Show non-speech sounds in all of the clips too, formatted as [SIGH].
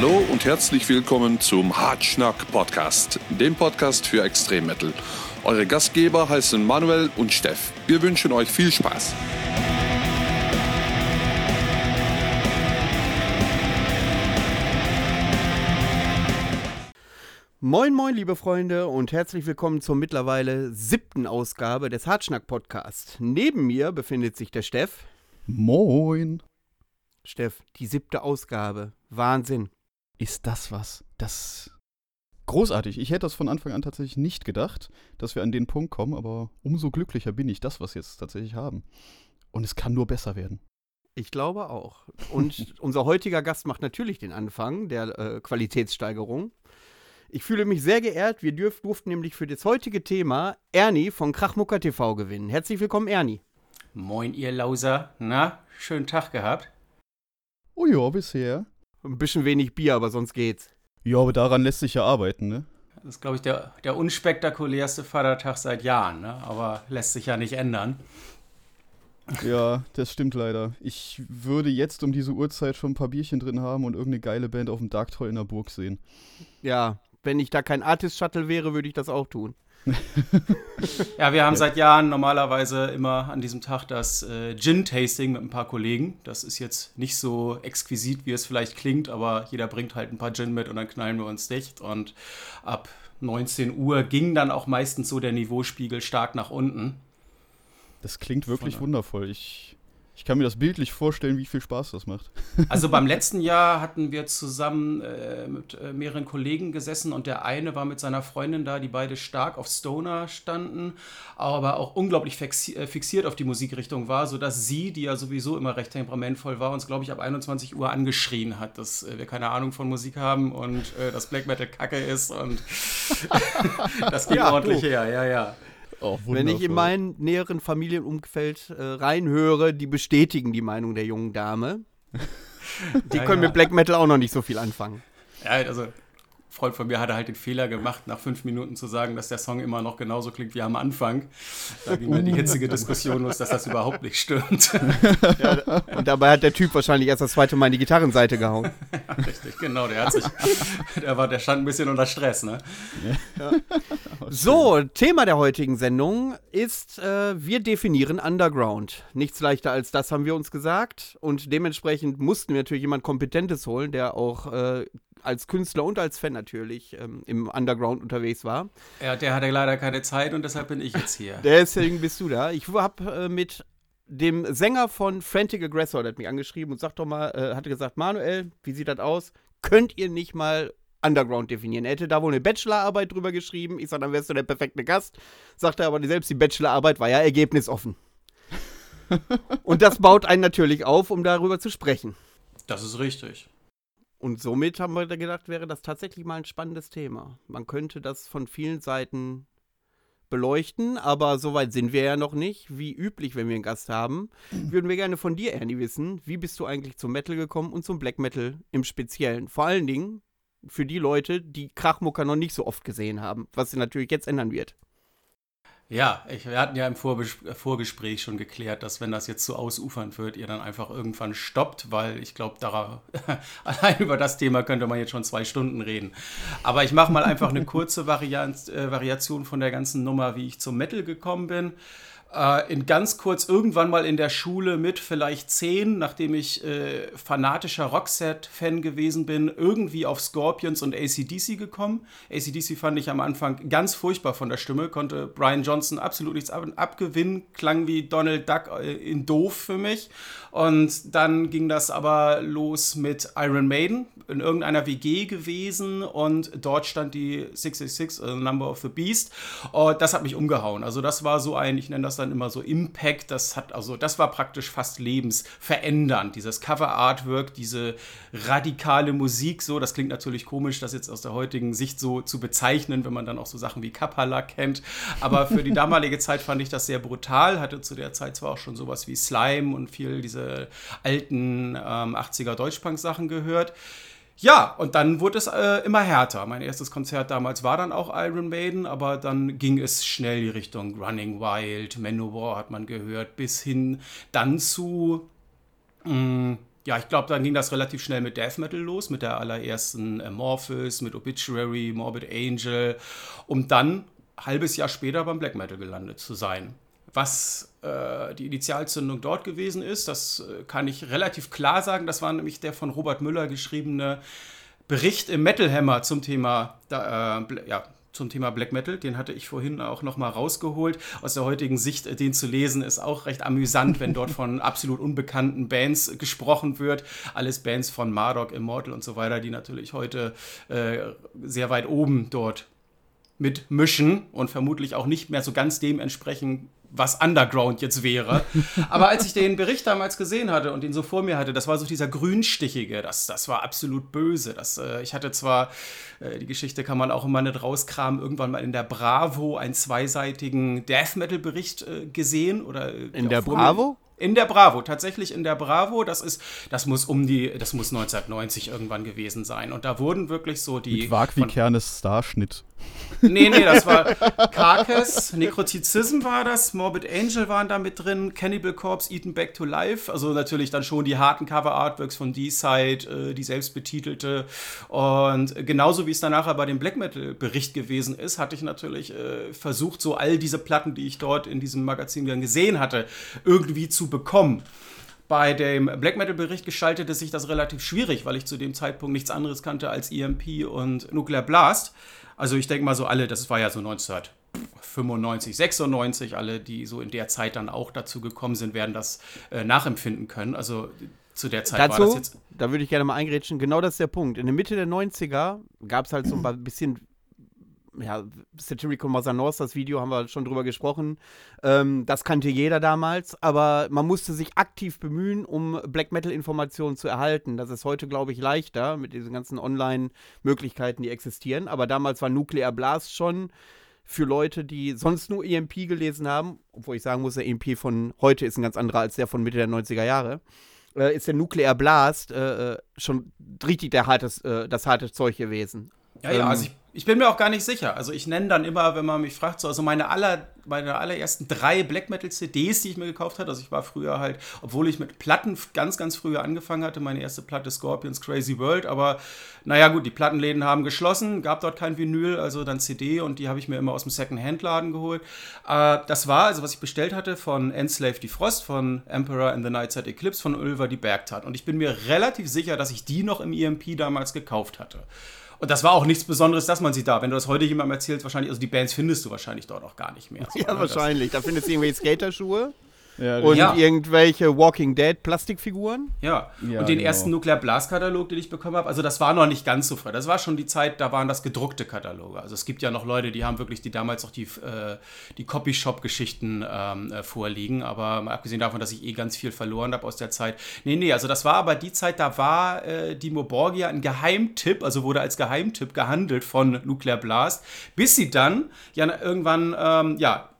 Hallo und herzlich willkommen zum Hartschnack Podcast, dem Podcast für Extremmetal. Eure Gastgeber heißen Manuel und Steff. Wir wünschen euch viel Spaß. Moin, moin, liebe Freunde, und herzlich willkommen zur mittlerweile siebten Ausgabe des Hartschnack Podcast. Neben mir befindet sich der Steff. Moin. Steff, die siebte Ausgabe. Wahnsinn. Ist das was? Das. Großartig. Ich hätte das von Anfang an tatsächlich nicht gedacht, dass wir an den Punkt kommen, aber umso glücklicher bin ich, das, was wir jetzt tatsächlich haben. Und es kann nur besser werden. Ich glaube auch. Und [LAUGHS] unser heutiger Gast macht natürlich den Anfang der äh, Qualitätssteigerung. Ich fühle mich sehr geehrt. Wir dürf, durften nämlich für das heutige Thema Ernie von Krachmucker TV gewinnen. Herzlich willkommen, Ernie. Moin, ihr Lauser. Na, schönen Tag gehabt? Oh ja, bisher. Ein bisschen wenig Bier, aber sonst geht's. Ja, aber daran lässt sich ja arbeiten, ne? Das ist, glaube ich, der, der unspektakulärste Vatertag seit Jahren, ne? aber lässt sich ja nicht ändern. Ja, das stimmt leider. Ich würde jetzt um diese Uhrzeit schon ein paar Bierchen drin haben und irgendeine geile Band auf dem Dark Toll in der Burg sehen. Ja, wenn ich da kein Artist-Shuttle wäre, würde ich das auch tun. Ja, wir haben seit Jahren normalerweise immer an diesem Tag das äh, Gin-Tasting mit ein paar Kollegen. Das ist jetzt nicht so exquisit, wie es vielleicht klingt, aber jeder bringt halt ein paar Gin mit und dann knallen wir uns dicht. Und ab 19 Uhr ging dann auch meistens so der Niveauspiegel stark nach unten. Das klingt wirklich wundervoll. Ich ich kann mir das bildlich vorstellen, wie viel Spaß das macht. [LAUGHS] Also beim letzten Jahr hatten wir zusammen äh, mit äh, mehreren Kollegen gesessen und der eine war mit seiner Freundin da, die beide stark auf Stoner standen, aber auch unglaublich fixi äh, fixiert auf die Musikrichtung war, sodass sie, die ja sowieso immer recht temperamentvoll war, uns, glaube ich, ab 21 Uhr angeschrien hat, dass äh, wir keine Ahnung von Musik haben und äh, dass Black Metal Kacke ist und [LAUGHS] [LAUGHS] das ging ja, ordentlich her, ja, ja. Oh, Wenn ich in mein näheren Familienumfeld äh, reinhöre, die bestätigen die Meinung der jungen Dame. [LAUGHS] die ja, können ja. mit Black Metal auch noch nicht so viel anfangen. Ja, also Freund von mir hatte halt den Fehler gemacht, nach fünf Minuten zu sagen, dass der Song immer noch genauso klingt wie am Anfang. Da ging dann die hitzige Diskussion los, dass das überhaupt nicht stimmt. [LAUGHS] Ja, und dabei hat der Typ wahrscheinlich erst das zweite Mal in die Gitarrenseite gehauen. Ja, [LAUGHS] richtig, genau. Der hat sich, [LAUGHS] der, war, der stand ein bisschen unter Stress, ne? Ja. So, Thema der heutigen Sendung ist, äh, wir definieren Underground. Nichts leichter als das haben wir uns gesagt. Und dementsprechend mussten wir natürlich jemand Kompetentes holen, der auch äh, als Künstler und als Fan natürlich ähm, im Underground unterwegs war. Ja, der hatte leider keine Zeit und deshalb bin ich jetzt hier. [LAUGHS] Deswegen bist du da. Ich habe äh, mit dem Sänger von Frantic Aggressor, der hat mich angeschrieben und sagt doch mal, äh, hatte gesagt, Manuel, wie sieht das aus? Könnt ihr nicht mal Underground definieren? Er hätte da wohl eine Bachelorarbeit drüber geschrieben. Ich sage, dann wärst du der perfekte Gast. Sagt er aber, selbst die Bachelorarbeit war ja ergebnisoffen. [LAUGHS] und das baut einen natürlich auf, um darüber zu sprechen. Das ist richtig. Und somit haben wir gedacht, wäre das tatsächlich mal ein spannendes Thema. Man könnte das von vielen Seiten beleuchten, aber soweit sind wir ja noch nicht. Wie üblich, wenn wir einen Gast haben, würden wir gerne von dir, Ernie, wissen, wie bist du eigentlich zum Metal gekommen und zum Black Metal im Speziellen? Vor allen Dingen für die Leute, die Krachmucker noch nicht so oft gesehen haben, was sich natürlich jetzt ändern wird. Ja, ich, wir hatten ja im Vorbes Vorgespräch schon geklärt, dass wenn das jetzt so ausufernd wird, ihr dann einfach irgendwann stoppt, weil ich glaube, [LAUGHS] allein über das Thema könnte man jetzt schon zwei Stunden reden. Aber ich mache mal einfach eine [LAUGHS] kurze Variant, äh, Variation von der ganzen Nummer, wie ich zum Metal gekommen bin äh, in ganz kurz irgendwann mal in der Schule mit vielleicht zehn, nachdem ich äh, fanatischer Rockset-Fan gewesen bin, irgendwie auf Scorpions und ACDC gekommen. ACDC fand ich am Anfang ganz furchtbar von der Stimme, konnte Brian Johnson absolut nichts ab abgewinnen, klang wie Donald Duck äh, in doof für mich. Und dann ging das aber los mit Iron Maiden in irgendeiner WG gewesen und dort stand die 666, uh, Number of the Beast. Und das hat mich umgehauen. Also das war so ein, ich nenne das dann immer so Impact, das hat, also das war praktisch fast lebensverändernd. Dieses Cover-Artwork, diese radikale Musik, so, das klingt natürlich komisch, das jetzt aus der heutigen Sicht so zu bezeichnen, wenn man dann auch so Sachen wie Kapala kennt. Aber für die [LAUGHS] damalige Zeit fand ich das sehr brutal, hatte zu der Zeit zwar auch schon sowas wie Slime und viel diese alten ähm, 80er Deutschpunk-Sachen gehört. Ja, und dann wurde es äh, immer härter. Mein erstes Konzert damals war dann auch Iron Maiden, aber dann ging es schnell die Richtung Running Wild, Manowar hat man gehört, bis hin dann zu mh, mm, ja, ich glaube, dann ging das relativ schnell mit Death Metal los, mit der allerersten Amorphis, mit Obituary, Morbid Angel, um dann halbes Jahr später beim Black Metal gelandet zu sein. Was äh, die Initialzündung dort gewesen ist, das äh, kann ich relativ klar sagen. Das war nämlich der von Robert Müller geschriebene Bericht im Metal Hammer zum Thema äh, ja, zum Thema Black Metal. Den hatte ich vorhin auch noch mal rausgeholt. Aus der heutigen Sicht, äh, den zu lesen, ist auch recht amüsant, wenn dort von [LAUGHS] absolut unbekannten Bands gesprochen wird. Alles Bands von Marduk, Immortal und so weiter, die natürlich heute äh, sehr weit oben dort mitmischen und vermutlich auch nicht mehr so ganz dem entsprechen, was Underground jetzt wäre. [LAUGHS] Aber als ich den Bericht damals gesehen hatte und ihn so vor mir hatte, das war so dieser grünstichige, das, das war absolut böse. Das, äh, ich hatte zwar, äh, die Geschichte kann man auch immer nicht rauskramen, irgendwann mal in der Bravo einen zweiseitigen Death Metal Bericht äh, gesehen. Oder, äh, in der Bravo? In der Bravo, tatsächlich in der Bravo. Das ist, das muss um die, das muss 1990 irgendwann gewesen sein. Und da wurden wirklich so die. Mit Wag wie Kernes Starschnitt. Nee, nee, das war Carcass, Necrotizism war das, Morbid Angel waren da mit drin, Cannibal Corpse, Eaten Back to Life, also natürlich dann schon die harten Cover-Artworks von D-Side, äh, die selbstbetitelte und genauso wie es dann nachher bei dem Black Metal-Bericht gewesen ist, hatte ich natürlich äh, versucht, so all diese Platten, die ich dort in diesem Magazin dann gesehen hatte, irgendwie zu bekommen. Bei dem Black Metal-Bericht gestaltete sich das relativ schwierig, weil ich zu dem Zeitpunkt nichts anderes kannte als EMP und Nuclear Blast. Also ich denke mal so alle, das war ja so 1995, 96, alle, die so in der Zeit dann auch dazu gekommen sind, werden das äh, nachempfinden können. Also zu der Zeit Dazu, war das jetzt. Da würde ich gerne mal eingrätschen. Genau das ist der Punkt. In der Mitte der 90er gab es halt so ein bisschen ja, Satirical Mother North, das Video haben wir schon drüber gesprochen. Ähm, das kannte jeder damals, aber man musste sich aktiv bemühen, um Black Metal-Informationen zu erhalten. Das ist heute, glaube ich, leichter mit diesen ganzen Online-Möglichkeiten, die existieren. Aber damals war Nuclear Blast schon für Leute, die sonst nur EMP gelesen haben, obwohl ich sagen muss, der EMP von heute ist ein ganz anderer als der von Mitte der 90er Jahre. Äh, ist der Nuclear Blast äh, äh schon richtig der hartes, äh, das harte Zeug gewesen. Ja, ja, also ähm, ich ich bin mir auch gar nicht sicher. Also ich nenne dann immer, wenn man mich fragt, so, also meine, aller, meine allerersten drei Black Metal CDs, die ich mir gekauft habe. Also ich war früher halt, obwohl ich mit Platten ganz, ganz früher angefangen hatte, meine erste Platte Scorpions Crazy World. Aber naja gut, die Plattenläden haben geschlossen, gab dort kein Vinyl, also dann CD und die habe ich mir immer aus dem Second-Hand-Laden geholt. Äh, das war also, was ich bestellt hatte von Enslave die Frost, von Emperor in the Nightside Eclipse, von Ulver die Bergtat. Und ich bin mir relativ sicher, dass ich die noch im EMP damals gekauft hatte. Und das war auch nichts Besonderes, dass man sie da. Wenn du das heute jemandem erzählst, wahrscheinlich, also die Bands findest du wahrscheinlich dort auch gar nicht mehr. So, ja, wahrscheinlich. Da findest du irgendwelche Skaterschuhe. Ja, und ja. irgendwelche Walking Dead Plastikfiguren. Ja, ja und den genau. ersten Nuclear Blast Katalog, den ich bekommen habe, also das war noch nicht ganz so frei. Das war schon die Zeit, da waren das gedruckte Kataloge. Also es gibt ja noch Leute, die haben wirklich die damals auch die, äh, die Copyshop-Geschichten ähm, äh, vorliegen. Aber mal abgesehen davon, dass ich eh ganz viel verloren habe aus der Zeit. Nee, nee, also das war aber die Zeit, da war äh, die Moborgia ein Geheimtipp, also wurde als Geheimtipp gehandelt von Nuclear Blast, bis sie dann ja irgendwann, ähm, ja,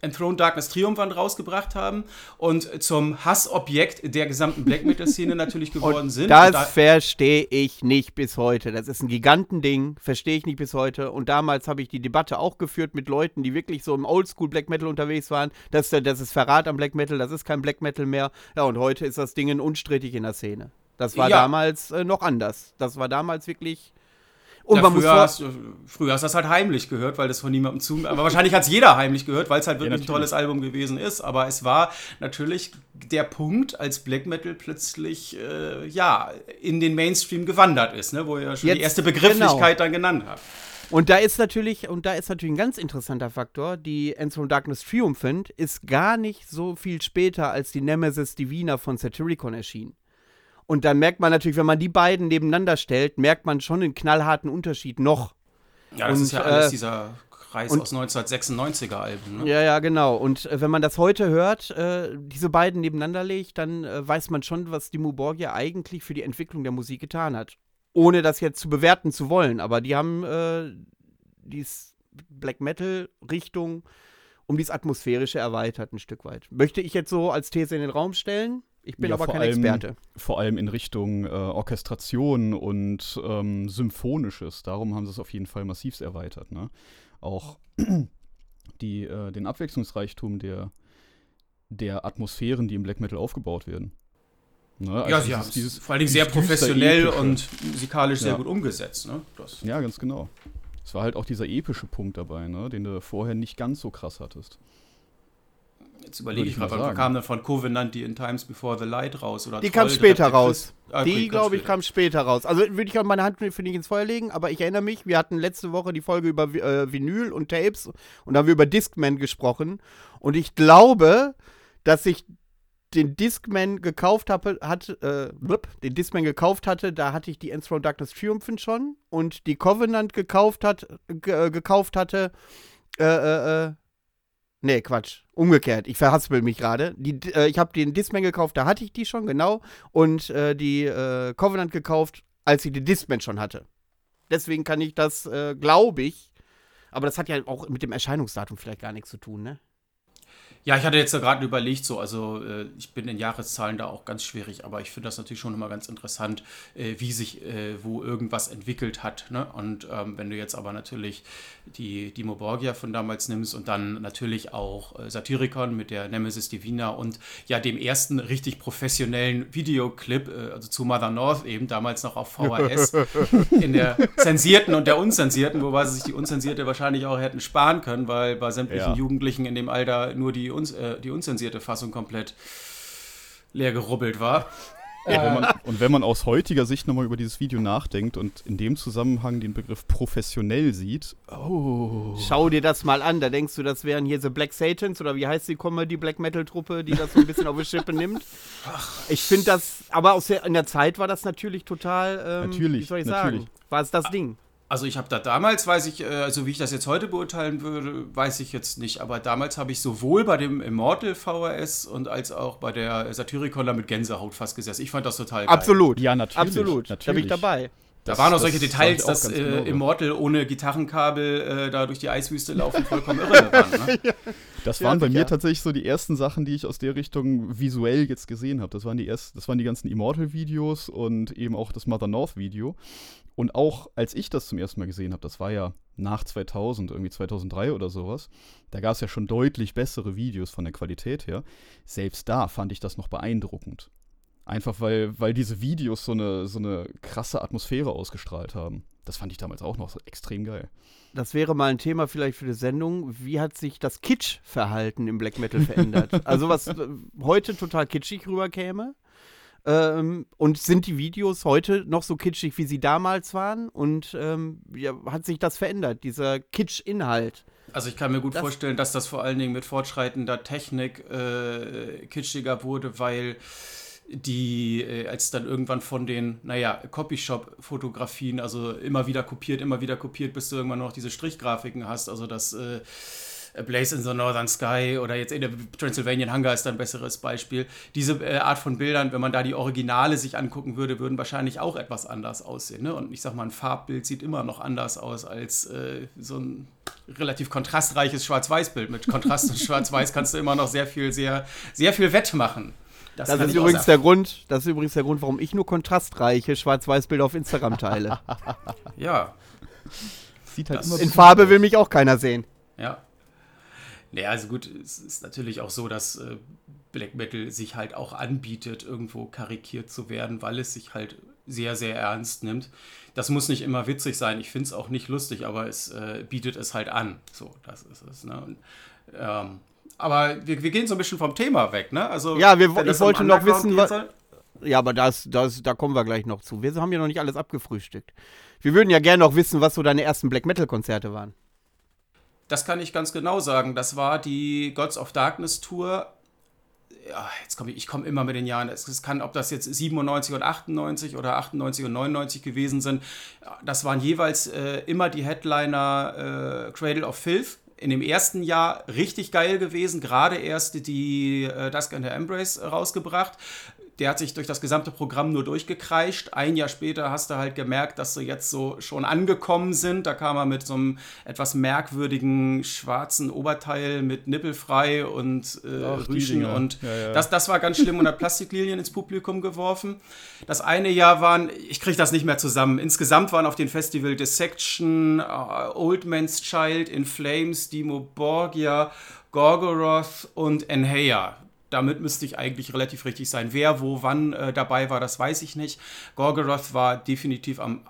Enthroned Darkness Triumphant rausgebracht haben und zum Hassobjekt der gesamten Black Metal-Szene natürlich geworden und sind. Das da verstehe ich nicht bis heute. Das ist ein Gigantending, verstehe ich nicht bis heute. Und damals habe ich die Debatte auch geführt mit Leuten, die wirklich so im Oldschool Black Metal unterwegs waren. Das, das ist Verrat am Black Metal, das ist kein Black Metal mehr. Ja, und heute ist das Ding unstrittig in der Szene. Das war ja. damals äh, noch anders. Das war damals wirklich und ja, man früher, muss hast, früher hast du das halt heimlich gehört, weil das von niemandem zu. Aber wahrscheinlich hat es jeder heimlich gehört, weil es halt wirklich ja, ein tolles Album gewesen ist. Aber es war natürlich der Punkt, als Black Metal plötzlich äh, ja in den Mainstream gewandert ist, ne? wo ihr schon Jetzt, die erste Begrifflichkeit genau. dann genannt habt. Und da ist natürlich, und da ist natürlich ein ganz interessanter Faktor, die Ends from Darkness Triumphant ist gar nicht so viel später als die Nemesis Divina von Satyricon erschienen. Und dann merkt man natürlich, wenn man die beiden nebeneinander stellt, merkt man schon einen knallharten Unterschied noch. Ja, das und, ist ja alles äh, dieser Kreis und, aus 1996er Alben. Ne? Ja, ja, genau. Und äh, wenn man das heute hört, äh, diese beiden nebeneinander legt, dann äh, weiß man schon, was die Muborgia eigentlich für die Entwicklung der Musik getan hat. Ohne das jetzt zu bewerten zu wollen. Aber die haben äh, die Black Metal-Richtung um dieses Atmosphärische erweitert ein Stück weit. Möchte ich jetzt so als These in den Raum stellen? Ich bin ja, aber kein allem, Experte. Vor allem in Richtung äh, Orchestration und ähm, Symphonisches. Darum haben sie es auf jeden Fall massivst erweitert. Ne? Auch [CLEARS THROAT] die, äh, den Abwechslungsreichtum der, der Atmosphären, die im Black Metal aufgebaut werden. Ne? Also ja, sie haben es vor allen Dingen sehr professionell und musikalisch sehr ja. gut umgesetzt. Ne? ja, ganz genau. Es war halt auch dieser epische Punkt dabei, ne? den du vorher nicht ganz so krass hattest. Jetzt überlege ich gerade, kam dann von Covenant die In Times Before the Light raus? Oder die kam später raus. Ah, okay, die, glaube ich, kam später raus. Also würde ich meine Hand für nicht ins Feuer legen, aber ich erinnere mich, wir hatten letzte Woche die Folge über äh, Vinyl und Tapes und da haben wir über Discman gesprochen. Und ich glaube, dass ich den Discman gekauft habe, hat, äh, den Discman gekauft hatte, da hatte ich die Enthroned Darkness Triumphen schon und die Covenant gekauft hat, gekauft hatte, äh, äh, äh, nee, Quatsch, umgekehrt, ich verhaspel mich gerade. Äh, ich habe den Discman gekauft, da hatte ich die schon, genau, und äh, die äh, Covenant gekauft, als ich den Discman schon hatte. Deswegen kann ich das, äh, glaube ich, aber das hat ja auch mit dem Erscheinungsdatum vielleicht gar nichts zu tun, ne? Ja, ich hatte jetzt gerade überlegt, so, also äh, ich bin in Jahreszahlen da auch ganz schwierig, aber ich finde das natürlich schon immer ganz interessant, äh, wie sich äh, wo irgendwas entwickelt hat. Ne? Und ähm, wenn du jetzt aber natürlich die Dimo Borgia von damals nimmst und dann natürlich auch äh, Satyricon mit der Nemesis Divina und ja dem ersten richtig professionellen Videoclip, äh, also zu Mother North eben, damals noch auf VHS, [LAUGHS] in der zensierten und der unzensierten, wobei sie sich die unzensierte wahrscheinlich auch hätten sparen können, weil bei sämtlichen ja. Jugendlichen in dem Alter nur die uns, äh, die unzensierte Fassung komplett leer gerubbelt war. Und wenn, man, und wenn man aus heutiger Sicht nochmal über dieses Video nachdenkt und in dem Zusammenhang den Begriff professionell sieht, oh. Schau dir das mal an, da denkst du, das wären hier so Black Satans oder wie heißt die Comedy Black Metal Truppe, die das so ein bisschen auf die Schippe nimmt. Ich finde das, aber aus der, in der Zeit war das natürlich total, ähm, natürlich, wie soll ich natürlich. sagen, war es das Ding. Also ich habe da damals, weiß ich, äh, also wie ich das jetzt heute beurteilen würde, weiß ich jetzt nicht. Aber damals habe ich sowohl bei dem Immortal VHS und als auch bei der Satyricon da mit Gänsehaut fast gesessen. Ich fand das total geil. Absolut. Ja, natürlich. Absolut. Natürlich. Da bin ich dabei. Da waren auch solche Details, dass äh, genau Immortal ohne Gitarrenkabel äh, da durch die Eiswüste laufen vollkommen irrelevant. Ne? [LAUGHS] ja. Das waren ja, bei mir tatsächlich so die ersten Sachen, die ich aus der Richtung visuell jetzt gesehen habe. Das waren die ersten, das waren die ganzen Immortal-Videos und eben auch das Mother North-Video. Und auch als ich das zum ersten Mal gesehen habe, das war ja nach 2000, irgendwie 2003 oder sowas, da gab es ja schon deutlich bessere Videos von der Qualität her. Selbst da fand ich das noch beeindruckend. Einfach weil, weil diese Videos so eine, so eine krasse Atmosphäre ausgestrahlt haben. Das fand ich damals auch noch so extrem geil. Das wäre mal ein Thema vielleicht für die Sendung. Wie hat sich das Kitsch-Verhalten im Black Metal verändert? [LAUGHS] also was äh, heute total kitschig rüberkäme, ähm, und sind die Videos heute noch so kitschig, wie sie damals waren? Und ähm, ja, hat sich das verändert, dieser Kitsch-Inhalt? Also ich kann mir gut das vorstellen, dass das vor allen Dingen mit fortschreitender Technik äh, kitschiger wurde, weil die, äh, als dann irgendwann von den, naja, Copyshop-Fotografien, also immer wieder kopiert, immer wieder kopiert, bis du irgendwann noch diese Strichgrafiken hast, also das äh, A Blaze in the Northern Sky oder jetzt in der Transylvanian Hunger ist ein besseres Beispiel. Diese äh, Art von Bildern, wenn man da die Originale sich angucken würde, würden wahrscheinlich auch etwas anders aussehen. Ne? Und ich sag mal, ein Farbbild sieht immer noch anders aus als äh, so ein relativ kontrastreiches Schwarz-Weiß-Bild. Mit Kontrast und Schwarz-Weiß kannst du immer noch sehr viel, sehr, sehr viel wettmachen. Das, das ist übrigens der Grund, das ist übrigens der Grund, warum ich nur kontrastreiche Schwarz-Weiß-Bilder auf Instagram teile. ja. Sieht halt immer In Farbe will mich auch keiner sehen. Ja. Naja, also gut, es ist natürlich auch so, dass äh, Black Metal sich halt auch anbietet, irgendwo karikiert zu werden, weil es sich halt sehr, sehr ernst nimmt. Das muss nicht immer witzig sein. Ich finde es auch nicht lustig, aber es äh, bietet es halt an. So, das ist es. Ne? Und, ähm, aber wir, wir, gehen so ein bisschen vom Thema weg, ne? Also, ja, wir, ich wollte noch wissen, was. Ja, aber das, das, da kommen wir gleich noch zu. Wir haben ja noch nicht alles abgefrühstückt. Wir würden ja gerne noch wissen, was so deine ersten Black Metal-Konzerte waren. Das kann ich ganz genau sagen. Das war die Gods of Darkness Tour. Ja, jetzt komme ich, ich komme immer mit den Jahren. Es kann, ob das jetzt 97 und 98 oder 98 und 99 gewesen sind. Das waren jeweils äh, immer die Headliner äh, Cradle of Filth. In dem ersten Jahr richtig geil gewesen, gerade erst die äh, Dusk and the Embrace rausgebracht der hat sich durch das gesamte Programm nur durchgekreischt. Ein Jahr später hast du halt gemerkt, dass sie jetzt so schon angekommen sind. Da kam er mit so einem etwas merkwürdigen schwarzen Oberteil mit Nippelfrei und äh, Ach, Rüschen. Und ja, ja. Das, das war ganz schlimm und hat Plastiklilien ins Publikum geworfen. Das eine Jahr waren, ich kriege das nicht mehr zusammen. Insgesamt waren auf dem Festival Dissection, uh, Old Man's Child, In Flames, Dimo Borgia, Gorgoroth und Enheia damit müsste ich eigentlich relativ richtig sein. Wer, wo, wann äh, dabei war, das weiß ich nicht. Gorgoroth war definitiv am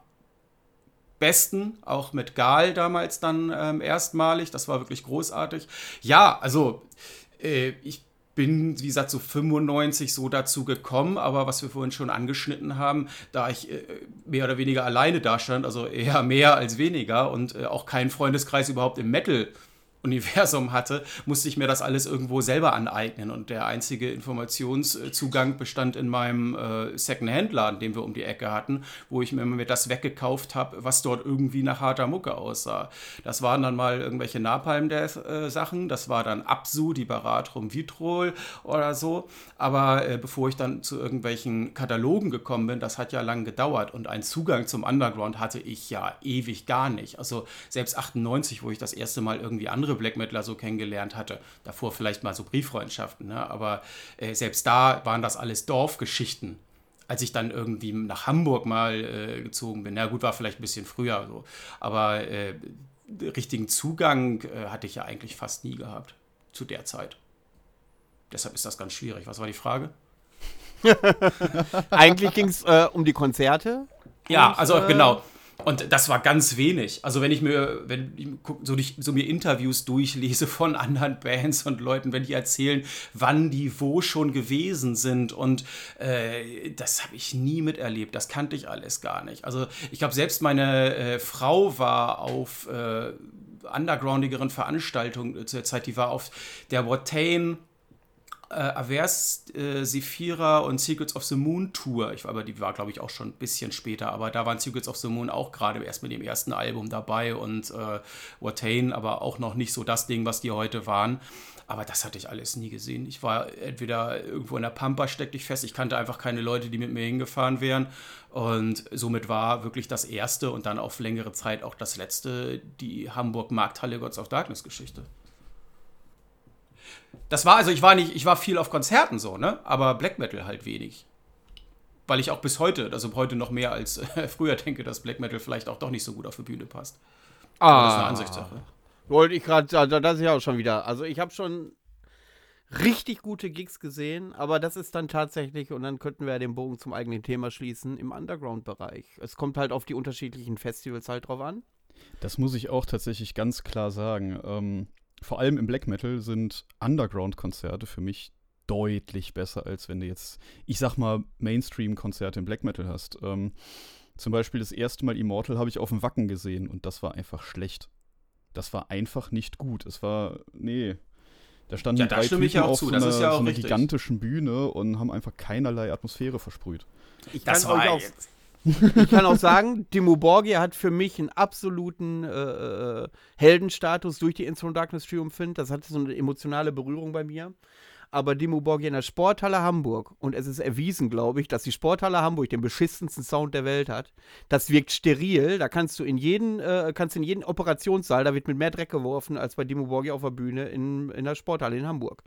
besten, auch mit Gal damals dann ähm, erstmalig. Das war wirklich großartig. Ja, also äh, ich bin, wie gesagt, so 95 so dazu gekommen, aber was wir vorhin schon angeschnitten haben, da ich äh, mehr oder weniger alleine dastand, also eher mehr als weniger und äh, auch keinen Freundeskreis überhaupt im Metal Universum hatte, musste ich mir das alles irgendwo selber aneignen. Und der einzige Informationszugang bestand in meinem äh, Second-Hand-Laden, den wir um die Ecke hatten, wo ich mir, mir das weggekauft habe, was dort irgendwie nach harter Mucke aussah. Das waren dann mal irgendwelche Napalm-Death-Sachen, das war dann Absu, die Baratrum Vitrol oder so. Aber äh, bevor ich dann zu irgendwelchen Katalogen gekommen bin, das hat ja lang gedauert und einen Zugang zum Underground hatte ich ja ewig gar nicht. Also selbst 98, wo ich das erste Mal irgendwie andere Black Metaler so kennengelernt hatte. Davor vielleicht mal so Brieffreundschaften, ne? aber äh, selbst da waren das alles Dorfgeschichten. Als ich dann irgendwie nach Hamburg mal äh, gezogen bin, na gut, war vielleicht ein bisschen früher so, aber äh, richtigen Zugang äh, hatte ich ja eigentlich fast nie gehabt zu der Zeit. Deshalb ist das ganz schwierig. Was war die Frage? [LAUGHS] Eigentlich ging es äh, um die Konzerte. Ja, also äh, genau. Und das war ganz wenig. Also wenn ich mir, wenn ich so, so, mir Interviews durchlese von anderen Bands und Leuten, wenn die erzählen, wann die wo schon gewesen sind und äh, das habe ich nie miterlebt. Das kannte ich alles gar nicht. Also ich glaube, selbst meine äh, Frau war auf äh, undergroundigeren Veranstaltungen zur Zeit, die war auf der Watain äh, Avers, äh, Sephira und Secrets of the Moon Tour. Ich, aber die war, glaube ich, auch schon ein bisschen später. Aber da waren Secrets of the Moon auch gerade erst mit dem ersten Album dabei und äh, Watain, aber auch noch nicht so das Ding, was die heute waren. Aber das hatte ich alles nie gesehen. Ich war entweder irgendwo in der Pampa, steckte ich fest. Ich kannte einfach keine Leute, die mit mir hingefahren wären. Und somit war wirklich das erste und dann auf längere Zeit auch das letzte die Hamburg Markthalle Gods of Darkness Geschichte das war, also ich war nicht, ich war viel auf Konzerten so, ne? Aber Black Metal halt wenig. Weil ich auch bis heute, also heute noch mehr als äh, [LAUGHS] früher denke, dass Black Metal vielleicht auch doch nicht so gut auf die Bühne passt. Ah. Aber das ist eine Ansichtssache. Wollte ich gerade, das ist ja auch schon wieder. Also ich habe schon richtig gute Gigs gesehen, aber das ist dann tatsächlich, und dann könnten wir ja den Bogen zum eigenen Thema schließen, im Underground-Bereich. Es kommt halt auf die unterschiedlichen Festivals halt drauf an. Das muss ich auch tatsächlich ganz klar sagen. Ähm, vor allem im Black Metal sind Underground-Konzerte für mich deutlich besser, als wenn du jetzt, ich sag mal, Mainstream-Konzerte im Black Metal hast. Ähm, zum Beispiel das erste Mal Immortal habe ich auf dem Wacken gesehen und das war einfach schlecht. Das war einfach nicht gut. Es war, nee. Da standen ja, drei Typen auf so, einer, ja so einer gigantischen Bühne und haben einfach keinerlei Atmosphäre versprüht. Ich das kann war euch jetzt ich kann auch sagen, Dimo Borgia hat für mich einen absoluten äh, äh Heldenstatus durch die Instro Darkness Triumphant. Das hatte so eine emotionale Berührung bei mir. Aber Dimo Borgia in der Sporthalle Hamburg, und es ist erwiesen, glaube ich, dass die Sporthalle Hamburg den beschissensten Sound der Welt hat. Das wirkt steril. Da kannst du in jeden, äh, kannst in jeden Operationssaal, da wird mit mehr Dreck geworfen als bei Dimo Borgia auf der Bühne in, in der Sporthalle in Hamburg.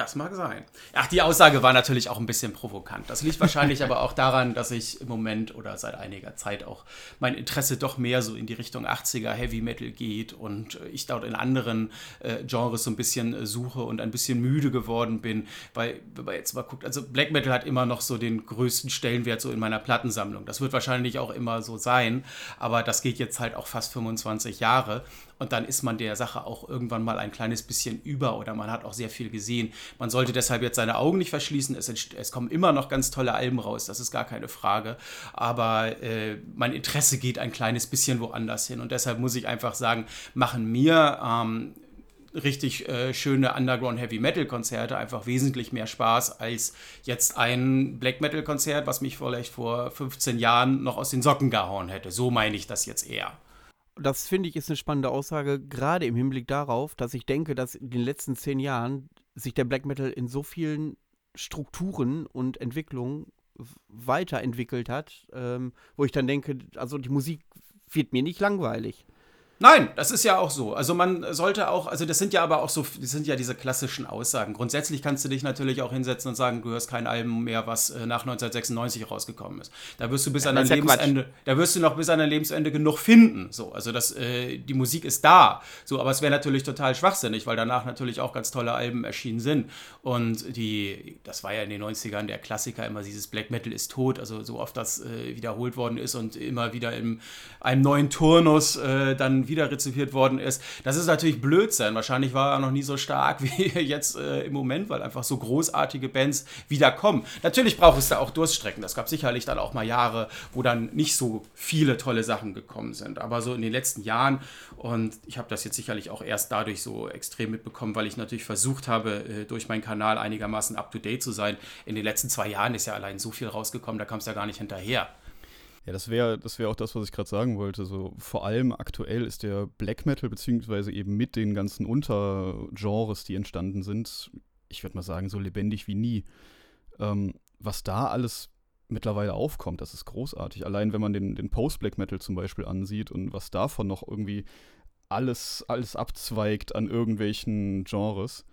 Das mag sein. Ach, die Aussage war natürlich auch ein bisschen provokant. Das liegt wahrscheinlich [LAUGHS] aber auch daran, dass ich im Moment oder seit einiger Zeit auch mein Interesse doch mehr so in die Richtung 80er Heavy Metal geht und ich dort in anderen äh, Genres so ein bisschen äh, suche und ein bisschen müde geworden bin. Weil, wenn man jetzt mal guckt, also Black Metal hat immer noch so den größten Stellenwert so in meiner Plattensammlung. Das wird wahrscheinlich auch immer so sein, aber das geht jetzt halt auch fast 25 Jahre. Und dann ist man der Sache auch irgendwann mal ein kleines bisschen über oder man hat auch sehr viel gesehen. Man sollte deshalb jetzt seine Augen nicht verschließen. Es, es kommen immer noch ganz tolle Alben raus, das ist gar keine Frage. Aber äh, mein Interesse geht ein kleines bisschen woanders hin. Und deshalb muss ich einfach sagen, machen mir ähm, richtig äh, schöne Underground Heavy Metal Konzerte einfach wesentlich mehr Spaß als jetzt ein Black Metal Konzert, was mich vielleicht vor 15 Jahren noch aus den Socken gehauen hätte. So meine ich das jetzt eher das finde ich ist eine spannende Aussage, gerade im Hinblick darauf, dass ich denke, dass in den letzten zehn Jahren sich der Black Metal in so vielen Strukturen und Entwicklungen weiterentwickelt hat, ähm, wo ich dann denke, also die Musik wird mir nicht langweilig. Nein, das ist ja auch so. Also man sollte auch, also das sind ja aber auch so, das sind ja diese klassischen Aussagen. Grundsätzlich kannst du dich natürlich auch hinsetzen und sagen, du hörst kein Album mehr, was äh, nach 1996 rausgekommen ist. Da wirst du bis ja, an dein Lebensende, Quatsch. da wirst du noch bis an dein Lebensende genug finden. So, also das, äh, die Musik ist da. So, aber es wäre natürlich total schwachsinnig, weil danach natürlich auch ganz tolle Alben erschienen sind. Und die, das war ja in den 90ern der Klassiker immer dieses Black Metal ist tot, also so oft das äh, wiederholt worden ist und immer wieder in einem neuen Turnus äh, dann wieder rezipiert worden ist. Das ist natürlich Blödsinn. Wahrscheinlich war er noch nie so stark [LAUGHS] wie jetzt äh, im Moment, weil einfach so großartige Bands wiederkommen. Natürlich braucht es da auch Durststrecken. Das gab sicherlich dann auch mal Jahre, wo dann nicht so viele tolle Sachen gekommen sind. Aber so in den letzten Jahren, und ich habe das jetzt sicherlich auch erst dadurch so extrem mitbekommen, weil ich natürlich versucht habe, äh, durch meinen Kanal einigermaßen up-to-date zu sein. In den letzten zwei Jahren ist ja allein so viel rausgekommen, da kam es ja gar nicht hinterher. Ja, das wäre das wär auch das, was ich gerade sagen wollte. So, vor allem aktuell ist der Black Metal, beziehungsweise eben mit den ganzen Untergenres, die entstanden sind, ich würde mal sagen, so lebendig wie nie. Ähm, was da alles mittlerweile aufkommt, das ist großartig. Allein wenn man den, den Post-Black Metal zum Beispiel ansieht und was davon noch irgendwie alles, alles abzweigt an irgendwelchen Genres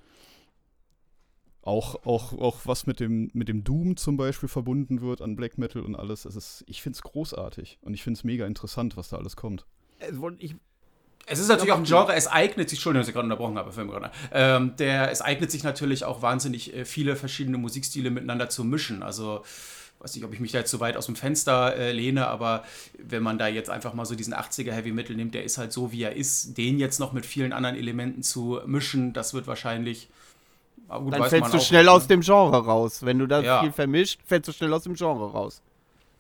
auch, auch, auch was mit dem, mit dem Doom zum Beispiel verbunden wird an Black Metal und alles. Es ist, ich finde es großartig und ich finde es mega interessant, was da alles kommt. Ich, es ist natürlich auch ein Genre, es eignet sich, Entschuldigung, dass ich gerade unterbrochen habe, Film gerade. Ähm, der, es eignet sich natürlich auch wahnsinnig äh, viele verschiedene Musikstile miteinander zu mischen. Also, weiß nicht, ob ich mich da jetzt so weit aus dem Fenster äh, lehne, aber wenn man da jetzt einfach mal so diesen 80er Heavy Metal nimmt, der ist halt so, wie er ist, den jetzt noch mit vielen anderen Elementen zu mischen, das wird wahrscheinlich Gut, dann fällst du schnell nicht, aus ne? dem Genre raus. Wenn du das ja. viel vermischt, fällst du schnell aus dem Genre raus.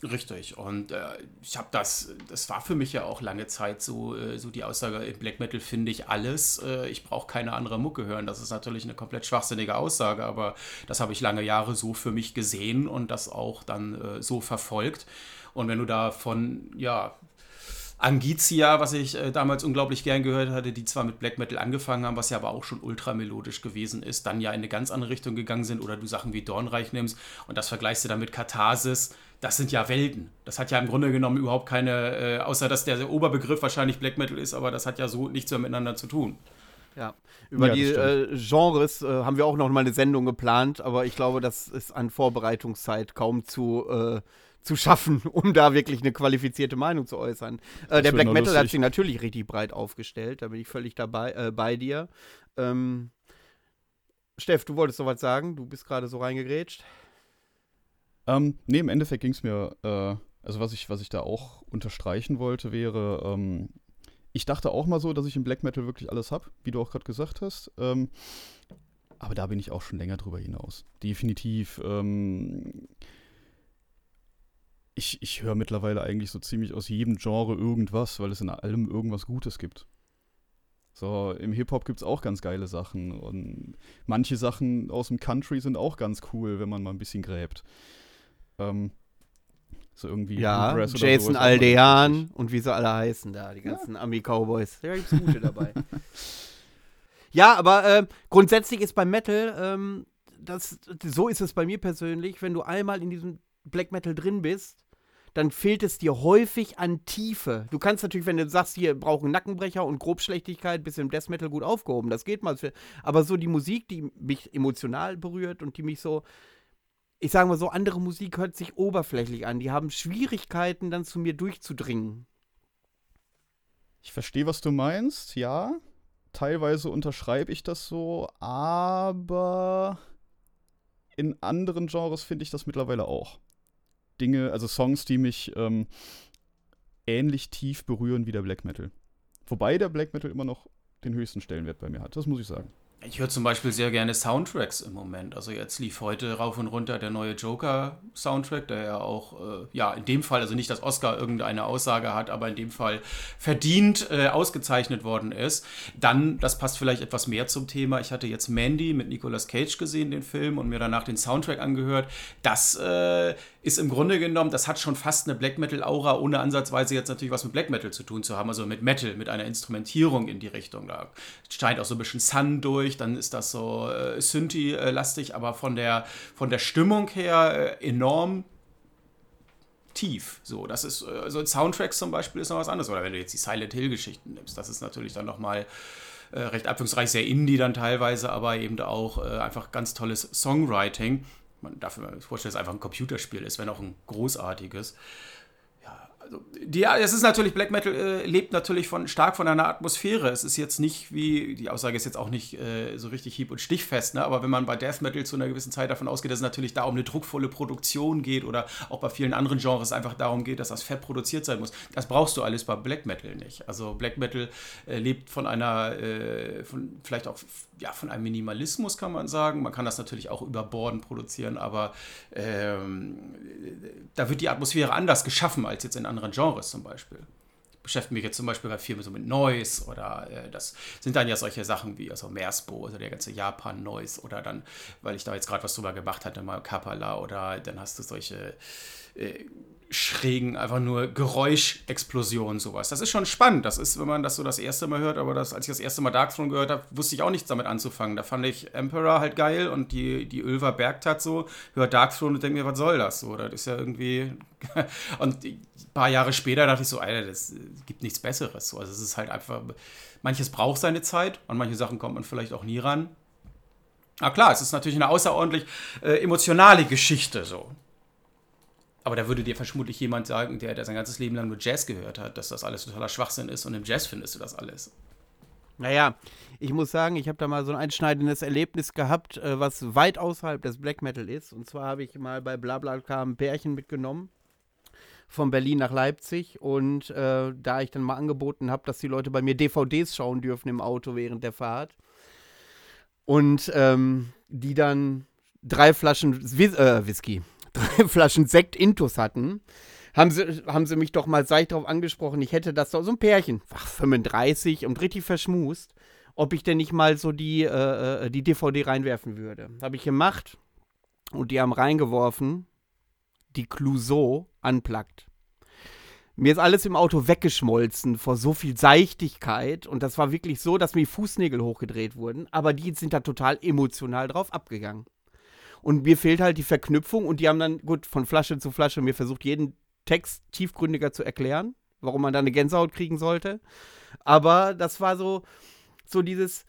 Richtig. Und äh, ich habe das, das war für mich ja auch lange Zeit so, äh, so die Aussage, im Black Metal finde ich alles. Äh, ich brauche keine andere Mucke hören. Das ist natürlich eine komplett schwachsinnige Aussage, aber das habe ich lange Jahre so für mich gesehen und das auch dann äh, so verfolgt. Und wenn du da von, ja, Angizia, was ich äh, damals unglaublich gern gehört hatte, die zwar mit Black Metal angefangen haben, was ja aber auch schon ultramelodisch gewesen ist, dann ja in eine ganz andere Richtung gegangen sind oder du Sachen wie Dornreich nimmst und das vergleichst du dann mit Katharsis, das sind ja Welten. Das hat ja im Grunde genommen überhaupt keine, äh, außer dass der Oberbegriff wahrscheinlich Black Metal ist, aber das hat ja so nichts mehr miteinander zu tun. Ja, über ja, die äh, Genres äh, haben wir auch noch mal eine Sendung geplant, aber ich glaube, das ist an Vorbereitungszeit kaum zu äh, zu schaffen, [LAUGHS] um da wirklich eine qualifizierte Meinung zu äußern. Äh, der Black Metal lustig. hat sich natürlich richtig breit aufgestellt, da bin ich völlig dabei äh, bei dir. Ähm, Steff, du wolltest noch was sagen, du bist gerade so reingegrätscht. Ähm, nee, im Endeffekt ging es mir, äh, also was ich, was ich da auch unterstreichen wollte, wäre, ähm, ich dachte auch mal so, dass ich im Black Metal wirklich alles habe, wie du auch gerade gesagt hast. Ähm, aber da bin ich auch schon länger drüber hinaus. Definitiv. Ähm, ich, ich höre mittlerweile eigentlich so ziemlich aus jedem Genre irgendwas, weil es in allem irgendwas Gutes gibt. So, im Hip-Hop gibt es auch ganz geile Sachen und manche Sachen aus dem Country sind auch ganz cool, wenn man mal ein bisschen gräbt. Ähm, so irgendwie ja, Jason Aldean und wie sie alle heißen da, die ganzen ja. Ami-Cowboys. Da gibt es gute dabei. [LAUGHS] ja, aber äh, grundsätzlich ist beim Metal, ähm, das, so ist es bei mir persönlich, wenn du einmal in diesem Black Metal drin bist, dann fehlt es dir häufig an Tiefe. Du kannst natürlich, wenn du sagst, hier brauchen Nackenbrecher und Grobschlechtigkeit, im Death Metal gut aufgehoben. Das geht mal. Aber so die Musik, die mich emotional berührt und die mich so, ich sage mal so, andere Musik hört sich oberflächlich an. Die haben Schwierigkeiten, dann zu mir durchzudringen. Ich verstehe, was du meinst, ja. Teilweise unterschreibe ich das so, aber in anderen Genres finde ich das mittlerweile auch. Dinge, also Songs, die mich ähm, ähnlich tief berühren wie der Black Metal. Wobei der Black Metal immer noch den höchsten Stellenwert bei mir hat, das muss ich sagen. Ich höre zum Beispiel sehr gerne Soundtracks im Moment. Also jetzt lief heute rauf und runter der neue Joker-Soundtrack, der ja auch, äh, ja, in dem Fall, also nicht, dass Oscar irgendeine Aussage hat, aber in dem Fall verdient äh, ausgezeichnet worden ist. Dann, das passt vielleicht etwas mehr zum Thema. Ich hatte jetzt Mandy mit Nicolas Cage gesehen, den Film, und mir danach den Soundtrack angehört. Das äh, ist im Grunde genommen, das hat schon fast eine Black Metal-Aura, ohne ansatzweise jetzt natürlich was mit Black Metal zu tun zu haben, also mit Metal, mit einer Instrumentierung in die Richtung. Da scheint auch so ein bisschen Sun durch, dann ist das so äh, Synthi-lastig, aber von der, von der Stimmung her äh, enorm tief. So, das ist, also Soundtracks zum Beispiel ist noch was anderes. Oder wenn du jetzt die Silent Hill-Geschichten nimmst, das ist natürlich dann nochmal äh, recht abwechslungsreich, sehr indie dann teilweise, aber eben auch äh, einfach ganz tolles Songwriting. Man darf mir vorstellen, dass es einfach ein Computerspiel ist, wenn auch ein großartiges also, die, es ist natürlich, Black Metal äh, lebt natürlich von, stark von einer Atmosphäre. Es ist jetzt nicht wie, die Aussage ist jetzt auch nicht äh, so richtig hieb- und stichfest, ne? aber wenn man bei Death Metal zu einer gewissen Zeit davon ausgeht, dass es natürlich da um eine druckvolle Produktion geht oder auch bei vielen anderen Genres einfach darum geht, dass das fett produziert sein muss, das brauchst du alles bei Black Metal nicht. Also Black Metal äh, lebt von einer, äh, von, vielleicht auch ja, von einem Minimalismus kann man sagen. Man kann das natürlich auch über Borden produzieren, aber ähm, da wird die Atmosphäre anders geschaffen als jetzt in anderen Genres zum Beispiel. Ich beschäftige mich jetzt zum Beispiel bei Filmen so mit Noise oder äh, das sind dann ja solche Sachen wie also Meersbo, also der ganze Japan-Noise oder dann, weil ich da jetzt gerade was drüber gemacht hatte, mal Kapala oder dann hast du solche äh, schrägen, einfach nur Geräuschexplosionen, sowas. Das ist schon spannend. Das ist, wenn man das so das erste Mal hört, aber das, als ich das erste Mal Darkthrone gehört habe, wusste ich auch nichts damit anzufangen. Da fand ich Emperor halt geil und die, die Ölver Bergtat so, hört Darkthrone und denke mir, was soll das so? Das ist ja irgendwie. [LAUGHS] und ein paar Jahre später dachte ich so, Alter, das gibt nichts Besseres. So. Also es ist halt einfach, manches braucht seine Zeit, an manche Sachen kommt man vielleicht auch nie ran. Aber klar, es ist natürlich eine außerordentlich äh, emotionale Geschichte so. Aber da würde dir vermutlich jemand sagen, der, der sein ganzes Leben lang nur Jazz gehört hat, dass das alles totaler Schwachsinn ist und im Jazz findest du das alles. Naja, ich muss sagen, ich habe da mal so ein einschneidendes Erlebnis gehabt, äh, was weit außerhalb des Black Metal ist. Und zwar habe ich mal bei BlaBlaCar ein Pärchen mitgenommen von Berlin nach Leipzig und äh, da ich dann mal angeboten habe, dass die Leute bei mir DVDs schauen dürfen im Auto während der Fahrt und ähm, die dann drei Flaschen Whis äh, Whisky, drei [LAUGHS] Flaschen Sekt Intus hatten, haben sie, haben sie mich doch mal seicht darauf angesprochen, ich hätte das doch so ein Pärchen, ach, 35 und richtig verschmust, ob ich denn nicht mal so die, äh, äh die DVD reinwerfen würde. Habe ich gemacht und die haben reingeworfen, die Clouseau unplugged. Mir ist alles im Auto weggeschmolzen vor so viel Seichtigkeit und das war wirklich so, dass mir Fußnägel hochgedreht wurden, aber die sind da total emotional drauf abgegangen. Und mir fehlt halt die Verknüpfung und die haben dann, gut, von Flasche zu Flasche mir versucht, jeden Text tiefgründiger zu erklären, warum man da eine Gänsehaut kriegen sollte. Aber das war so, so dieses,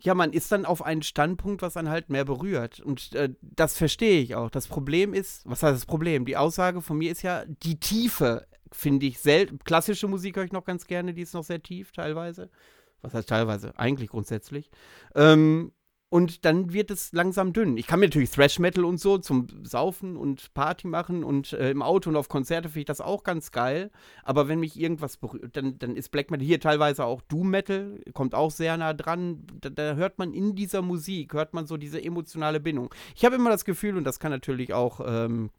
ja, man ist dann auf einen Standpunkt, was einen halt mehr berührt. Und äh, das verstehe ich auch. Das Problem ist, was heißt das Problem? Die Aussage von mir ist ja, die Tiefe finde ich selten. Klassische Musik höre ich noch ganz gerne, die ist noch sehr tief teilweise. Was heißt teilweise? Eigentlich grundsätzlich. Ähm, und dann wird es langsam dünn. Ich kann mir natürlich Thrash Metal und so zum Saufen und Party machen und äh, im Auto und auf Konzerte finde ich das auch ganz geil. Aber wenn mich irgendwas berührt, dann, dann ist Black Metal hier teilweise auch Doom Metal, kommt auch sehr nah dran. Da, da hört man in dieser Musik, hört man so diese emotionale Bindung. Ich habe immer das Gefühl, und das kann natürlich auch ähm,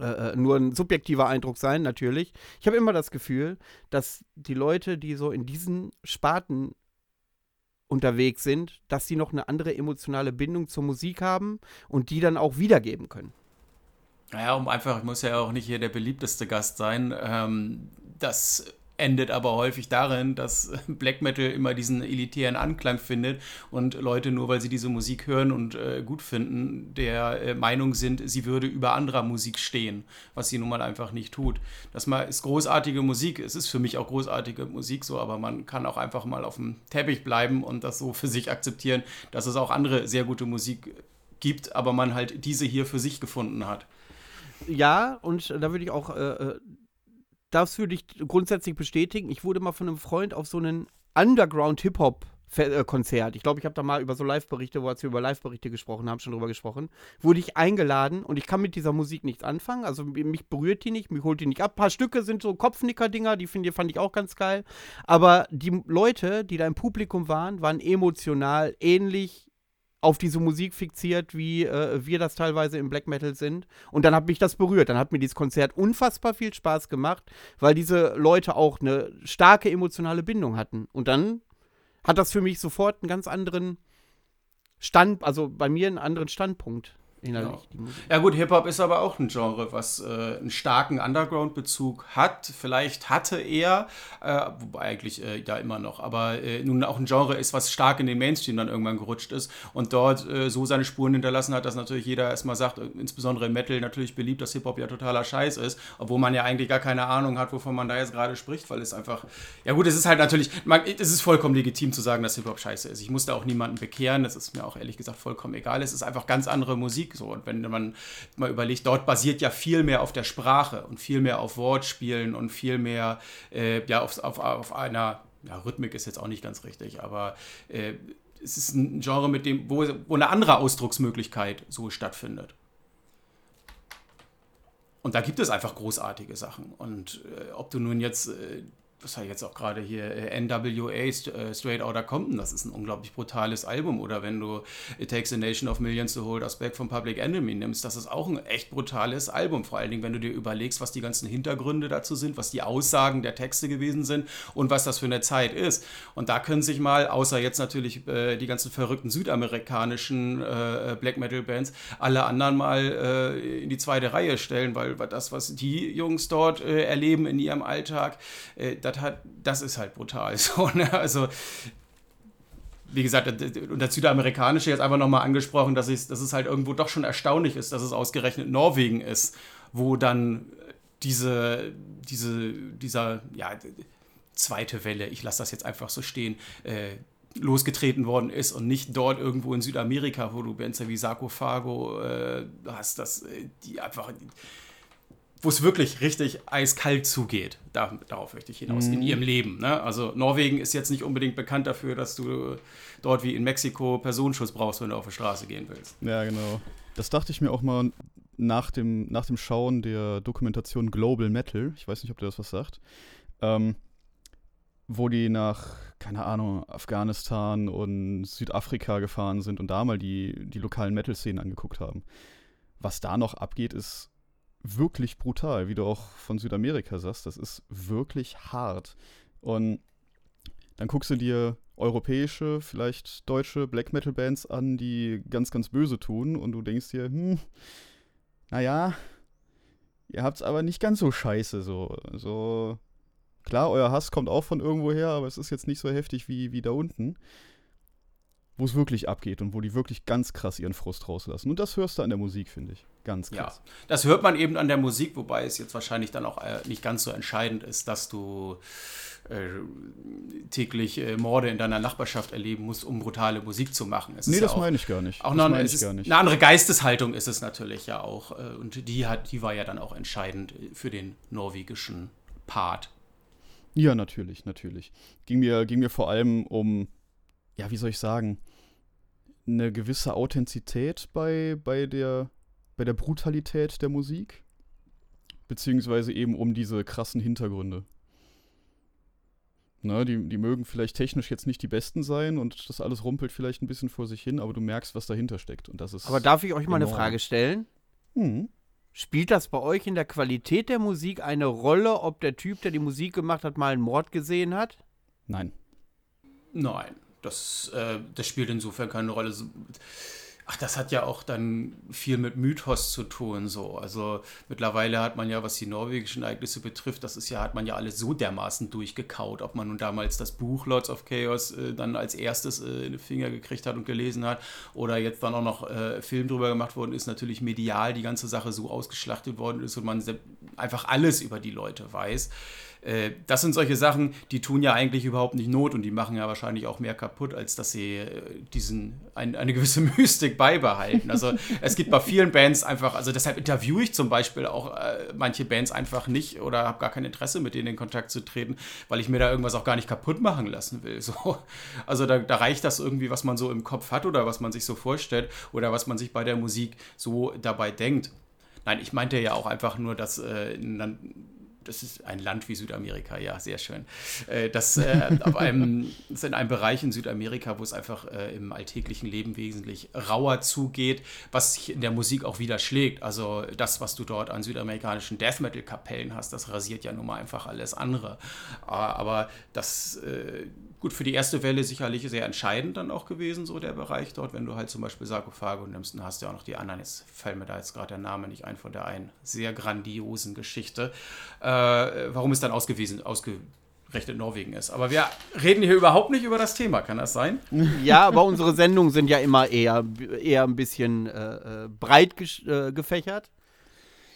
äh, äh nur ein subjektiver Eindruck sein, natürlich. Ich habe immer das Gefühl, dass die Leute, die so in diesen Sparten unterwegs sind, dass sie noch eine andere emotionale Bindung zur Musik haben und die dann auch wiedergeben können. Naja, um einfach, ich muss ja auch nicht hier der beliebteste Gast sein. Ähm, das endet aber häufig darin, dass [LAUGHS] Black Metal immer diesen elitären Anklang findet und Leute nur, weil sie diese Musik hören und äh, gut finden, der äh, Meinung sind, sie würde über anderer Musik stehen, was sie nun mal einfach nicht tut. Das mal ist großartige Musik. Es ist für mich auch großartige Musik so, aber man kann auch einfach mal auf dem Teppich bleiben und das so für sich akzeptieren, dass es auch andere sehr gute Musik gibt, aber man halt diese hier für sich gefunden hat. Ja, und da würde ich auch äh, äh das würde ich grundsätzlich bestätigen. Ich wurde mal von einem Freund auf so einen Underground-Hip-Hop Konzert. Ich glaube, ich habe da mal über so Live-Berichte, wo wir über Live-Berichte gesprochen haben, schon drüber gesprochen. Wurde ich eingeladen und ich kann mit dieser Musik nichts anfangen. Also mich berührt die nicht, mich holt die nicht ab. Ein paar Stücke sind so Kopfnicker-Dinger, die find, fand ich auch ganz geil. Aber die Leute, die da im Publikum waren, waren emotional ähnlich auf diese Musik fixiert, wie äh, wir das teilweise im Black Metal sind. Und dann hat mich das berührt. Dann hat mir dieses Konzert unfassbar viel Spaß gemacht, weil diese Leute auch eine starke emotionale Bindung hatten. Und dann hat das für mich sofort einen ganz anderen Stand, also bei mir einen anderen Standpunkt. Innerlich. Ja. ja, gut, Hip-Hop ist aber auch ein Genre, was äh, einen starken Underground-Bezug hat. Vielleicht hatte er, äh, wobei eigentlich äh, ja immer noch, aber äh, nun auch ein Genre ist, was stark in den Mainstream dann irgendwann gerutscht ist und dort äh, so seine Spuren hinterlassen hat, dass natürlich jeder erstmal sagt, äh, insbesondere im Metal natürlich beliebt, dass Hip-Hop ja totaler Scheiß ist, obwohl man ja eigentlich gar keine Ahnung hat, wovon man da jetzt gerade spricht, weil es einfach, ja gut, es ist halt natürlich, es ist vollkommen legitim zu sagen, dass Hip-Hop scheiße ist. Ich musste auch niemanden bekehren, das ist mir auch ehrlich gesagt vollkommen egal. Es ist einfach ganz andere Musik so. Und wenn man mal überlegt, dort basiert ja viel mehr auf der Sprache und viel mehr auf Wortspielen und viel mehr äh, ja, auf, auf, auf einer, ja, Rhythmik ist jetzt auch nicht ganz richtig, aber äh, es ist ein Genre, mit dem, wo, wo eine andere Ausdrucksmöglichkeit so stattfindet. Und da gibt es einfach großartige Sachen. Und äh, ob du nun jetzt äh, was ich jetzt auch gerade hier, äh, NWA, äh, Straight Outta Compton, das ist ein unglaublich brutales Album. Oder wenn du It Takes a Nation of Millions to Hold Us Back von Public Enemy nimmst, das ist auch ein echt brutales Album. Vor allen Dingen, wenn du dir überlegst, was die ganzen Hintergründe dazu sind, was die Aussagen der Texte gewesen sind und was das für eine Zeit ist. Und da können sich mal, außer jetzt natürlich äh, die ganzen verrückten südamerikanischen äh, Black Metal Bands, alle anderen mal äh, in die zweite Reihe stellen, weil das, was die Jungs dort äh, erleben in ihrem Alltag, das das hat, das ist halt brutal. [LAUGHS] So, ne? Also, wie gesagt, und das Südamerikanische jetzt einfach nochmal angesprochen, dass, ich, dass es halt irgendwo doch schon erstaunlich ist, dass es ausgerechnet Norwegen ist, wo dann diese, diese, dieser, ja, zweite Welle, ich lasse das jetzt einfach so stehen, äh, losgetreten worden ist und nicht dort irgendwo in Südamerika, wo du Bands wie Sarkophago äh, hast, dass äh, die einfach wo es wirklich richtig eiskalt zugeht. Da, darauf möchte ich hinaus, mhm. in ihrem Leben. Ne? Also Norwegen ist jetzt nicht unbedingt bekannt dafür, dass du dort wie in Mexiko Personenschutz brauchst, wenn du auf die Straße gehen willst. Ja, genau. Das dachte ich mir auch mal nach dem, nach dem Schauen der Dokumentation Global Metal. Ich weiß nicht, ob dir das was sagt. Ähm, wo die nach, keine Ahnung, Afghanistan und Südafrika gefahren sind und da mal die, die lokalen Metal-Szenen angeguckt haben. Was da noch abgeht, ist wirklich brutal, wie du auch von Südamerika sagst. Das ist wirklich hart. Und dann guckst du dir europäische, vielleicht deutsche Black Metal Bands an, die ganz, ganz böse tun und du denkst dir, hm, naja, ihr habt's aber nicht ganz so scheiße so. So, klar, euer Hass kommt auch von irgendwo her, aber es ist jetzt nicht so heftig wie, wie da unten wo es wirklich abgeht und wo die wirklich ganz krass ihren Frust rauslassen. Und das hörst du an der Musik, finde ich. Ganz krass. Ja, das hört man eben an der Musik, wobei es jetzt wahrscheinlich dann auch äh, nicht ganz so entscheidend ist, dass du äh, täglich äh, Morde in deiner Nachbarschaft erleben musst, um brutale Musik zu machen. Es nee, das ja meine ich gar nicht. Auch noch eine, eine, andere Geisteshaltung ist es natürlich ja auch. Äh, und die, hat, die war ja dann auch entscheidend für den norwegischen Part. Ja, natürlich, natürlich. Ging mir, ging mir vor allem um ja, wie soll ich sagen, eine gewisse Authentizität bei, bei, der, bei der Brutalität der Musik, beziehungsweise eben um diese krassen Hintergründe. Na, die, die mögen vielleicht technisch jetzt nicht die besten sein und das alles rumpelt vielleicht ein bisschen vor sich hin, aber du merkst, was dahinter steckt. Und das ist aber darf ich euch mal eine Frage stellen? Hm. Spielt das bei euch in der Qualität der Musik eine Rolle, ob der Typ, der die Musik gemacht hat, mal einen Mord gesehen hat? Nein. Nein das, äh, das spielt insofern keine Rolle. Ach, das hat ja auch dann viel mit Mythos zu tun, so. Also mittlerweile hat man ja, was die norwegischen Ereignisse betrifft, das ist ja, hat man ja alles so dermaßen durchgekaut, ob man nun damals das Buch Lords of Chaos äh, dann als erstes äh, in den Finger gekriegt hat und gelesen hat oder jetzt dann auch noch äh, Film drüber gemacht worden ist, natürlich medial die ganze Sache so ausgeschlachtet worden ist und man einfach alles über die Leute weiß. Äh, das sind solche Sachen, die tun ja eigentlich überhaupt nicht Not und die machen ja wahrscheinlich auch mehr kaputt, als dass sie äh, diesen, ein, eine gewisse [LAUGHS] Mystik beibehalten. Also es gibt bei vielen Bands einfach, also deshalb interviewe ich zum Beispiel auch äh, manche Bands einfach nicht oder habe gar kein Interesse, mit denen in Kontakt zu treten, weil ich mir da irgendwas auch gar nicht kaputt machen lassen will. [LAUGHS] So. Also da, da reicht das irgendwie, was man so im Kopf hat oder was man sich so vorstellt oder was man sich bei der Musik so dabei denkt. Nein, ich meinte ja auch einfach nur, dass äh, das ist ein Land wie Südamerika, ja, sehr schön. Äh, das, äh, auf einem, ist in einem Bereich in Südamerika, wo es einfach äh, im alltäglichen Leben wesentlich rauer zugeht, was sich in der Musik auch widerschlägt. Also das, was du dort an südamerikanischen Death Metal-Kapellen hast, das rasiert ja nun mal einfach alles andere. Aber das, äh, gut, für die erste Welle sicherlich sehr entscheidend dann auch gewesen, so der Bereich dort, wenn du halt zum Beispiel Sarkophage nimmst, dann hast du ja auch noch die anderen, jetzt fällt mir da jetzt gerade der Name nicht ein von der einen sehr grandiosen Geschichte. Äh, warum es dann ausgewiesen, ausgerechnet Norwegen ist. Aber wir reden hier überhaupt nicht über das Thema, kann das sein? [LAUGHS] Ja, aber unsere Sendungen sind ja immer eher, eher ein bisschen äh, äh breit äh, gefächert.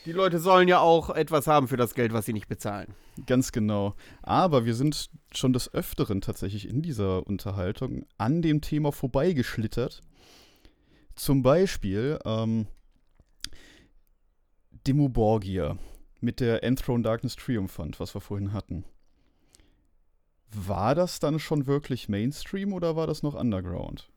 Die Leute sollen ja auch etwas haben für das Geld, was sie nicht bezahlen. Ganz genau. Aber wir sind schon des Öfteren tatsächlich in dieser Unterhaltung an dem Thema vorbeigeschlittert. Zum Beispiel ähm, Demo Borgia mit der Enthroned Darkness Triumphant, was wir vorhin hatten. War das dann schon wirklich Mainstream oder war das noch Underground?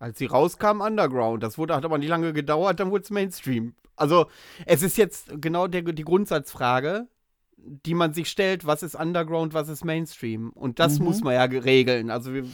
Als sie rauskam, Underground. Das wurde, hat aber nicht lange gedauert, dann wurde es Mainstream. Also, es ist jetzt genau der, die Grundsatzfrage, die man sich stellt: was ist Underground, was ist Mainstream? Und das mhm. muss man ja regeln. Also, wir,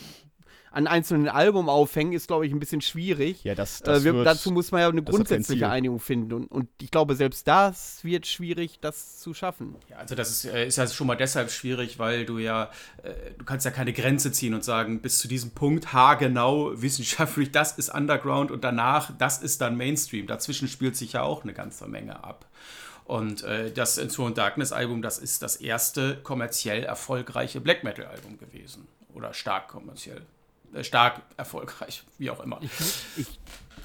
an einzelnen Album aufhängen, ist, glaube ich, ein bisschen schwierig. Ja, das, das äh, wir, dazu muss man ja eine grundsätzliche Einigung finden. Und, und, ich glaube, selbst das wird schwierig, das zu schaffen. Ja, also das ist, äh, ist ja schon mal deshalb schwierig, weil du ja, äh, du kannst ja keine Grenze ziehen und sagen, bis zu diesem Punkt haargenau wissenschaftlich, das ist Underground und danach, das ist dann Mainstream. Dazwischen spielt sich ja auch eine ganze Menge ab. Und äh, das Enthroned Darkness Album, das ist das erste kommerziell erfolgreiche Black Metal Album gewesen. Oder stark kommerziell äh, stark erfolgreich, [LAUGHS] wie auch immer. Ich, ich,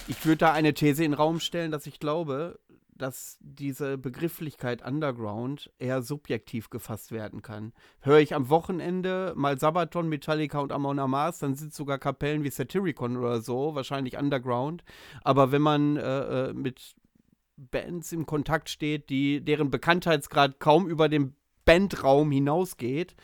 ich würde da eine These in den Raum stellen, dass ich glaube, dass diese Begrifflichkeit Underground eher subjektiv gefasst werden kann. Höre ich am Wochenende mal Sabaton, Metallica und Amon Amas, dann sind sogar Kapellen wie Satyricon oder so, wahrscheinlich Underground. Aber wenn man äh, äh mit Bands im Kontakt steht, die, deren Bekanntheitsgrad kaum über den Bandraum hinausgeht,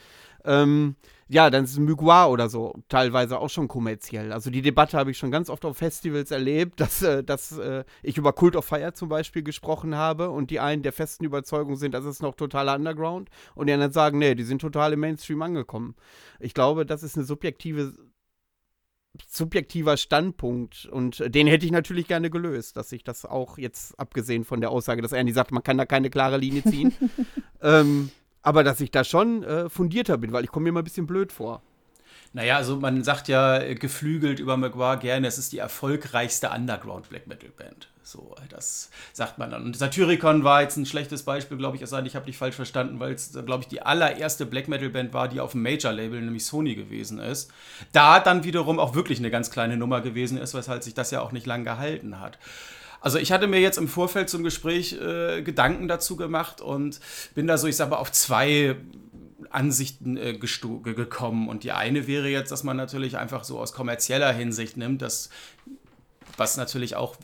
ähm, ja, dann ist Mugua oder so teilweise auch schon kommerziell. Also die Debatte habe ich schon ganz oft auf Festivals erlebt, [LAUGHS] dass, äh, dass äh, ich über Cult of Fire zum Beispiel gesprochen habe und die einen der festen Überzeugung sind, das ist noch totaler Underground und die anderen sagen, nee, die sind total im Mainstream angekommen. Ich glaube, das ist eine subjektive subjektiver Standpunkt und den hätte ich natürlich gerne gelöst, dass ich das auch jetzt abgesehen von der Aussage, dass Ernie sagt, man kann da keine klare Linie ziehen, [LAUGHS] ähm, aber dass ich da schon äh, fundierter bin, weil ich komme mir mal ein bisschen blöd vor. Naja, also man sagt ja äh, geflügelt über Maguire gerne, es ist die erfolgreichste Underground Black Metal Band. So, das sagt man dann. Und Satyricon war jetzt ein schlechtes Beispiel, glaube ich, es sei denn, ich habe dich falsch verstanden, weil es, glaube ich, die allererste Black Metal Band war, die auf dem Major-Label, nämlich Sony, gewesen ist. Da dann wiederum auch wirklich eine ganz kleine Nummer gewesen ist, weshalb sich das ja auch nicht lang gehalten hat. Also ich hatte mir jetzt im Vorfeld zum Gespräch äh, Gedanken dazu gemacht und bin da so, ich sag mal, auf zwei Ansichten äh, gekommen. Und die eine wäre jetzt, dass man natürlich einfach so aus kommerzieller Hinsicht nimmt, dass was natürlich auch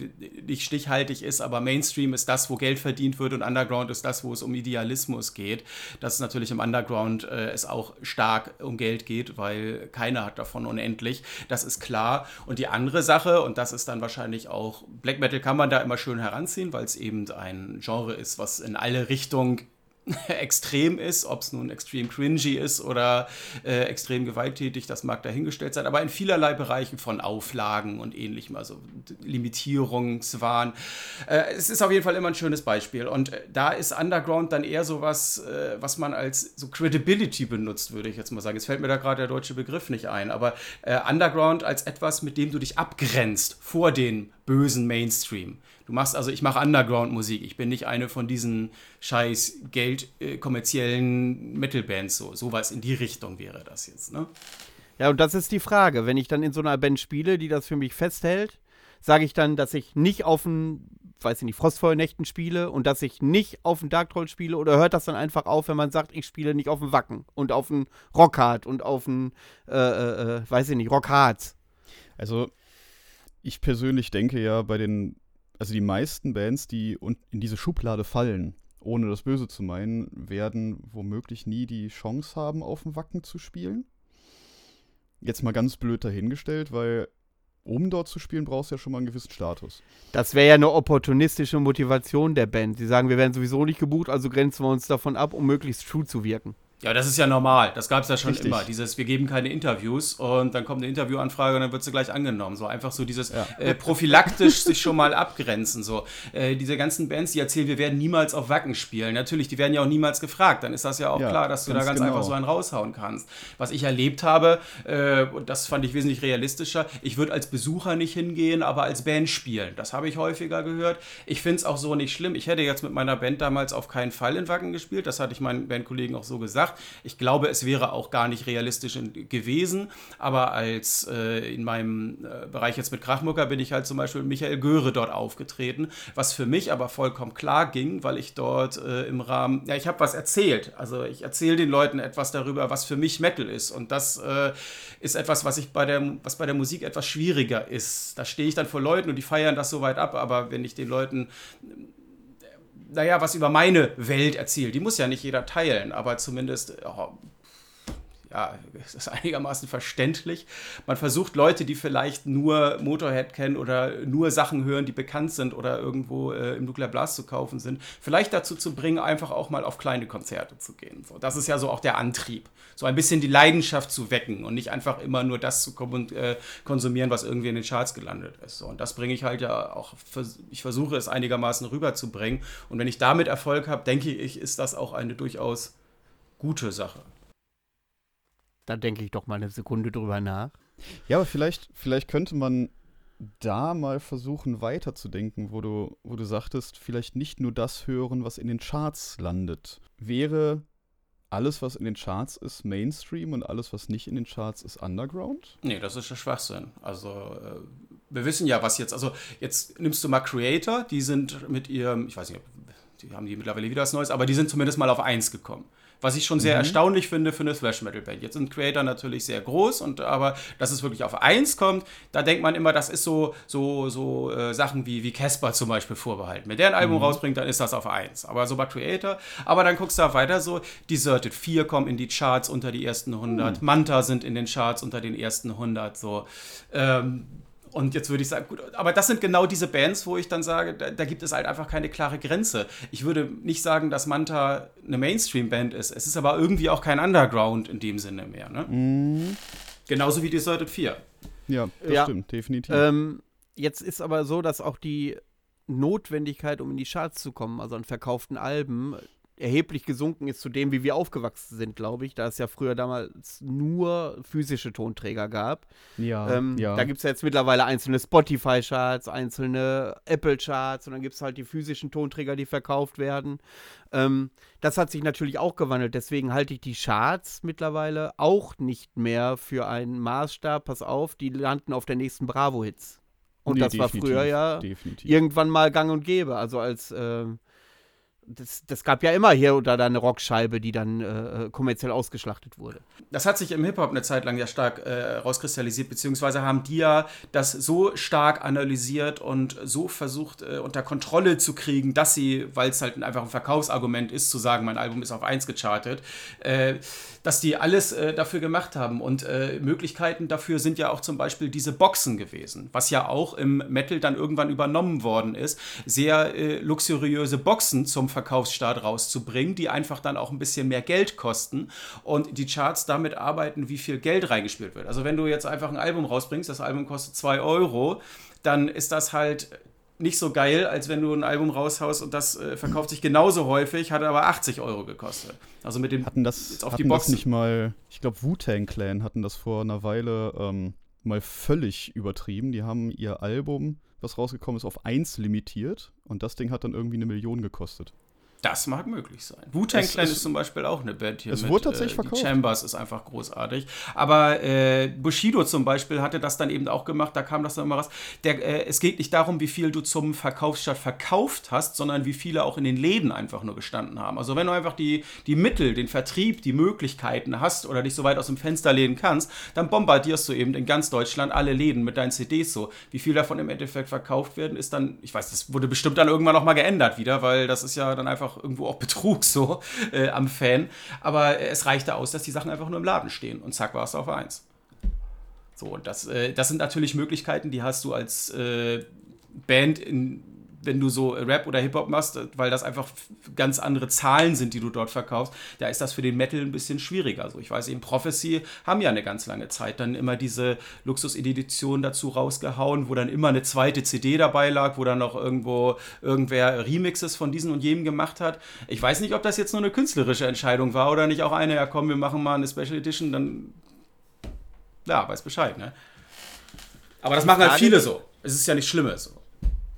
nicht stichhaltig ist, aber Mainstream ist das, wo Geld verdient wird und Underground ist das, wo es um Idealismus geht. Dass es natürlich im Underground äh, es auch stark um Geld geht, weil keiner hat davon unendlich. Das ist klar. Und die andere Sache, und das ist dann wahrscheinlich auch, Black Metal kann man da immer schön heranziehen, weil es eben ein Genre ist, was in alle Richtungen [LAUGHS] extrem ist, ob es nun extrem cringy ist oder äh, extrem gewalttätig, das mag dahingestellt sein, aber in vielerlei Bereichen von Auflagen und ähnlichem, also Limitierungswahn. Äh, es ist auf jeden Fall immer ein schönes Beispiel und äh, da ist Underground dann eher so was, äh, was man als so Credibility benutzt, würde ich jetzt mal sagen. Es fällt mir da gerade der deutsche Begriff nicht ein, aber äh, Underground als etwas, mit dem du dich abgrenzt vor den bösen Mainstream. Du machst also, ich mache Underground-Musik. Ich bin nicht eine von diesen scheiß Geld äh, kommerziellen Metal-Bands. So sowas in die Richtung wäre das jetzt, ne? Ja, und das ist die Frage. Wenn ich dann in so einer Band spiele, die das für mich festhält, sage ich dann, dass ich nicht auf den, weiß ich nicht, Frostfeuernächten spiele und dass ich nicht auf den Dark Troll spiele oder hört das dann einfach auf, wenn man sagt, ich spiele nicht auf den Wacken und auf den Rockhard und auf den, äh, äh, äh weiß ich nicht, Rockhards? Also, ich persönlich denke ja bei den also die meisten Bands, die in diese Schublade fallen, ohne das Böse zu meinen, werden womöglich nie die Chance haben, auf dem Wacken zu spielen. Jetzt mal ganz blöd dahingestellt, weil um dort zu spielen, brauchst du ja schon mal einen gewissen Status. Das wäre ja eine opportunistische Motivation der Band. Sie sagen, wir werden sowieso nicht gebucht, also grenzen wir uns davon ab, um möglichst true zu wirken. Ja, das ist ja normal. Das gab es ja schon Richtig. immer. Dieses, wir geben keine Interviews und dann kommt eine Interviewanfrage und dann wird sie gleich angenommen. So einfach so dieses Ja. äh, prophylaktisch sich schon mal [LAUGHS] abgrenzen. So äh, diese ganzen Bands, die erzählen, wir werden niemals auf Wacken spielen. Natürlich, die werden ja auch niemals gefragt. Dann ist das ja auch Ja, klar, dass du da ganz genau. einfach so einen raushauen kannst. Was ich erlebt habe, äh, und das fand ich wesentlich realistischer, ich würde als Besucher nicht hingehen, aber als Band spielen. Das habe ich häufiger gehört. Ich finde es auch so nicht schlimm. Ich hätte jetzt mit meiner Band damals auf keinen Fall in Wacken gespielt. Das hatte ich meinen Bandkollegen auch so gesagt. Ich glaube, es wäre auch gar nicht realistisch gewesen. Aber als äh, in meinem äh, Bereich jetzt mit Krachmucker bin ich halt zum Beispiel mit Michael Göre dort aufgetreten, was für mich aber vollkommen klar ging, weil ich dort äh, im Rahmen, ja, ich habe was erzählt. Also ich erzähle den Leuten etwas darüber, was für mich Metal ist. Und das äh, ist etwas, was ich bei der, was bei der Musik etwas schwieriger ist. Da stehe ich dann vor Leuten und die feiern das so weit ab, aber wenn ich den Leuten naja, was über meine Welt erzählt. Die muss ja nicht jeder teilen, aber zumindest, oh, ja, es ist einigermaßen verständlich. Man versucht Leute, die vielleicht nur Motorhead kennen oder nur Sachen hören, die bekannt sind oder irgendwo äh, im Nuclear Blast zu kaufen sind, vielleicht dazu zu bringen, einfach auch mal auf kleine Konzerte zu gehen. So, das ist ja so auch der Antrieb. So ein bisschen die Leidenschaft zu wecken und nicht einfach immer nur das zu kom äh, konsumieren, was irgendwie in den Charts gelandet ist. So, und das bringe ich halt ja auch, ich versuche es einigermaßen rüberzubringen. Und wenn ich damit Erfolg habe, denke ich, ist das auch eine durchaus gute Sache. Da denke ich doch mal eine Sekunde drüber nach. Ja, aber vielleicht, vielleicht könnte man da mal versuchen weiterzudenken, wo du, wo du sagtest, vielleicht nicht nur das hören, was in den Charts landet. Wäre alles, was in den Charts ist, Mainstream und alles, was nicht in den Charts ist, Underground? Nee, das ist der Schwachsinn. Also, äh, wir wissen ja, was jetzt, also jetzt nimmst du mal Creator, die sind mit ihrem, ich weiß nicht, die haben die mittlerweile wieder was Neues, aber die sind zumindest mal auf 1 gekommen. Was ich schon sehr erstaunlich finde für eine Thrash-Metal-Band. Jetzt sind Creator natürlich sehr groß, und, aber dass es wirklich auf 1 kommt, da denkt man immer, das ist so, so, so äh, Sachen wie, wie Casper zum Beispiel vorbehalten. Wenn der ein Album rausbringt, dann ist das auf 1. Aber so bei Creator, aber dann guckst du da weiter so, Deserted 4 kommen in die Charts unter die ersten 100, Manta sind in den Charts unter den ersten 100, so. Ähm, und jetzt würde ich sagen, gut, aber das sind genau diese Bands, wo ich dann sage, da, da, gibt es halt einfach keine klare Grenze. Ich würde nicht sagen, dass Manta eine Mainstream-Band ist. Es ist aber irgendwie auch kein Underground in dem Sinne mehr. Ne? Mhm. Genauso wie Deserted 4. Ja, das Ja. stimmt, definitiv. Ähm, jetzt ist aber so, dass auch die Notwendigkeit, um in die Charts zu kommen, also an verkauften Alben, erheblich gesunken ist zu dem, wie wir aufgewachsen sind, glaube ich, da es ja früher damals nur physische Tonträger gab. ja, Ähm, ja. Da gibt es ja jetzt mittlerweile einzelne Spotify-Charts, einzelne Apple-Charts und dann gibt es halt die physischen Tonträger, die verkauft werden. Ähm, das hat sich natürlich auch gewandelt, deswegen halte ich die Charts mittlerweile auch nicht mehr für einen Maßstab. Pass auf, die landen auf der nächsten Bravo-Hits. Und Nee, das war früher ja Definitiv. irgendwann mal gang und gäbe. Also als ähm, das, das gab ja immer hier oder da eine Rockscheibe, die dann äh, kommerziell ausgeschlachtet wurde. Das hat sich im Hip-Hop eine Zeit lang ja stark äh, rauskristallisiert, beziehungsweise haben die ja das so stark analysiert und so versucht äh, unter Kontrolle zu kriegen, dass sie, weil es halt einfach ein Verkaufsargument ist, zu sagen, mein Album ist auf 1 gechartet, äh, dass die alles äh, dafür gemacht haben. Und äh, Möglichkeiten dafür sind ja auch zum Beispiel diese Boxen gewesen, was ja auch im Metal dann irgendwann übernommen worden ist, sehr äh, luxuriöse Boxen zum Verkaufsstart rauszubringen, die einfach dann auch ein bisschen mehr Geld kosten und die Charts damit arbeiten, wie viel Geld reingespielt wird. Also wenn du jetzt einfach ein Album rausbringst, das Album kostet 2 Euro, dann ist das halt nicht so geil, als wenn du ein Album raushaust und das äh, verkauft sich genauso häufig, hat aber 80 Euro gekostet. Also mit dem Hatten das, jetzt auf die hatten das Boxen. nicht mal, ich glaube, Wu-Tang Clan hatten das vor einer Weile ähm, mal völlig übertrieben. Die haben ihr Album, was rausgekommen ist, auf 1 limitiert und das Ding hat dann irgendwie eine Million gekostet. Das mag möglich sein. Wu-Tang Clan ist zum Beispiel auch eine Band hier. es mit, wurde tatsächlich äh, verkauft. Chambers ist einfach großartig. Aber äh, Bushido zum Beispiel hatte das dann eben auch gemacht. Da kam das dann immer raus. Der, äh, es geht nicht darum, wie viel du zum Verkaufsstart verkauft hast, sondern wie viele auch in den Läden einfach nur gestanden haben. Also wenn du einfach die, die Mittel, den Vertrieb, die Möglichkeiten hast oder dich so weit aus dem Fenster lehnen kannst, dann bombardierst du eben in ganz Deutschland alle Läden mit deinen CDs so. Wie viel davon im Endeffekt verkauft werden, ist dann, ich weiß, das wurde bestimmt dann irgendwann noch mal geändert wieder, weil das ist ja dann einfach irgendwo auch [LAUGHS] Betrug so äh, am Fan. Aber äh, es reichte aus, dass die Sachen einfach nur im Laden stehen und zack war es auf eins. So, das, äh, das sind natürlich Möglichkeiten, die hast du als äh, Band in wenn du so Rap oder Hip-Hop machst, weil das einfach ganz andere Zahlen sind, die du dort verkaufst, da ist das für den Metal ein bisschen schwieriger. Also ich weiß eben, Prophecy haben ja eine ganz lange Zeit dann immer diese Luxus-Edition dazu rausgehauen, wo dann immer eine zweite CD dabei lag, wo dann noch irgendwo irgendwer Remixes von diesen und jenem gemacht hat. Ich weiß nicht, ob das jetzt nur eine künstlerische Entscheidung war oder nicht auch eine, ja komm, wir machen mal eine Special Edition, dann ja, weiß Bescheid, ne? Aber das machen halt viele so. Es ist ja nichts Schlimmes. So.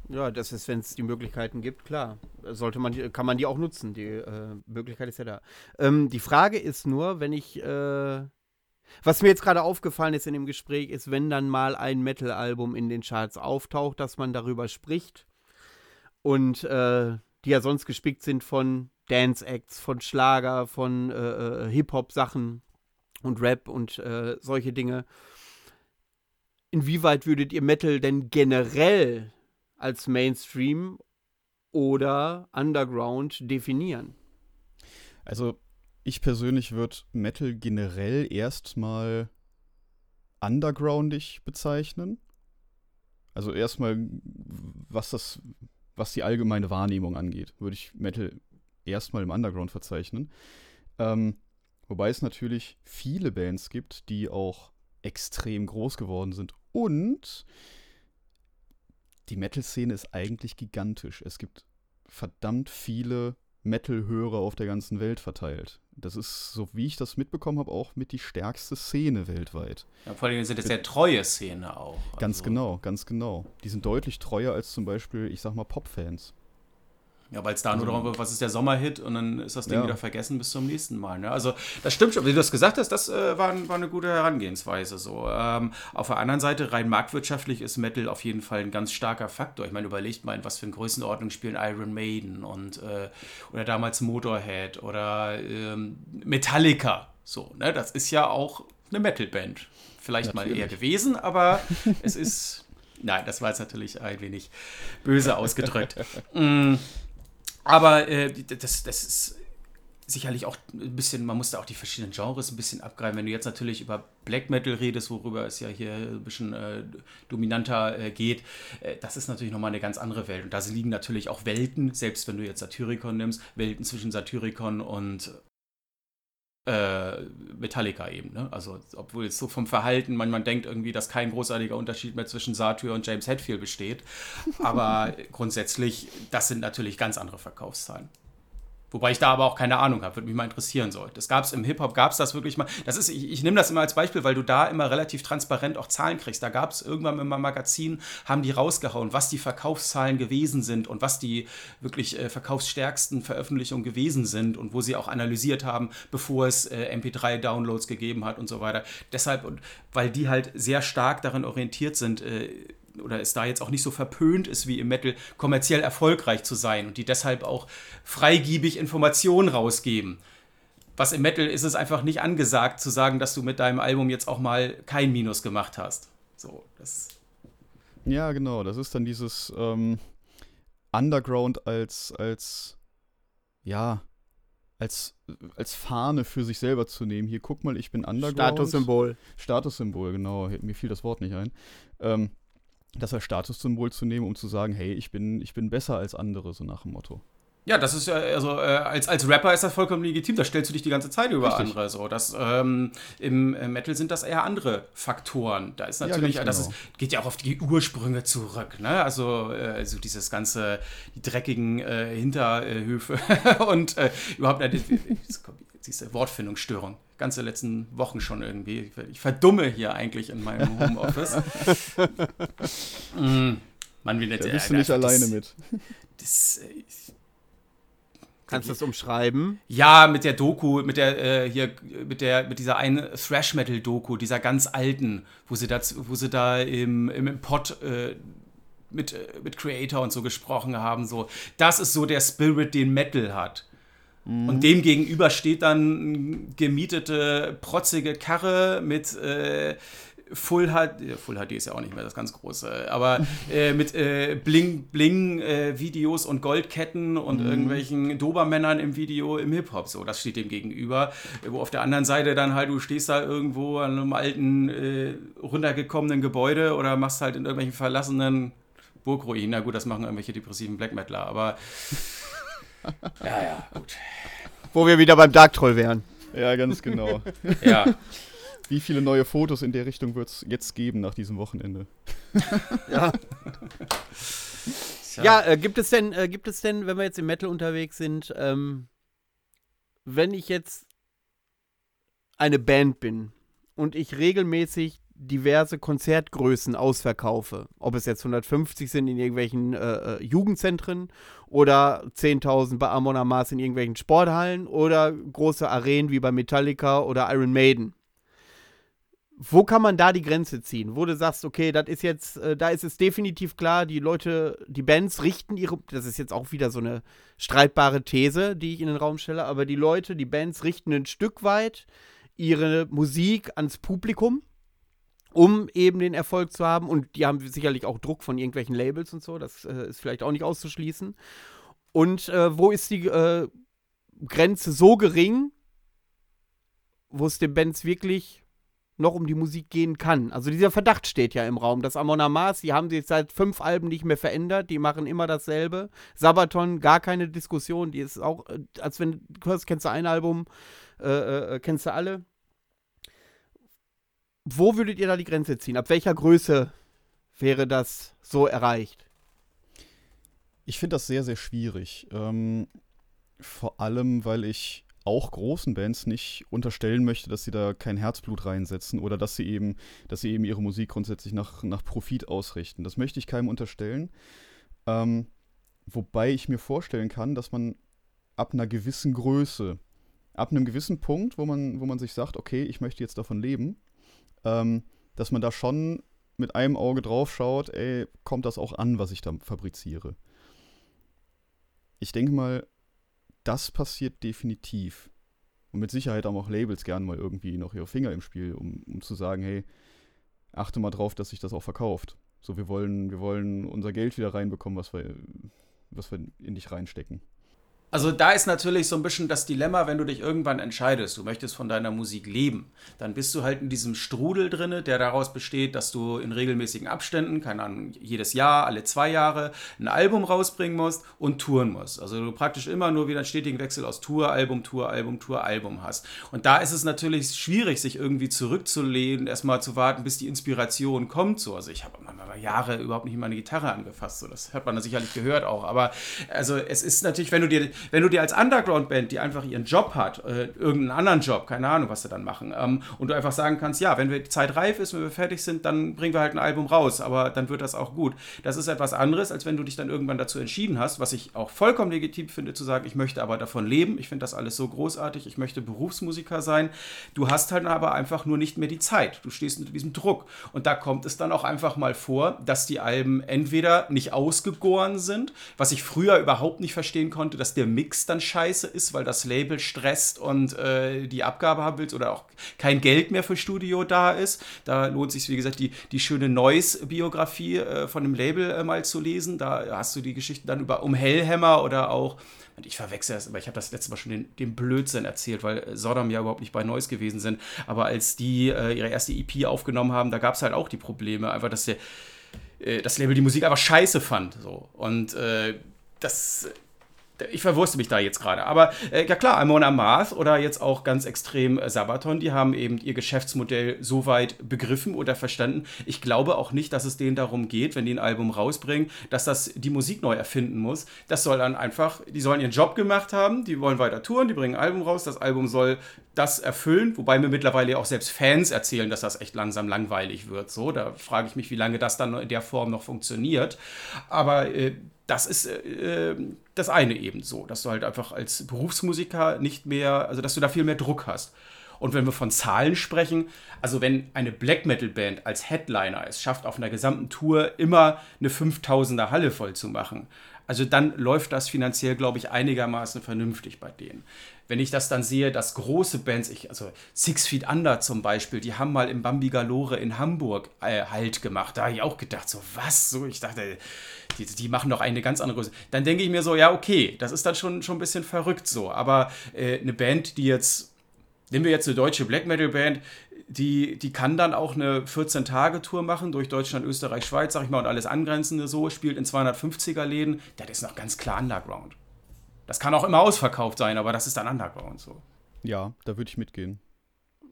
Ja, das ist, wenn es die Möglichkeiten gibt, klar. Sollte man, kann man die auch nutzen. Die äh, Möglichkeit ist ja da. Ähm, die Frage ist nur, wenn ich, äh, was mir jetzt gerade aufgefallen ist in dem Gespräch, ist, wenn dann mal ein Metal-Album in den Charts auftaucht, dass man darüber spricht und äh, die ja sonst gespickt sind von Dance-Acts, von Schlager, von äh, äh, Hip-Hop-Sachen und Rap und äh, solche Dinge. Inwieweit würdet ihr Metal denn generell als Mainstream oder Underground definieren? Also ich persönlich würde Metal generell erstmal undergroundig bezeichnen. Also erstmal, was das, was die allgemeine Wahrnehmung angeht, würde ich Metal erstmal im Underground verzeichnen. Ähm, wobei es natürlich viele Bands gibt, die auch extrem groß geworden sind und die Metal-Szene ist eigentlich gigantisch. Es gibt verdammt viele Metal-Hörer auf der ganzen Welt verteilt. Das ist, so wie ich das mitbekommen habe, auch mit die stärkste Szene weltweit. Ja, vor allem sind es sehr treue Szene auch. Ganz also. genau, ganz genau. Die sind deutlich treuer als zum Beispiel, ich sag mal, Pop-Fans. Ja, weil es da nur also darum geht, was ist der Sommerhit und dann ist das Ding ja. wieder vergessen bis zum nächsten Mal. Ne? Also das stimmt schon, wie du das gesagt hast, das äh, war, war, eine gute Herangehensweise. So. Ähm, auf der anderen Seite, rein marktwirtschaftlich ist Metal auf jeden Fall ein ganz starker Faktor. Ich meine, überlegt mal, in was für eine Größenordnung spielen Iron Maiden und äh, oder damals Motorhead oder ähm, Metallica. So, ne? Das ist ja auch eine Metalband. Vielleicht Natürlich. mal eher gewesen, aber es ist. [LAUGHS] Nein, das war jetzt natürlich ein wenig böse ausgedrückt. [LAUGHS] mm. Aber äh, das, das ist sicherlich auch ein bisschen, man muss da auch die verschiedenen Genres ein bisschen abgreifen. Wenn du jetzt natürlich über Black Metal redest, worüber es ja hier ein bisschen äh, dominanter äh, geht, äh, das ist natürlich nochmal eine ganz andere Welt. Und da liegen natürlich auch Welten, selbst wenn du jetzt Satyricon nimmst, Welten zwischen Satyricon und äh, Metallica eben. Ne? Also, obwohl es so vom Verhalten man, man denkt irgendwie, dass kein großartiger Unterschied mehr zwischen Satyr und James Hetfield besteht. Aber [LAUGHS] grundsätzlich, das sind natürlich ganz andere Verkaufszahlen. Wobei ich da aber auch keine Ahnung habe, würde mich mal interessieren soll. Das gab es im Hip-Hop, gab es das wirklich mal. Das ist, ich, ich nehme das immer als Beispiel, weil du da immer relativ transparent auch Zahlen kriegst. Da gab es irgendwann in meinem Magazin, haben die rausgehauen, was die Verkaufszahlen gewesen sind und was die wirklich äh, verkaufsstärksten Veröffentlichungen gewesen sind und wo sie auch analysiert haben, bevor es äh, MP3-Downloads gegeben hat und so weiter. Deshalb, und weil die halt sehr stark darin orientiert sind, äh, oder es da jetzt auch nicht so verpönt ist wie im Metal, kommerziell erfolgreich zu sein und die deshalb auch freigiebig Informationen rausgeben. Was im Metal ist es einfach nicht angesagt zu sagen, dass du mit deinem Album jetzt auch mal kein Minus gemacht hast. So, das. Ja, genau. Das ist dann dieses ähm, Underground als, als, ja, als, als Fahne für sich selber zu nehmen. Hier, guck mal, ich bin Underground. Statussymbol. Statussymbol, genau. Mir fiel das Wort nicht ein. Ähm, das als Statussymbol zu nehmen, um zu sagen, hey, ich bin, ich bin besser als andere, so nach dem Motto. Ja, das ist ja, also äh, als, als Rapper ist das vollkommen legitim, da stellst du dich die ganze Zeit über Richtig. andere. So. Das, ähm, Im äh, Metal sind das eher andere Faktoren. Da ist natürlich, ja, das ist, genau. geht ja auch auf die Ursprünge zurück. Ne? Also, äh, so dieses ganze, die dreckigen äh, Hinterhöfe [LAUGHS] und äh, überhaupt, äh, diese Wortfindungsstörung. Ganze letzten Wochen schon irgendwie. Ich verdumme hier eigentlich in meinem [LAUGHS] Homeoffice. mm, Mann, wie nett. Da bist du nicht alleine das, mit. Das, äh, Kannst du das umschreiben? Ja, mit der Doku, mit der äh, hier, mit der, mit dieser einen Thrash Metal Doku, dieser ganz alten, wo sie da, wo sie da im, im Pod äh, mit, äh, mit Creator und so gesprochen haben. So, das ist so der Spirit, den Metal hat. Mhm. Und dem gegenüber steht dann gemietete, protzige Karre mit äh, Full HD, Full HD ist ja auch nicht mehr das ganz große, aber [LAUGHS] äh, mit äh, Bling Bling äh, und Goldketten und mhm. irgendwelchen Dobermännern im Video im Hip Hop so, das steht dem gegenüber, wo auf der anderen Seite dann halt du stehst da irgendwo an einem alten äh, runtergekommenen Gebäude oder machst halt in irgendwelchen verlassenen Burgruinen. Na gut, das machen irgendwelche depressiven Black Metaler, aber [LAUGHS] ja, ja, gut. Wo wir wieder beim Dark Troll wären. Ja, ganz genau. [LAUGHS] ja. Wie viele neue Fotos in der Richtung wird es jetzt geben nach diesem Wochenende? ja. Ja, äh, gibt es denn, äh, gibt es denn, wenn wir jetzt im Metal unterwegs sind, ähm, wenn ich jetzt eine Band bin und ich regelmäßig diverse Konzertgrößen ausverkaufe, ob es jetzt 150 sind in irgendwelchen äh, äh Jugendzentren oder 10.000 bei Amon Amas in irgendwelchen Sporthallen oder große Arenen wie bei Metallica oder Iron Maiden. Wo kann man da die Grenze ziehen? Wo du sagst, okay, das ist jetzt, äh, da ist es definitiv klar, die Leute, die Bands richten ihre, das ist jetzt auch wieder so eine streitbare These, die ich in den Raum stelle, aber die Leute, die Bands richten ein Stück weit ihre Musik ans Publikum, um eben den Erfolg zu haben. Und die haben sicherlich auch Druck von irgendwelchen Labels und so, das äh, ist vielleicht auch nicht auszuschließen. Und äh, wo ist die äh, Grenze so gering, wo es den Bands wirklich noch um die Musik gehen kann. Also dieser Verdacht steht ja im Raum. Das Amon Amas, die haben sich seit fünf Alben nicht mehr verändert, die machen immer dasselbe. Sabaton, gar keine Diskussion, die ist auch, äh, als wenn du hörst, kennst du ein Album, äh, äh, äh, kennst du alle. Wo würdet ihr da die Grenze ziehen? Ab welcher Größe wäre das so erreicht? Ich finde das sehr, sehr schwierig. Ähm, vor allem, weil ich auch großen Bands nicht unterstellen möchte, dass sie da kein Herzblut reinsetzen oder dass sie eben, dass sie eben ihre Musik grundsätzlich nach, nach Profit ausrichten. Das möchte ich keinem unterstellen. Ähm, wobei ich mir vorstellen kann, dass man ab einer gewissen Größe, ab einem gewissen Punkt, wo man, wo man sich sagt, okay, ich möchte jetzt davon leben, ähm, dass man da schon mit einem Auge drauf schaut, ey, kommt das auch an, was ich da fabriziere. Ich denke mal, das passiert definitiv. Und mit Sicherheit haben auch Labels gern mal irgendwie noch ihre Finger im Spiel, um, um zu sagen, hey, achte mal drauf, dass sich das auch verkauft. So, wir wollen, wir wollen unser Geld wieder reinbekommen, was wir, was wir in dich reinstecken. Also da ist natürlich so ein bisschen das Dilemma, wenn du dich irgendwann entscheidest, du möchtest von deiner Musik leben, dann bist du halt in diesem Strudel drinne, der daraus besteht, dass du in regelmäßigen Abständen, keine Ahnung, jedes Jahr, alle zwei Jahre ein Album rausbringen musst und touren musst. Also du praktisch immer nur wieder einen stetigen Wechsel aus Tour, Album, Tour, Album, Tour, Album hast. Und da ist es natürlich schwierig, sich irgendwie zurückzulehnen, erstmal zu warten, bis die Inspiration kommt. So, also ich habe Jahre überhaupt nicht meine Gitarre angefasst. So, das hat man sicherlich gehört auch. Aber also es ist natürlich, wenn du dir wenn du dir als Underground-Band, die einfach ihren Job hat, äh, irgendeinen anderen Job, keine Ahnung, was sie dann machen, ähm, und du einfach sagen kannst, ja, wenn wir die Zeit reif ist, wenn wir fertig sind, dann bringen wir halt ein Album raus, aber dann wird das auch gut. Das ist etwas anderes, als wenn du dich dann irgendwann dazu entschieden hast, was ich auch vollkommen legitim finde, zu sagen, ich möchte aber davon leben, ich finde das alles so großartig, ich möchte Berufsmusiker sein. Du hast halt aber einfach nur nicht mehr die Zeit. Du stehst unter diesem Druck. Und da kommt es dann auch einfach mal vor, dass die Alben entweder nicht ausgegoren sind, was ich früher überhaupt nicht verstehen konnte, dass der Mix dann scheiße ist, weil das Label stresst und äh, die Abgabe haben willst oder auch kein Geld mehr für Studio da ist. Da lohnt sich, wie gesagt, die, die schöne Noise-Biografie äh, von dem Label äh, mal zu lesen. Da hast du die Geschichten dann über um Hellhammer oder auch ich verwechsel das, aber ich habe das letzte Mal schon den, den, Blödsinn erzählt, weil Sodom ja überhaupt nicht bei Noise gewesen sind. Aber als die äh, ihre erste EP aufgenommen haben, da gab es halt auch die Probleme, einfach, dass der, äh, das Label die Musik einfach scheiße fand. So. Und äh, das ich verwurste mich da jetzt gerade. Aber äh, ja klar, Amon Amarth oder jetzt auch ganz extrem äh, Sabaton, die haben eben ihr Geschäftsmodell so weit begriffen oder verstanden. Ich glaube auch nicht, dass es denen darum geht, wenn die ein Album rausbringen, dass das die Musik neu erfinden muss. Das soll dann einfach, die sollen ihren Job gemacht haben, die wollen weiter touren, die bringen ein Album raus, das Album soll das erfüllen, wobei mir mittlerweile auch selbst Fans erzählen, dass das echt langsam langweilig wird. So, da frage ich mich, wie lange das dann in der Form noch funktioniert. Aber äh, das ist äh, äh, das eine eben so, dass du halt einfach als Berufsmusiker nicht mehr, also dass du da viel mehr Druck hast. Und wenn wir von Zahlen sprechen, also wenn eine Black Metal Band als Headliner es schafft, auf einer gesamten Tour immer eine 5000er Halle voll zu machen, also dann läuft das finanziell, glaube ich, einigermaßen vernünftig bei denen. Wenn ich das dann sehe, dass große Bands, ich, also Six Feet Under zum Beispiel, die haben mal im Bambi Galore in Hamburg äh, Halt gemacht. Da habe ich auch gedacht, so was? So, ich dachte, die, die machen doch eine ganz andere Größe. Dann denke ich mir so, ja, okay, das ist dann schon, schon ein bisschen verrückt so. Aber äh, eine Band, die jetzt, nehmen wir jetzt eine deutsche Black Metal Band, die, die kann dann auch eine 14-Tage-Tour machen durch Deutschland, Österreich, Schweiz, sag ich mal, und alles angrenzende so, spielt in 250er-Läden. Das ist noch ganz klar Underground. Das kann auch immer ausverkauft sein, aber das ist dann Underground so. Ja, da würde ich mitgehen.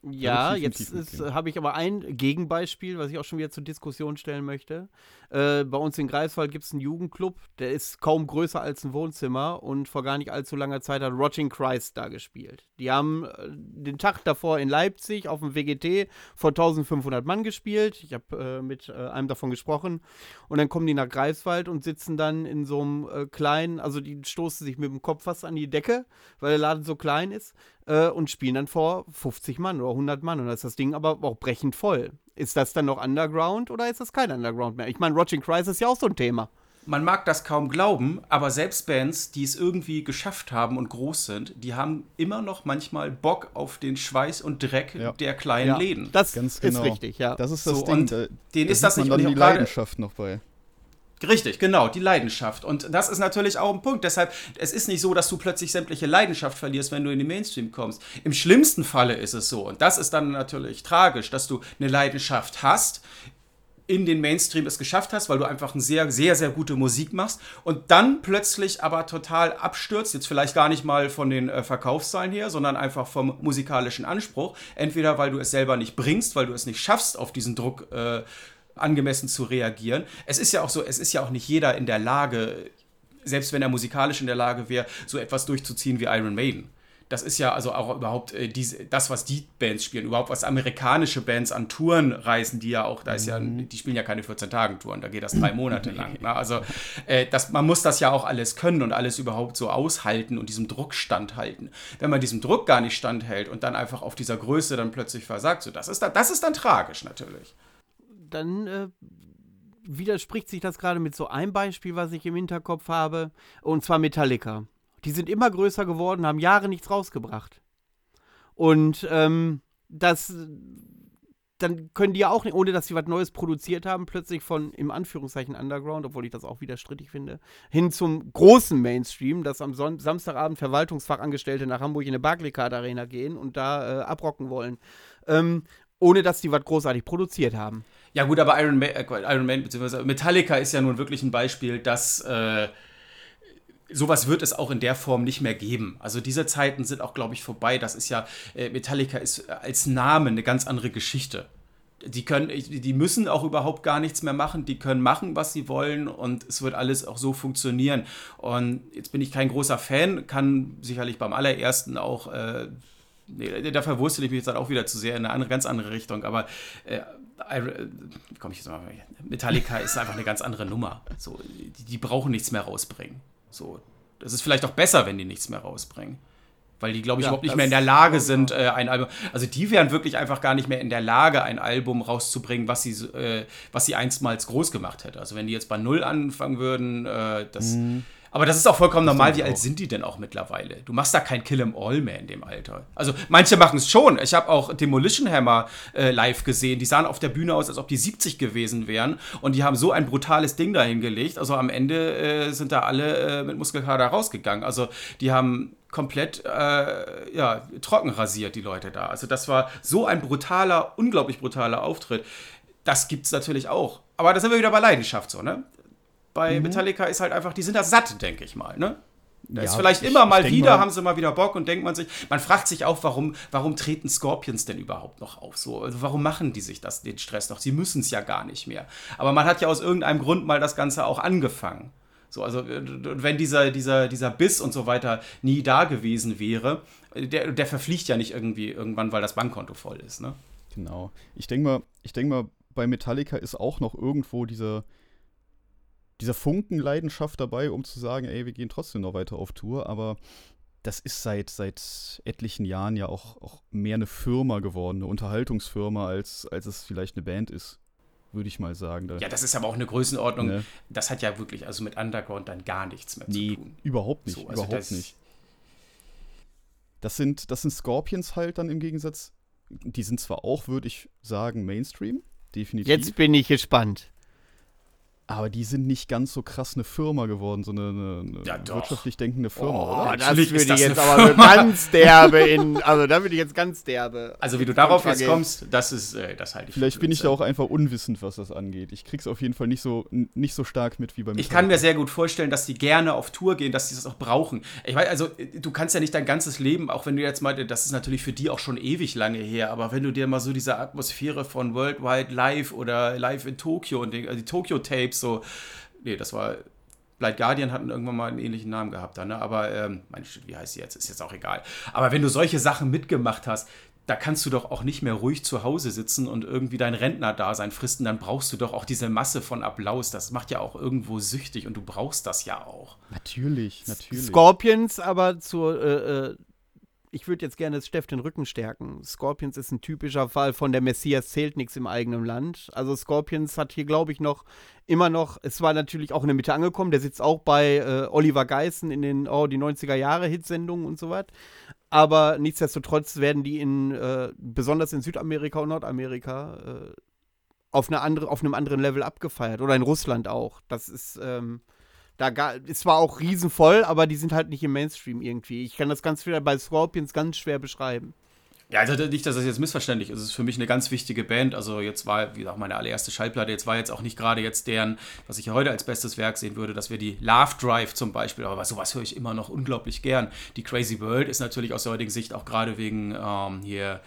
Ja, jetzt habe ich aber ein Gegenbeispiel, was ich auch schon wieder zur Diskussion stellen möchte. Äh, bei uns in Greifswald gibt es einen Jugendclub, der ist kaum größer als ein Wohnzimmer und vor gar nicht allzu langer Zeit hat Rotting Christ da gespielt. Die haben äh, den Tag davor in Leipzig auf dem WGT vor 1500 Mann gespielt. Ich habe äh, mit äh, einem davon gesprochen. Und dann kommen die nach Greifswald und sitzen dann in so einem äh, kleinen, also die stoßen sich mit dem Kopf fast an die Decke, weil der Laden so klein ist äh, und spielen dann vor 50 Mann oder 100 Mann und da ist das Ding aber auch brechend voll. Ist das dann noch Underground oder ist das kein Underground mehr? Ich meine, Watching Crisis ist ja auch so ein Thema. Man mag das kaum glauben, aber selbst Bands, die es irgendwie geschafft haben und groß sind, die haben immer noch manchmal Bock auf den Schweiß und Dreck ja. der kleinen ja, Läden. Das Ganz genau. ist richtig, ja. Das ist das so, Ding. Und da, denen ist das nicht man dann die Leidenschaft noch bei. Richtig, genau, die Leidenschaft. Und das ist natürlich auch ein Punkt. Deshalb, es ist nicht so, dass du plötzlich sämtliche Leidenschaft verlierst, wenn du in den Mainstream kommst. Im schlimmsten Falle ist es so, und das ist dann natürlich tragisch, dass du eine Leidenschaft hast, in den Mainstream es geschafft hast, weil du einfach eine sehr, sehr, sehr gute Musik machst und dann plötzlich aber total abstürzt, jetzt vielleicht gar nicht mal von den äh, Verkaufszahlen her, sondern einfach vom musikalischen Anspruch. Entweder weil du es selber nicht bringst, weil du es nicht schaffst, auf diesen Druck äh, angemessen zu reagieren. Es ist ja auch so, es ist ja auch nicht jeder in der Lage, selbst wenn er musikalisch in der Lage wäre, so etwas durchzuziehen wie Iron Maiden. Das ist ja also auch überhaupt äh, diese, das, was die Bands spielen, überhaupt was amerikanische Bands an Touren reisen, die ja auch, da ist ja, mhm. die spielen ja keine 14-Tagen-Touren, da geht das drei [LAUGHS] Monate lang. Ne? Also äh, das, man muss das ja auch alles können und alles überhaupt so aushalten und diesem Druck standhalten. Wenn man diesem Druck gar nicht standhält und dann einfach auf dieser Größe dann plötzlich versagt, so das ist, da, das ist dann tragisch natürlich dann äh, widerspricht sich das gerade mit so einem Beispiel, was ich im Hinterkopf habe, und zwar Metallica. Die sind immer größer geworden, haben Jahre nichts rausgebracht. Und ähm, das, dann können die ja auch nicht, ohne dass sie was Neues produziert haben, plötzlich von im Anführungszeichen Underground, obwohl ich das auch wieder strittig finde, hin zum großen Mainstream, dass am Son Samstagabend Verwaltungsfachangestellte nach Hamburg in eine Barclaycard Arena gehen und da äh, abrocken wollen. Ähm, ohne dass die was großartig produziert haben. Ja, gut, aber Iron Man, äh, Iron Man bzw. Metallica ist ja nun wirklich ein Beispiel, dass äh, sowas wird es auch in der Form nicht mehr geben. Also diese Zeiten sind auch, glaube ich, vorbei. Das ist ja, äh, Metallica ist als Name eine ganz andere Geschichte. Die können, die müssen auch überhaupt gar nichts mehr machen. Die können machen, was sie wollen und es wird alles auch so funktionieren. Und jetzt bin ich kein großer Fan, kann sicherlich beim allerersten auch äh, Nee, da verwurstel ich mich jetzt auch wieder zu sehr in eine andere, ganz andere Richtung. Aber äh, äh komm ich jetzt mal, Metallica ist einfach eine ganz andere Nummer. So, die, die, brauchen nichts mehr rausbringen. So, das ist vielleicht auch besser, wenn die nichts mehr rausbringen. Weil die, glaube ich, ja, überhaupt nicht mehr in der Lage sind, äh, ein Album. Also die wären wirklich einfach gar nicht mehr in der Lage, ein Album rauszubringen, was sie, äh, was sie einstmals groß gemacht hätte. Also wenn die jetzt bei Null anfangen würden, äh, das. Mhm aber das ist auch vollkommen das normal. Wie alt sind die denn auch mittlerweile? Du machst da kein Kill 'em All mehr in dem Alter. Also manche machen es schon. Ich habe auch Demolition Hammer äh, live gesehen. Die sahen auf der Bühne aus, als ob die 70 gewesen wären. Und die haben so ein brutales Ding dahingelegt. Also am Ende äh, sind da alle äh, mit Muskelkater rausgegangen. Also die haben komplett äh, ja, trocken rasiert, die Leute da. Also das war so ein brutaler, unglaublich brutaler Auftritt. Das gibt es natürlich auch. Aber da sind wir wieder bei Leidenschaft so, ne? Bei mhm. Metallica ist halt einfach, die sind da satt, denke ich mal, ne? Da ja, ist vielleicht ich, immer mal wieder, mal, haben sie mal wieder Bock und denkt man sich, man fragt sich auch, warum, warum treten Scorpions denn überhaupt noch auf? So, also warum machen die sich das, den Stress noch? Sie müssen es ja gar nicht mehr. Aber man hat ja aus irgendeinem Grund mal das Ganze auch angefangen. So, also wenn dieser, dieser, dieser Biss und so weiter nie da gewesen wäre, der, der verfliegt ja nicht irgendwie irgendwann, weil das Bankkonto voll ist, ne? Genau. Ich denke mal, ich denke mal, bei Metallica ist auch noch irgendwo diese, dieser Funken Leidenschaft dabei, um zu sagen, ey, wir gehen trotzdem noch weiter auf Tour, aber das ist seit, seit etlichen Jahren ja auch, auch mehr eine Firma geworden, eine Unterhaltungsfirma, als, als es vielleicht eine Band ist, würde ich mal sagen. Da, Ja, das ist aber auch eine Größenordnung. Ne. Das hat ja wirklich also mit Underground dann gar nichts mehr nee, zu tun. überhaupt nicht, So, also überhaupt das- nicht. Das sind, das sind Scorpions halt dann im Gegensatz. Die sind zwar auch, würde ich sagen, Mainstream, definitiv. Jetzt bin ich gespannt. Aber die sind nicht ganz so krass eine Firma geworden, so eine, eine, Ja, wirtschaftlich denkende Firma, Oh, oder? Das würde ich jetzt aber so ganz derbe in. Also da würde ich jetzt ganz derbe. Also wie du darauf jetzt kommst, das ist, äh, das halte ich. für Vielleicht bin ich da auch einfach unwissend, was das angeht. Ich krieg's auf jeden Fall nicht so, nicht so stark mit wie bei mir. Ich kann mir sehr gut vorstellen, dass die gerne auf Tour gehen, dass sie das auch brauchen. Ich weiß, also äh, du kannst ja nicht dein ganzes Leben, auch wenn du jetzt mal, das ist natürlich für die auch schon ewig lange her, aber wenn du dir mal so diese Atmosphäre von Worldwide Live oder Live in Tokio und die, also die Tokyo Tapes so, nee, das war Blind Guardian hatten irgendwann mal einen ähnlichen Namen gehabt da, ne? Aber ähm, meine, wie heißt sie jetzt? Ist jetzt auch egal. Aber wenn du solche Sachen mitgemacht hast, da kannst du doch auch nicht mehr ruhig zu Hause sitzen und irgendwie dein Rentnerdasein fristen, dann brauchst du doch auch diese Masse von Applaus. Das macht ja auch irgendwo süchtig und du brauchst das ja auch. Natürlich, natürlich. Scorpions aber zur. Äh, äh, ich würde jetzt gerne Steff den Rücken stärken. Scorpions ist ein typischer Fall von der Messias zählt nichts im eigenen Land. Also Scorpions hat hier, glaube ich, noch immer noch, es war natürlich auch in der Mitte angekommen, der sitzt auch bei äh, Oliver Geissen in den, oh, die 90er Jahre Hitsendungen und so was. Aber nichtsdestotrotz werden die in, äh, besonders in Südamerika und Nordamerika, äh, auf, eine andere, auf einem anderen Level abgefeiert. Oder in Russland auch. Das ist, ähm, da ist zwar auch riesenvoll, aber die sind halt nicht im Mainstream irgendwie. Ich kann das ganz wieder bei Scorpions ganz schwer beschreiben. Ja, also nicht, dass das jetzt missverständlich ist. Es ist für mich eine ganz wichtige Band. Also jetzt war, wie gesagt, meine allererste Schallplatte, jetzt war jetzt auch nicht gerade jetzt deren, was ich ja heute als bestes Werk sehen würde, dass wir die Love Drive zum Beispiel, aber sowas höre ich immer noch unglaublich gern. Die Crazy World ist natürlich aus der heutigen Sicht auch gerade wegen ähm, hier,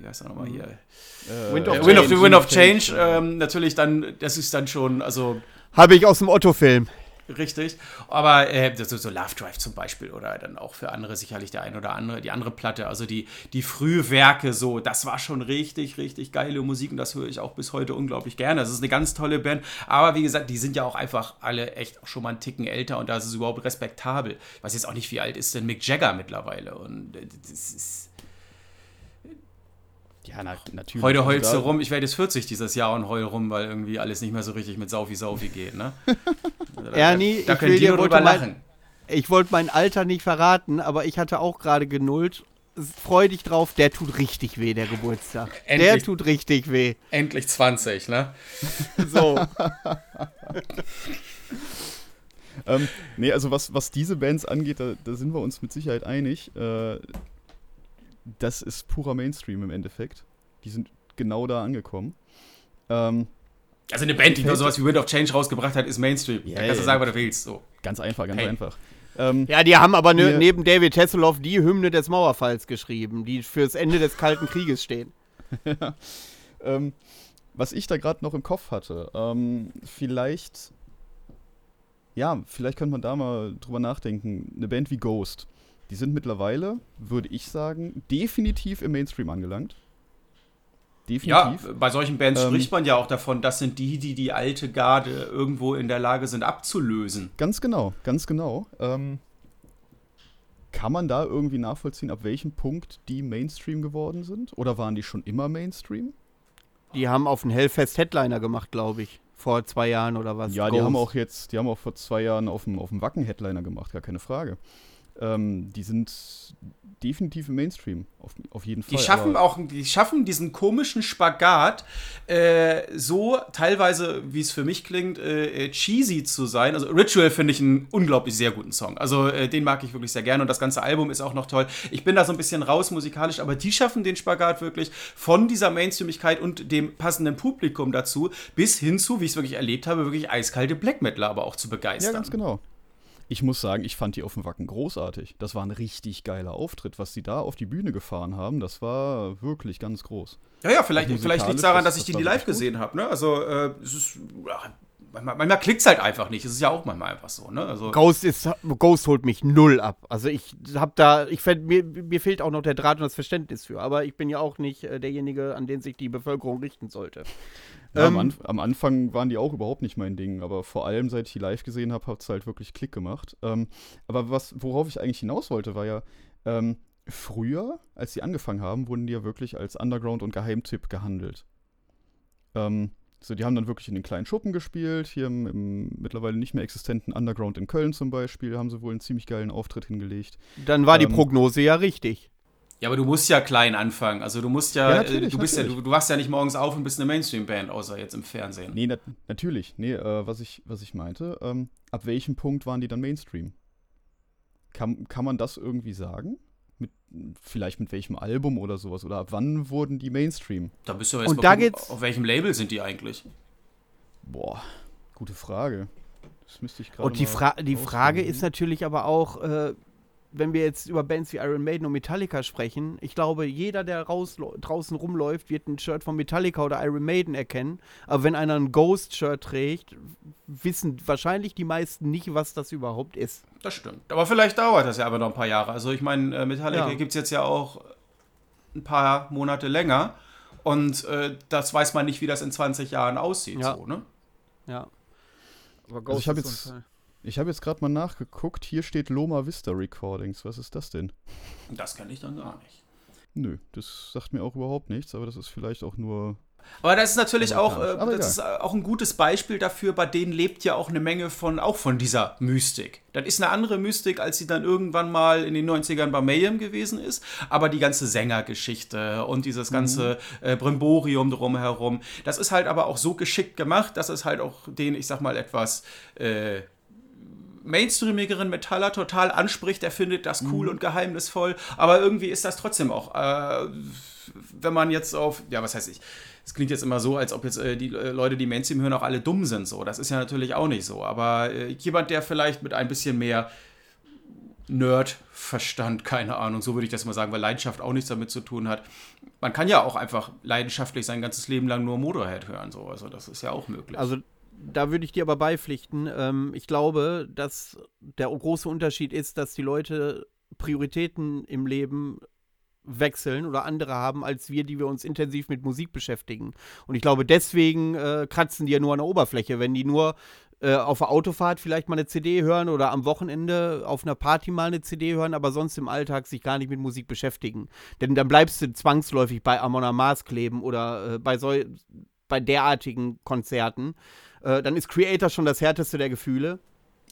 wie heißt er nochmal hier? Äh, Wind Äh, of Wind of, Change. Wind of Change, ähm, natürlich dann, das ist dann schon, also Habe ich aus dem Otto-Film. Richtig. Aber äh, so, so Love Drive zum Beispiel oder dann auch für andere sicherlich der ein oder andere, die andere Platte, also die, die Frühwerke so, das war schon richtig, richtig geile Musik und das höre ich auch bis heute unglaublich gerne. Das ist eine ganz tolle Band. Aber wie gesagt, die sind ja auch einfach alle echt schon mal einen Ticken älter und da ist es überhaupt respektabel. Weiß jetzt auch nicht, wie alt ist denn Mick Jagger mittlerweile und äh, das ist. Ja, na, natürlich. Heute Also heulst du da- rum, ich werde jetzt 40 dieses Jahr und heul rum, weil irgendwie alles nicht mehr so richtig mit Saufi Saufi geht, ne? [LAUGHS] Ernie, da ich können will die dir drüber mal- lachen. Ich wollte mein Alter nicht verraten, aber ich hatte auch gerade genullt. Freu dich drauf, der tut richtig weh, der Geburtstag. Der Endlich. tut richtig weh. Endlich 20, ne? [LAUGHS] So. [LAUGHS] Ähm, nee, also was, was diese Bands angeht, da, da sind wir uns mit Sicherheit einig. Äh, das ist purer Mainstream im Endeffekt. Die sind genau da angekommen. Ähm, Also eine Band, die Fällt- sowas wie Wind of Change rausgebracht hat, ist Mainstream. Ja, da kannst du ja. sagen, was du willst. So. ganz einfach, ganz Hey. einfach. Ähm, Ja, die haben aber ne, neben David Hasselhoff die Hymne des Mauerfalls geschrieben, die fürs Ende des Kalten Krieges stehen. [LAUGHS] ähm, was ich da gerade noch im Kopf hatte, ähm, vielleicht, ja, vielleicht könnte man da mal drüber nachdenken. Eine Band wie Ghost, die sind mittlerweile, würde ich sagen, definitiv im Mainstream angelangt. Ja, Definitiv. bei solchen Bands Ähm, spricht man ja auch davon, das sind die, die die alte Garde irgendwo in der Lage sind abzulösen. Ganz genau, ganz genau. Ähm, kann man da irgendwie nachvollziehen, ab welchem Punkt die Mainstream geworden sind? Oder waren die schon immer Mainstream? Die haben auf den Hellfest Headliner gemacht, glaube ich. Vor zwei Jahren oder was. Ja, die Ghost. haben auch jetzt, die haben auch vor zwei Jahren auf dem, auf dem Wacken-Headliner gemacht, gar keine Frage. Ähm, die sind definitiv im Mainstream, auf, auf jeden Fall. Die schaffen auch, die schaffen diesen komischen Spagat, äh, so teilweise, wie es für mich klingt, äh, äh, cheesy zu sein. Also Ritual finde ich einen unglaublich sehr guten Song. Also äh, den mag ich wirklich sehr gerne und das ganze Album ist auch noch toll. Ich bin da so ein bisschen raus musikalisch, aber die schaffen den Spagat wirklich von dieser Mainstreamigkeit und dem passenden Publikum dazu bis hin zu, wie ich es wirklich erlebt habe, wirklich eiskalte Black Metal aber auch zu Ja, begeistern. ganz genau. Ich muss sagen, ich fand die auf dem Wacken großartig. Das war ein richtig geiler Auftritt. Was sie da auf die Bühne gefahren haben, das war wirklich ganz groß. Ja, ja, vielleicht, vielleicht liegt es daran, das- dass ich das die war nie live gesehen habe. Ne? Also, äh, es ist, ja, manchmal, manchmal klickt es halt einfach nicht. Das ist ja auch manchmal einfach so, ne? Also Ghost, ist, Ghost holt mich null ab. Also ich habe da, ich fänd, mir, mir fehlt auch noch der Draht und das Verständnis für. Aber ich bin ja auch nicht äh, derjenige, an den sich die Bevölkerung richten sollte. Ja, am, Ähm, Anf am Anfang waren die auch überhaupt nicht mein Ding, aber vor allem, seit ich die live gesehen habe, hat es halt wirklich Klick gemacht. Ähm, aber was, worauf ich eigentlich hinaus wollte, war ja, ähm, früher, als die angefangen haben, wurden die ja wirklich als Underground- und Geheimtipp gehandelt. Ähm, so, die haben dann wirklich in den kleinen Schuppen gespielt, hier im, im mittlerweile nicht mehr existenten Underground in Köln zum Beispiel, haben sie wohl einen ziemlich geilen Auftritt hingelegt. Dann war die ähm, Prognose ja richtig. Ja, aber du musst ja klein anfangen. Also du musst ja, Ja, äh, du bist ja, natürlich. du, du wachst ja nicht morgens auf und bist eine Mainstream-Band, außer jetzt im Fernsehen. Nee, nat natürlich. Nee, äh, was, ich, was ich meinte, ähm, ab welchem Punkt waren die dann Mainstream? Kann, kann man das irgendwie sagen? Mit, vielleicht mit welchem Album oder sowas? Oder ab wann wurden die Mainstream? Da bist du aber jetzt Und mal da gucken, geht's- auf welchem Label sind die eigentlich? Boah, gute Frage. Das müsste ich gerade Und die, mal Fra die Frage ist natürlich aber auch, äh, wenn wir jetzt über Bands wie Iron Maiden und Metallica sprechen, ich glaube, jeder, der raus, draußen rumläuft, wird ein Shirt von Metallica oder Iron Maiden erkennen. Aber wenn einer ein Ghost-Shirt trägt, wissen wahrscheinlich die meisten nicht, was das überhaupt ist. Das stimmt. Aber vielleicht dauert das ja aber noch ein paar Jahre. Also ich meine, äh, Metallica Ja. gibt es jetzt ja auch ein paar Monate länger. Und äh, das weiß man nicht, wie das in 20 Jahren aussieht. Ja. So, ne? Ja. Aber Also ich hab ist jetzt- so ein Fall. Ich habe jetzt gerade mal nachgeguckt. Hier steht Loma Vista Recordings. Was ist das denn? Das kenne ich dann gar nicht. Nö, das sagt mir auch überhaupt nichts, aber das ist vielleicht auch nur. Aber das ist natürlich auch, äh, das ist äh, auch ein gutes Beispiel dafür, bei denen lebt ja auch eine Menge von, auch von dieser Mystik. Das ist eine andere Mystik, als sie dann irgendwann mal in den 90ern bei Mayhem gewesen ist. Aber die ganze Sängergeschichte und dieses ganze äh, Brimborium drumherum, das ist halt aber auch so geschickt gemacht, dass es halt auch den, ich sag mal, etwas äh, mainstreamigeren Metaller total anspricht. Der findet das cool und geheimnisvoll. Aber irgendwie ist das trotzdem auch, äh, wenn man jetzt auf, ja, was heißt ich? Es klingt jetzt immer so, als ob jetzt äh, die äh, Leute, die Mainstream hören, auch alle dumm sind. So, das ist ja natürlich auch nicht so. Aber äh, jemand, der vielleicht mit ein bisschen mehr Nerd-Verstand, keine Ahnung, so würde ich das mal sagen, weil Leidenschaft auch nichts damit zu tun hat. Man kann ja auch einfach leidenschaftlich sein ganzes Leben lang nur Motorhead hören. So. Also das ist ja auch möglich. Also da würde ich dir aber beipflichten. Ähm, ich glaube, dass der große Unterschied ist, dass die Leute Prioritäten im Leben wechseln oder andere haben als wir, die wir uns intensiv mit Musik beschäftigen. Und ich glaube, deswegen äh, kratzen die ja nur an der Oberfläche. Wenn die nur äh, auf der Autofahrt vielleicht mal eine CD hören oder am Wochenende auf einer Party mal eine CD hören, aber sonst im Alltag sich gar nicht mit Musik beschäftigen. Denn dann bleibst du zwangsläufig bei Amon Amarth kleben oder äh, bei, so, bei derartigen Konzerten. Äh, dann ist Creator schon das härteste der Gefühle.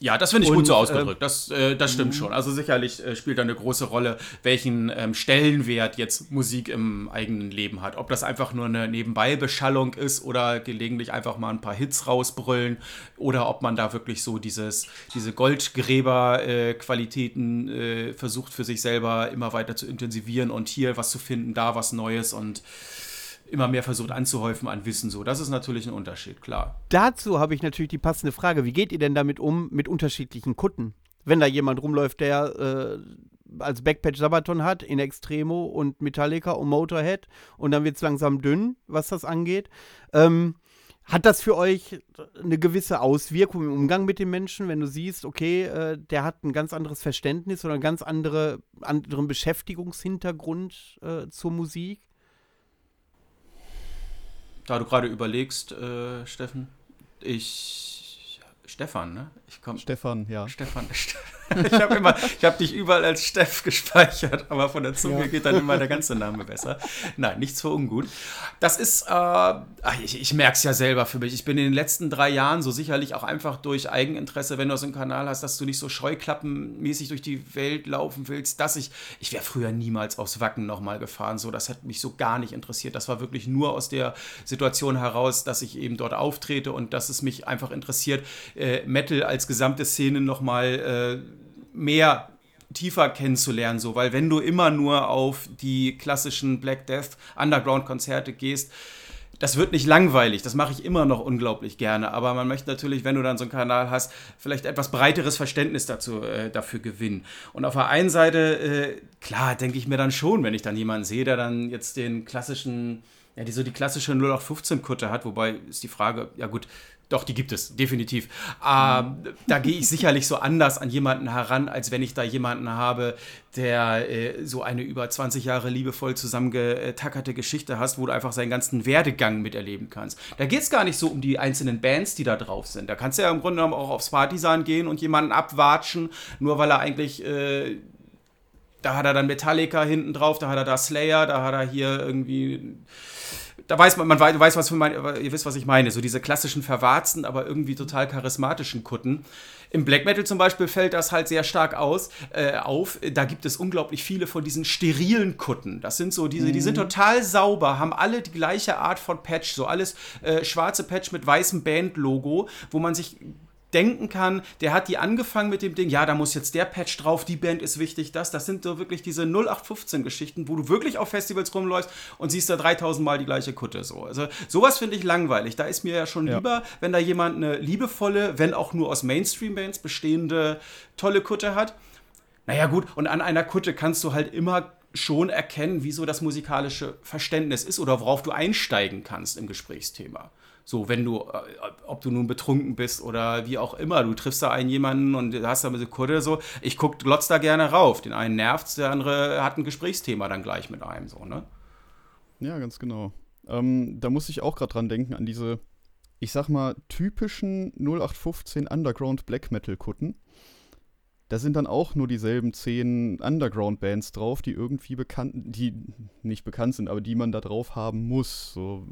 Ja, das finde ich Und, gut so ausgedrückt. das, äh, das stimmt schon. Also sicherlich äh, spielt da eine große Rolle, welchen ähm, Stellenwert jetzt Musik im eigenen Leben hat. Ob das einfach nur eine Nebenbei-Beschallung ist oder gelegentlich einfach mal ein paar Hits rausbrüllen oder ob man da wirklich so dieses, diese Goldgräber-Qualitäten äh, versucht für sich selber immer weiter zu intensivieren und hier was zu finden, da was Neues und immer mehr versucht anzuhäufen an Wissen. So, das ist natürlich ein Unterschied, klar. Dazu habe ich natürlich die passende Frage. Wie geht ihr denn damit um mit unterschiedlichen Kutten? Wenn da jemand rumläuft, der äh, als Backpatch Sabaton hat, in Extremo und Metallica und Motorhead und dann wird es langsam dünn, was das angeht. Ähm, hat das für euch eine gewisse Auswirkung im Umgang mit den Menschen, wenn du siehst, okay, äh, der hat ein ganz anderes Verständnis oder einen ganz andere, anderen Beschäftigungshintergrund äh, zur Musik? Da du gerade überlegst, äh, Steffen, ich. Stefan, ne? Ich komm. Stefan, ja. Stefan. [LAUGHS] Ich habe immer, ich habe dich überall als Steff gespeichert, aber von der Zunge Ja. geht dann immer der ganze Name besser. Nein, nichts für ungut. Das ist, äh, ach, ich, ich merke es ja selber für mich. Ich bin in den letzten drei Jahren so sicherlich auch einfach durch Eigeninteresse, wenn du so einen Kanal hast, dass du nicht so scheuklappenmäßig durch die Welt laufen willst, dass ich, ich wäre früher niemals aufs Wacken nochmal gefahren. So, das hat mich so gar nicht interessiert. Das war wirklich nur aus der Situation heraus, dass ich eben dort auftrete und dass es mich einfach interessiert, äh, Metal als gesamte Szene nochmal äh, mehr tiefer kennenzulernen, so, weil wenn du immer nur auf die klassischen Black Death Underground Konzerte gehst, das wird nicht langweilig, das mache ich immer noch unglaublich gerne, aber man möchte natürlich, wenn du dann so einen Kanal hast, vielleicht etwas breiteres Verständnis dazu, äh, dafür gewinnen. Und auf der einen Seite, äh, klar, denke ich mir dann schon, wenn ich dann jemanden sehe, der dann jetzt den klassischen, ja, die so die klassische 0815-Kutte hat, wobei ist die Frage, ja gut, Doch, die gibt es, definitiv. Ähm, da gehe ich sicherlich so anders an jemanden heran, als wenn ich da jemanden habe, der äh, so eine über 20 Jahre liebevoll zusammengetackerte Geschichte hast, wo du einfach seinen ganzen Werdegang miterleben kannst. Da geht es gar nicht so um die einzelnen Bands, die da drauf sind. Da kannst du ja im Grunde genommen auch aufs Partisan gehen und jemanden abwatschen, nur weil er eigentlich. Äh, da hat er dann Metallica hinten drauf, da hat er da Slayer, da hat er hier irgendwie da weiß man, man weiß, was für mein, ihr wisst, was ich meine. So diese klassischen verwarzten, aber irgendwie total charismatischen Kutten. Im Black Metal zum Beispiel fällt das halt sehr stark aus, äh, auf. Da gibt es unglaublich viele von diesen sterilen Kutten. Das sind so diese, mhm. die sind mhm. total sauber, haben alle die gleiche Art von Patch, so alles äh, schwarze Patch mit weißem Band-Logo, wo man sich denken kann, der hat die angefangen mit dem Ding, ja, da muss jetzt der Patch drauf, die Band ist wichtig, das, das sind so wirklich diese 0815 Geschichten, wo du wirklich auf Festivals rumläufst und siehst da 3000 Mal die gleiche Kutte so. Also sowas finde ich langweilig. Da ist mir ja schon ja. lieber, wenn da jemand eine liebevolle, wenn auch nur aus Mainstream-Bands bestehende tolle Kutte hat. Naja gut, und an einer Kutte kannst du halt immer schon erkennen, wie so das musikalische Verständnis ist oder worauf du einsteigen kannst im Gesprächsthema. So, wenn du, äh, ob du nun betrunken bist oder wie auch immer, du triffst da einen jemanden und hast da eine Sekunde so, ich guck, glotz da gerne rauf. Den einen nervt, der andere hat ein Gesprächsthema dann gleich mit einem, so, ne? Ja, ganz genau. Ähm, da muss ich auch gerade dran denken, an diese, ich sag mal, typischen 0815 Underground Black Metal Kutten. Da sind dann auch nur dieselben zehn Underground-Bands drauf, die irgendwie bekannt, die nicht bekannt sind, aber die man da drauf haben muss. So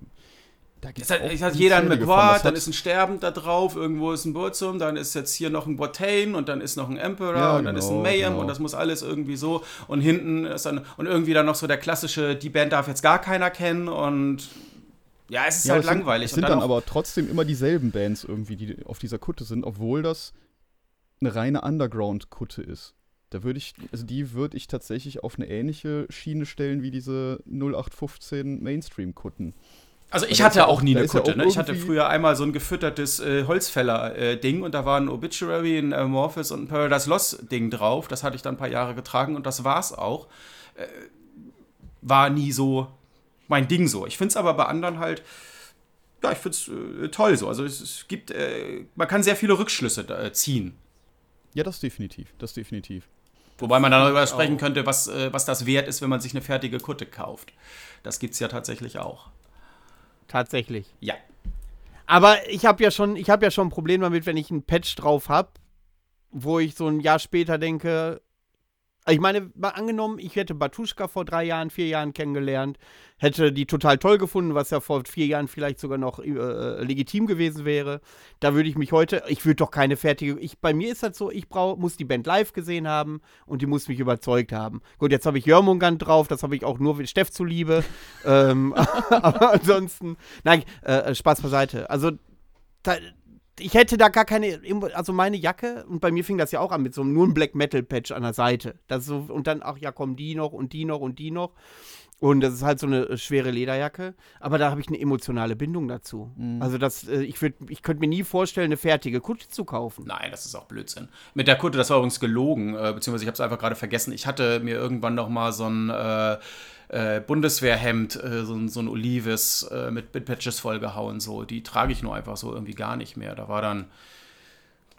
da gibt's hat, hat jeder ein McQuarrie, dann ist ein Sterbend da drauf, irgendwo ist ein Burzum, dann ist jetzt hier noch ein Botane und dann ist noch ein Emperor ja, und dann genau, ist ein genau, Mayhem genau. und das muss alles irgendwie so und hinten ist dann und irgendwie dann noch so der klassische, die Band darf jetzt gar keiner kennen und ja, es ist ja, halt es langweilig. Sind, es sind dann, dann aber trotzdem immer dieselben Bands irgendwie, die auf dieser Kutte sind, obwohl das eine reine Underground-Kutte ist. Da würde ich, also die würde ich tatsächlich auf eine ähnliche Schiene stellen wie diese 0815 Mainstream-Kutten. Also ich hatte auch nie eine Kutte. Ja ne? Ich hatte früher einmal so ein gefüttertes äh, Holzfäller-Ding äh, und da war ein Obituary, ein Amorphis und ein Paradise Lost-Ding drauf. Das hatte ich dann ein paar Jahre getragen und das war's auch. Äh, war nie so mein Ding so. Ich finde es aber bei anderen halt, ja, ich finde es äh, toll so. Also es, es gibt, äh, man kann sehr viele Rückschlüsse äh, ziehen. Ja, das definitiv, das definitiv. Wobei man dann darüber sprechen könnte, was, was das wert ist, wenn man sich eine fertige Kutte kauft. Das gibt es ja tatsächlich auch. Tatsächlich. Ja. Aber ich habe ja schon, ich habe ja schon ein Problem damit, wenn ich einen Patch drauf habe, wo ich so ein Jahr später denke, ich meine, mal angenommen, ich hätte Batuschka vor drei Jahren, vier Jahren kennengelernt, hätte die total toll gefunden, was ja vor vier Jahren vielleicht sogar noch äh, äh legitim gewesen wäre. Da würde ich mich heute, ich würde doch keine fertige, ich, bei mir ist das so, ich brauch, muss die Band live gesehen haben und die muss mich überzeugt haben. Gut, jetzt habe ich Jörmungand drauf, das habe ich auch nur Steff zuliebe. ähm, [LAUGHS] aber ansonsten, nein, äh, Spaß beiseite. Also, ich hätte da gar keine, also meine Jacke, und bei mir fing das ja auch an mit so einem, nur einem Black Metal Patch an der Seite. Das so, und dann, ach ja, kommen die noch und die noch und die noch. Und das ist halt so eine schwere Lederjacke, aber da habe ich eine emotionale Bindung dazu. Mhm. Also das, äh, ich, ich könnte mir nie vorstellen, eine fertige Kutte zu kaufen. Nein, das ist auch Blödsinn. Mit der Kutte, das war übrigens gelogen, äh, beziehungsweise ich habe es einfach gerade vergessen. Ich hatte mir irgendwann noch mal so ein äh, äh, Bundeswehrhemd, äh, so, so, ein Olives äh, mit, mit Patches vollgehauen. So. Die trage ich nur einfach so irgendwie gar nicht mehr. Da war dann,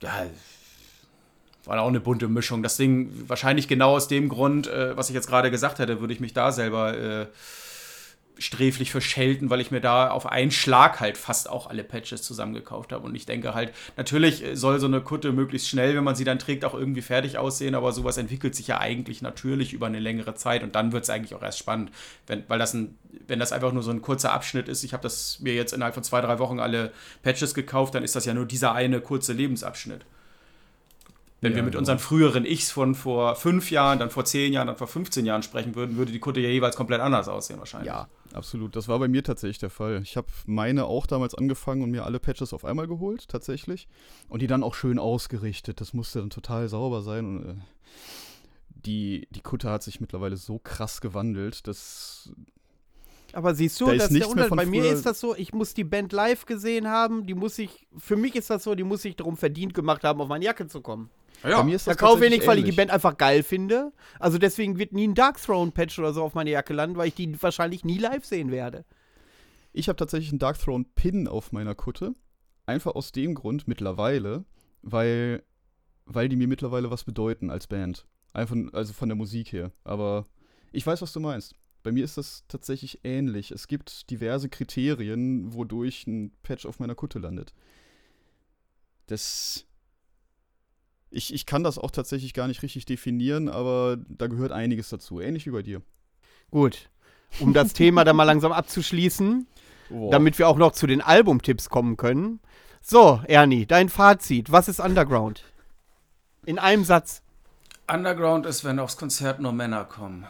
ja, war auch eine bunte Mischung. Das Ding, wahrscheinlich genau aus dem Grund, äh, was ich jetzt gerade gesagt hätte, würde ich mich da selber äh, sträflich verschelten, weil ich mir da auf einen Schlag halt fast auch alle Patches zusammengekauft habe. Und ich denke halt, natürlich soll so eine Kutte möglichst schnell, wenn man sie dann trägt, auch irgendwie fertig aussehen, aber sowas entwickelt sich ja eigentlich natürlich über eine längere Zeit und dann wird es eigentlich auch erst spannend. Wenn, weil das ein, wenn das einfach nur so ein kurzer Abschnitt ist, ich habe das mir jetzt innerhalb von zwei, drei Wochen alle Patches gekauft, dann ist das ja nur dieser eine kurze Lebensabschnitt. Wenn ja, wir mit genau. unseren früheren Ichs von vor fünf Jahren, dann vor zehn Jahren, dann vor 15 Jahren sprechen würden, würde die Kutte ja jeweils komplett anders aussehen wahrscheinlich. Ja, absolut. Das war bei mir tatsächlich der Fall. Ich habe meine auch damals angefangen und mir alle Patches auf einmal geholt, tatsächlich. Und die dann auch schön ausgerichtet. Das musste dann total sauber sein. Und äh, die, die Kutte hat sich mittlerweile so krass gewandelt, dass aber siehst du, da das ist der Unterschied. Bei mir ist das so, ich muss die Band live gesehen haben, die muss ich, für mich ist das so, die muss ich darum verdient gemacht haben, auf meine Jacke zu kommen. Ja, Bei mir ist das da kaufe ich nicht, weil ich die Band einfach geil finde. Also deswegen wird nie ein Dark Throne Patch oder so auf meine Jacke landen, weil ich die wahrscheinlich nie live sehen werde. Ich habe tatsächlich einen Dark Throne Pin auf meiner Kutte. einfach aus dem Grund mittlerweile, weil, weil die mir mittlerweile was bedeuten als Band. Einfach, also von der Musik her. Aber ich weiß, was du meinst. Bei mir ist das tatsächlich ähnlich. Es gibt diverse Kriterien, wodurch ein Patch auf meiner Kutte landet. Das. Ich, ich kann das auch tatsächlich gar nicht richtig definieren, aber da gehört einiges dazu. Ähnlich wie bei dir. Gut. Um das Thema dann mal langsam abzuschließen, Boah. damit wir auch noch zu den Albumtipps kommen können. So, Ernie, dein Fazit. Was ist Underground? In einem Satz. Underground ist, wenn aufs Konzert nur Männer kommen.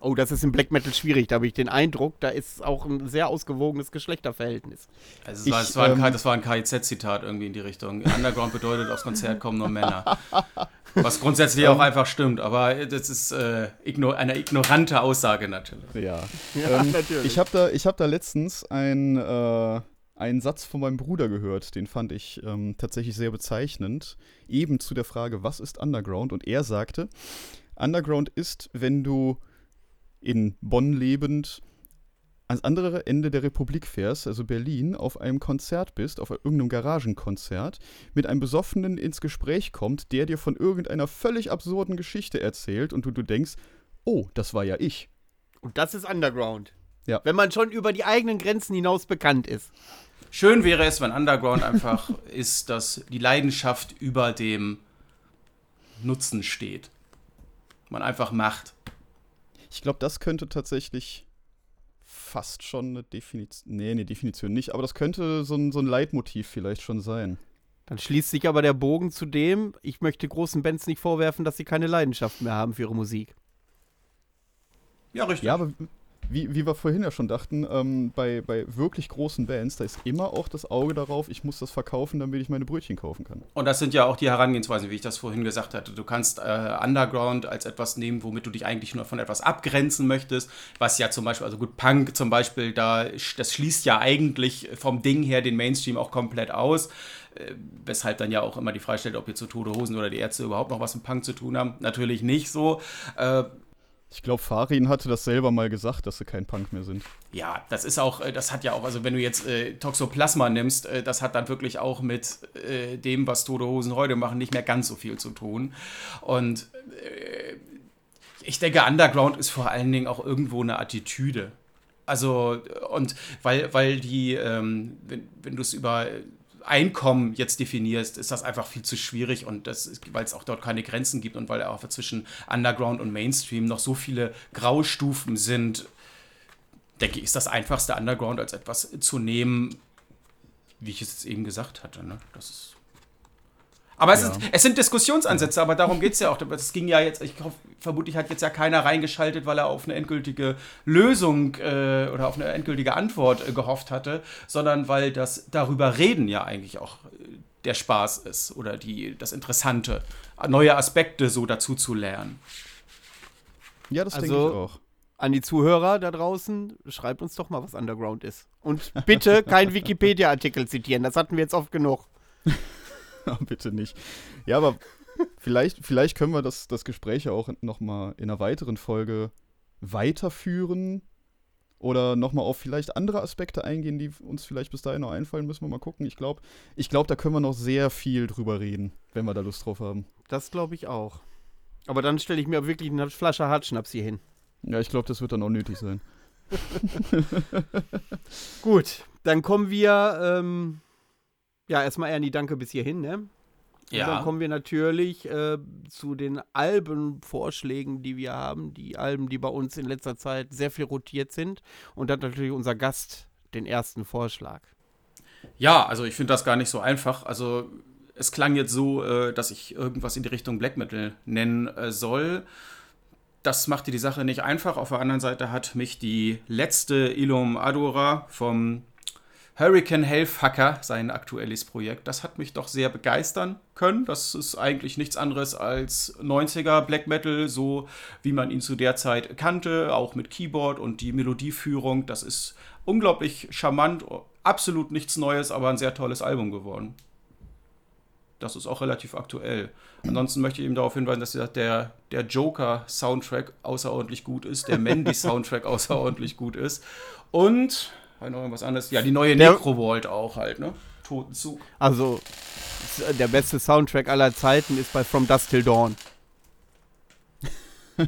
Oh, das ist im Black Metal schwierig. Da habe ich den Eindruck, da ist auch ein sehr ausgewogenes Geschlechterverhältnis. Also es war, ich, war, ein, ähm, das war ein KIZ-Zitat irgendwie in die Richtung. Underground bedeutet, aufs Konzert kommen nur Männer. [LAUGHS] Was grundsätzlich auch einfach stimmt, aber das ist äh, igno eine ignorante Aussage natürlich. Ja, [LAUGHS] ja ähm, natürlich. Ich habe da, hab da letztens ein, äh, einen Satz von meinem Bruder gehört, den fand ich ähm, tatsächlich sehr bezeichnend. Eben zu der Frage, was ist Underground? Und er sagte, Underground ist, wenn du in Bonn lebend ans andere Ende der Republik fährst, also Berlin, auf einem Konzert bist, auf irgendeinem Garagenkonzert, mit einem Besoffenen ins Gespräch kommt, der dir von irgendeiner völlig absurden Geschichte erzählt und du, du denkst, oh, das war ja ich. Und das ist Underground. Ja. Wenn man schon über die eigenen Grenzen hinaus bekannt ist. Schön wäre es, wenn Underground einfach [LAUGHS] ist, dass die Leidenschaft über dem Nutzen steht. Man einfach macht. Ich glaube, das könnte tatsächlich fast schon eine Definition. Nee, eine Definition nicht, aber das könnte so ein, so ein Leitmotiv vielleicht schon sein. Dann schließt sich aber der Bogen zu dem, ich möchte großen Bands nicht vorwerfen, dass sie keine Leidenschaft mehr haben für ihre Musik. Ja, richtig. Ja, aber wie, wie wir vorhin ja schon dachten, ähm, bei, bei wirklich großen Bands, da ist immer auch das Auge darauf, ich muss das verkaufen, damit ich meine Brötchen kaufen kann. Und das sind ja auch die Herangehensweisen, wie ich das vorhin gesagt hatte. Du kannst äh, Underground als etwas nehmen, womit du dich eigentlich nur von etwas abgrenzen möchtest, was ja zum Beispiel, also gut, Punk zum Beispiel, da, das schließt ja eigentlich vom Ding her den Mainstream auch komplett aus äh, weshalb dann ja auch immer die Frage stellt, ob jetzt so Tote Hosen oder die Ärzte überhaupt noch was mit Punk zu tun haben. Natürlich nicht so. Ich glaube, Farin hatte das selber mal gesagt, dass sie kein Punk mehr sind. Ja, das ist auch, äh, das hat ja auch, also wenn du jetzt äh, Toxoplasma nimmst, äh, das hat dann wirklich auch mit äh, dem, was Tote Hosen heute machen, nicht mehr ganz so viel zu tun. Und äh, ich denke, Underground ist vor allen Dingen auch irgendwo eine Attitüde. Also, und weil, weil die, ähm, wenn, wenn du es über Einkommen jetzt definierst, ist das einfach viel zu schwierig und weil es auch dort keine Grenzen gibt und weil auch zwischen Underground und Mainstream noch so viele Graustufen sind, denke ich, ist das einfachste Underground als etwas zu nehmen, wie ich es eben gesagt hatte. Ne? Das ist aber es, ja. ist, es, sind Diskussionsansätze, aber darum geht es ja auch. Es ging ja jetzt, ich hoffe, vermutlich hat jetzt ja keiner reingeschaltet, weil er auf eine endgültige Lösung äh, oder auf eine endgültige Antwort äh, gehofft hatte, sondern weil das darüber reden ja eigentlich auch äh, der Spaß ist oder die, das Interessante, neue Aspekte so dazu zu lernen. Ja, das also, denke ich auch. An die Zuhörer da draußen, schreibt uns doch mal, was Underground ist. Und bitte kein [LAUGHS] Wikipedia-Artikel zitieren, das hatten wir jetzt oft genug. [LAUGHS] Bitte nicht. Ja, aber vielleicht, vielleicht können wir das, das Gespräch auch nochmal in einer weiteren Folge weiterführen oder nochmal auf vielleicht andere Aspekte eingehen, die uns vielleicht bis dahin noch einfallen, müssen wir mal gucken. Ich glaube, ich glaub, da können wir noch sehr viel drüber reden, wenn wir da Lust drauf haben. Das glaube ich auch. Aber dann stelle ich mir wirklich eine Flasche Hartschnaps hier hin. Ja, ich glaube, das wird dann auch nötig sein. [LAUGHS] Gut, dann kommen wir ähm, ja, erstmal Ernie, danke bis hierhin, ne? Ja. Und dann kommen wir natürlich äh, zu den Albenvorschlägen, die wir haben. Die Alben, die bei uns in letzter Zeit sehr viel rotiert sind. Und dann natürlich unser Gast den ersten Vorschlag. Ja, also ich finde das gar nicht so einfach. Also es klang jetzt so, äh, dass ich irgendwas in die Richtung Black Metal nennen äh, soll. Das machte die Sache nicht einfach. Auf der anderen Seite hat mich die letzte Ilum Adora vom Hurricane Hellfucker, sein aktuelles Projekt, das hat mich doch sehr begeistern können. Das ist eigentlich nichts anderes als 90er Black Metal, so wie man ihn zu der Zeit kannte, auch mit Keyboard und die Melodieführung. Das ist unglaublich charmant, absolut nichts Neues, aber ein sehr tolles Album geworden. Das ist auch relativ aktuell. Ansonsten möchte ich ihm darauf hinweisen, dass der, der Joker-Soundtrack außerordentlich gut ist, der [LAUGHS] Mandy-Soundtrack außerordentlich gut ist. Und noch irgendwas anderes. Ja, die neue Necrovault auch halt, ne? Toten Zug. Also, der beste Soundtrack aller Zeiten ist bei From Dusk Till Dawn. [LAUGHS]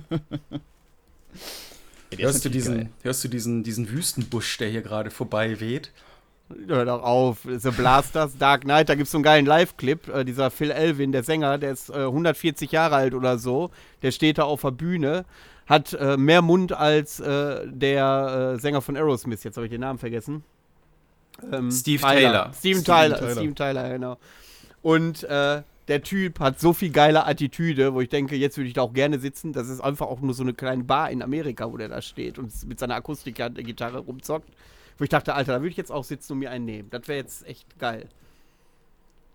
Hörst du, diesen, hörst du diesen, diesen Wüstenbusch, der hier gerade vorbei weht? Hör doch auf. The Blasters, Dark Knight, da gibt es so einen geilen Live-Clip. Äh, dieser Phil Elvin, der Sänger, der ist äh, 140 Jahre alt oder so. Der steht da auf der Bühne, hat äh, mehr Mund als äh, der äh, Sänger von Aerosmith. Jetzt habe ich den Namen vergessen. Ähm, Steve Taylor. Steven Steven Tyler. Tyler. Steven Tyler, genau. Und äh, der Typ hat so viel geile Attitüde, wo ich denke, jetzt würde ich da auch gerne sitzen. Das ist einfach auch nur so eine kleine Bar in Amerika, wo der da steht und mit seiner Akustikgitarre rumzockt. Wo ich dachte, Alter, da würde ich jetzt auch sitzen und mir einen nehmen. Das wäre jetzt echt geil.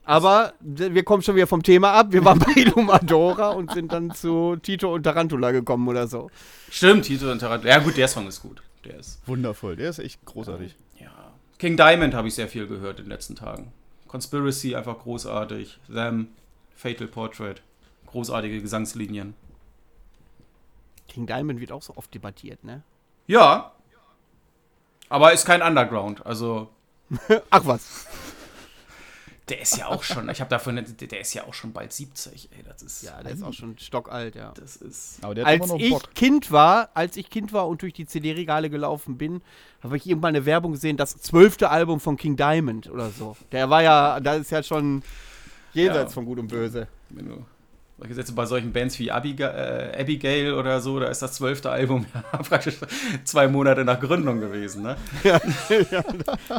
Aber wir kommen schon wieder vom Thema ab. Wir waren bei Illumadora und sind dann zu Tito und Tarantula gekommen oder so. Stimmt, Tito und Tarantula. Ja, gut, der Song ist gut. Der ist. Wundervoll, der ist echt großartig. Ja. King Diamond habe ich sehr viel gehört in den letzten Tagen. Conspiracy einfach großartig. Them, Fatal Portrait. Großartige Gesangslinien. King Diamond wird auch so oft debattiert, ne? Ja. Aber ist kein Underground. Also, [LAUGHS] Ach was. Der ist ja auch schon, ich habe davon, der der ist ja auch schon bald 70, ey. Das ist. Ja, der ist auch schon stockalt, ja. Das ist. Aber der hat als immer noch ich Bock. Kind war, als ich Kind war und durch die CD-Regale gelaufen bin, habe ich irgendwann eine Werbung gesehen, das zwölfte Album von King Diamond oder so. Der war ja, da ist ja schon jenseits Ja. von Gut und Böse. Wenn du Sätze bei solchen Bands wie Abiga äh, Abigail oder so, da ist das zwölfte Album [LAUGHS] ja praktisch zwei Monate nach Gründung gewesen, ne? [LAUGHS]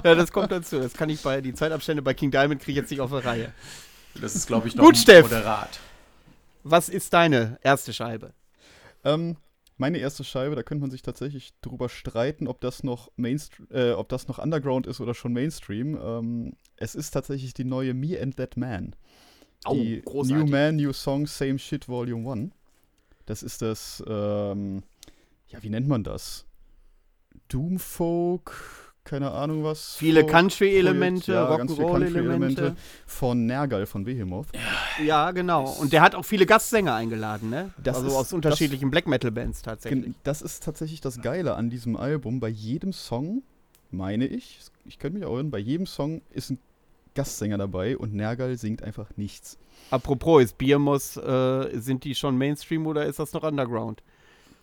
Ja, das kommt dazu. Das kann ich bei, die Zeitabstände bei King Diamond kriege ich jetzt nicht auf der Reihe. Das ist, glaube ich, noch Gut, Steff. moderat. Was ist deine erste Scheibe? Ähm, meine erste Scheibe, da könnte man sich tatsächlich drüber streiten, ob das noch Mainstream, äh, ob das noch Underground ist oder schon Mainstream. Ähm, es ist tatsächlich die neue Me and That Man. Die New Man, New Song, Same Shit Volume 1. Das ist das, ähm, ja, wie nennt man das? Doomfolk, keine Ahnung was. Viele Country-Elemente, ja, Rock'n'Roll-Elemente. Country-Elemente von Nergal von Behemoth. Ja, genau. Und der hat auch viele Gastsänger eingeladen, ne? Das also ist- aus unterschiedlichen Black Metal-Bands tatsächlich. Das ist tatsächlich das Geile an diesem Album. Bei jedem Song, meine ich, ich könnte mich auch irren, bei jedem Song ist ein Gastsänger dabei und Nergal singt einfach nichts. Apropos, ist Biermus, äh, sind die schon Mainstream oder ist das noch Underground?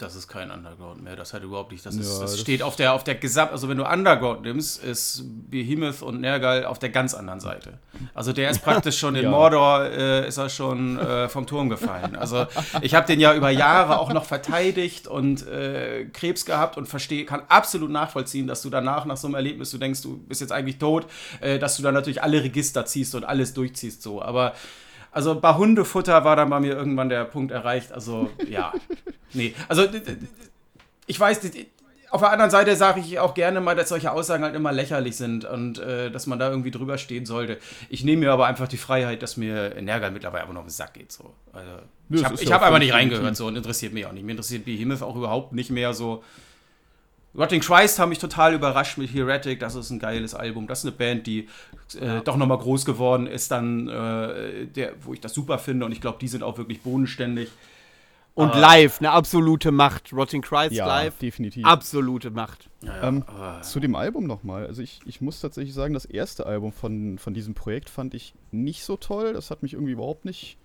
Das ist kein Underground mehr, das hat überhaupt nicht. Das, Ja, ist, das, das- steht auf der, auf der Gesamt, also wenn du Underground nimmst, ist Behemoth und Nergal auf der ganz anderen Seite. Also der ist [LAUGHS] praktisch schon in Ja. Mordor, äh, ist er schon äh, vom Turm gefallen. Also ich habe den ja über Jahre auch noch verteidigt und äh, Krebs gehabt und verstehe, kann absolut nachvollziehen, dass du danach nach so einem Erlebnis, du denkst, du bist jetzt eigentlich tot, äh, dass du dann natürlich alle Register ziehst und alles durchziehst so. Aber also bei Hundefutter war dann bei mir irgendwann der Punkt erreicht. Also ja, nee. Also ich weiß, auf der anderen Seite sage ich auch gerne mal, dass solche Aussagen halt immer lächerlich sind und äh, dass man da irgendwie drüber stehen sollte. Ich nehme mir aber einfach die Freiheit, dass mir Nergal mittlerweile einfach noch auf den Sack geht. So. Also, ich habe ja hab einfach nicht reingehört so und interessiert mich auch nicht. Mir interessiert Behemoth auch überhaupt nicht mehr so. Rotting Christ haben mich total überrascht mit Heretic. Das ist ein geiles Album. Das ist eine Band, die äh, doch nochmal groß geworden ist, dann, äh, der, wo ich das super finde. Und ich glaube, die sind auch wirklich bodenständig. Und Ah. live, eine absolute Macht. Rotting Christ Ja, live, definitiv. absolute Macht. Ja, Ähm, aber- Zu dem Album nochmal. Also ich, ich muss tatsächlich sagen, das erste Album von, von diesem Projekt fand ich nicht so toll. Das hat mich irgendwie überhaupt nicht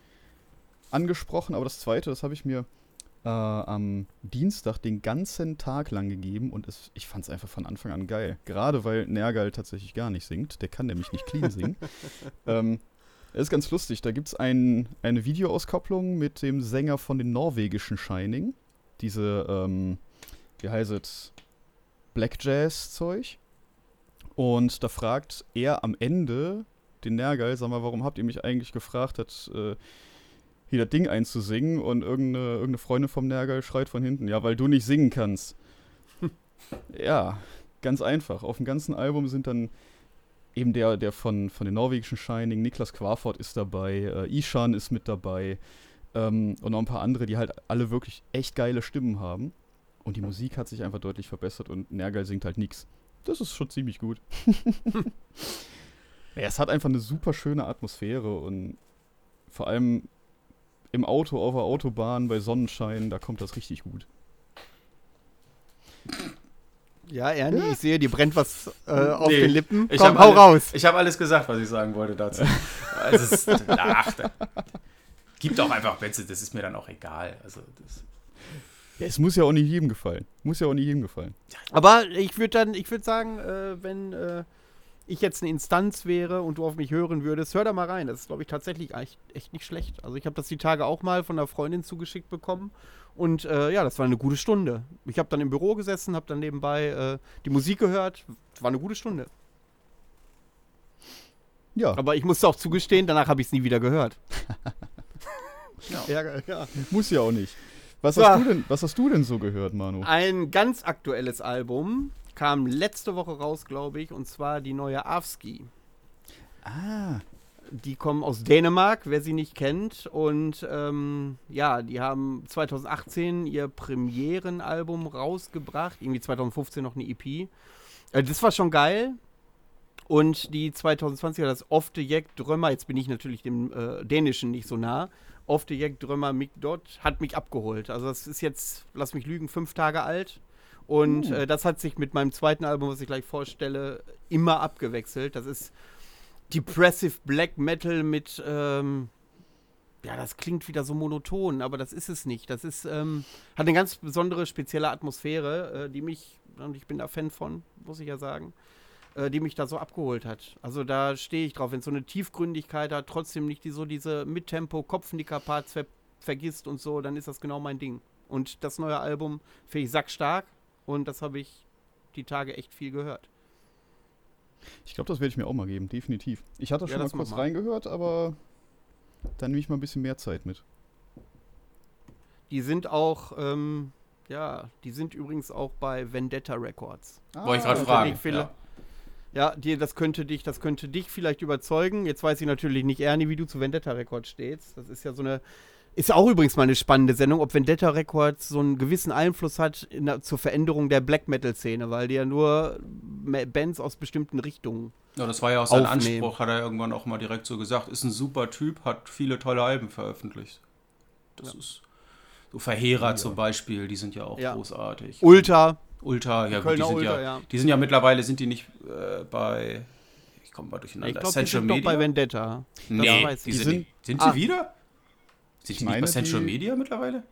angesprochen. Aber das zweite, das habe ich mir äh, am Dienstag den ganzen Tag lang gegeben und es, ich fand es einfach von Anfang an geil. Gerade weil Nergal tatsächlich gar nicht singt. Der kann nämlich nicht clean singen. [LAUGHS] ähm, es ist ganz lustig. Da gibt es ein, eine Videoauskopplung mit dem Sänger von den norwegischen Shining. Diese, ähm, wie heißt es? Black Jazz-Zeug. Und da fragt er am Ende den Nergal, sag mal, warum habt ihr mich eigentlich gefragt, hat, äh, hier das Ding einzusingen? Und irgendeine, irgendeine Freundin vom Nergal schreit von hinten, ja, weil du nicht singen kannst. [LAUGHS] ja, ganz einfach. Auf dem ganzen Album sind dann eben der, der von, von den norwegischen Shining, Niklas Quafort ist dabei, äh, Ishan ist mit dabei ähm, und noch ein paar andere, die halt alle wirklich echt geile Stimmen haben. Und die Musik hat sich einfach deutlich verbessert und Nergal singt halt nix. Das ist schon ziemlich gut. [LAUGHS] ja, es hat einfach eine super schöne Atmosphäre und vor allem im Auto auf der Autobahn bei Sonnenschein, da kommt das richtig gut. Ja, Ernie, ich sehe, dir brennt was äh, auf Nee, den Lippen. Ich Komm, hau alle- raus. Ich habe alles gesagt, was ich sagen wollte dazu. es ist, ach, da, gibt auch einfach Betze, das ist mir dann auch egal. Also das, Ja, es muss ja auch nicht jedem gefallen. Muss ja auch nicht jedem gefallen. Aber ich würde dann, ich würde sagen, äh, wenn äh, ich jetzt eine Instanz wäre und du auf mich hören würdest, hör da mal rein. Das ist, glaube ich, tatsächlich echt, echt nicht schlecht. Also ich habe das die Tage auch mal von einer Freundin zugeschickt bekommen. Und äh, ja, das war eine gute Stunde. Ich habe dann im Büro gesessen, habe dann nebenbei äh, die Musik gehört. War eine gute Stunde. Ja, Aber ich musste auch zugestehen, danach habe ich es nie wieder gehört. [LAUGHS] Ja. ja, ja. muss ja auch nicht. Was, Ja. hast du denn, was hast du denn so gehört, Manu? Ein ganz aktuelles Album kam letzte Woche raus, glaube ich, und zwar die neue Avski. Ah, Die kommen aus Dänemark, wer sie nicht kennt. Und ähm, ja, die haben 2018 ihr Premierenalbum rausgebracht. Irgendwie 2015 noch eine EP. Äh, das war schon geil. Und die 2020er, das Ofte Jack Drömer, jetzt bin ich natürlich dem äh, Dänischen nicht so nah. Ofte Jack Drömer Mick Dot hat mich abgeholt. Also das ist jetzt, lass mich lügen, fünf Tage alt. Und äh, das hat sich mit meinem zweiten Album, was ich gleich vorstelle, immer abgewechselt. Das ist Depressive Black Metal mit, ähm, ja, das klingt wieder so monoton, aber das ist es nicht. Das ist, ähm, hat eine ganz besondere, spezielle Atmosphäre, äh, die mich, und ich bin da Fan von, muss ich ja sagen, äh, die mich da so abgeholt hat. Also da stehe ich drauf, wenn es so eine Tiefgründigkeit hat, trotzdem nicht die, so diese Mittempo-Kopfnicker-Parts ver vergisst und so, dann ist das genau mein Ding. Und das neue Album finde ich sackstark und das habe ich die Tage echt viel gehört. ich glaube, das werde ich mir auch mal geben, definitiv. Ich hatte Ja, schon mal kurz mal. reingehört, aber dann nehme ich mal ein bisschen mehr Zeit mit. Die sind auch, ähm, ja, die sind übrigens auch bei Vendetta Records. wollte ich gerade Ah, fragen. Ja. Ja, dir, das könnte dich, das könnte dich vielleicht überzeugen. Jetzt weiß ich natürlich nicht, Ernie, wie du zu Vendetta Records stehst. Das ist ja so eine, ist ja auch übrigens mal eine spannende Sendung, ob Vendetta Records so einen gewissen Einfluss hat der, zur Veränderung der Black Metal Szene, weil die ja nur Ma- Bands aus bestimmten Richtungen. ja, das war ja auch sein Aufnehmen. Anspruch, hat er irgendwann auch mal direkt so gesagt. Ist ein super Typ, hat viele tolle Alben veröffentlicht. Das ist so Verheerer zum Beispiel, die sind ja auch Ja. großartig. Ultra, Ultra, ja, gut, die sind Ultra, ja, ja. die sind ja mittlerweile, sind die nicht äh, bei, ich komme mal ich durcheinander, glaube, die sind doch Media? bei Vendetta. nee, weiß die ich. sind, Die sind sie Ah. wieder? Sind die nicht bei meine, Central die- Media mittlerweile?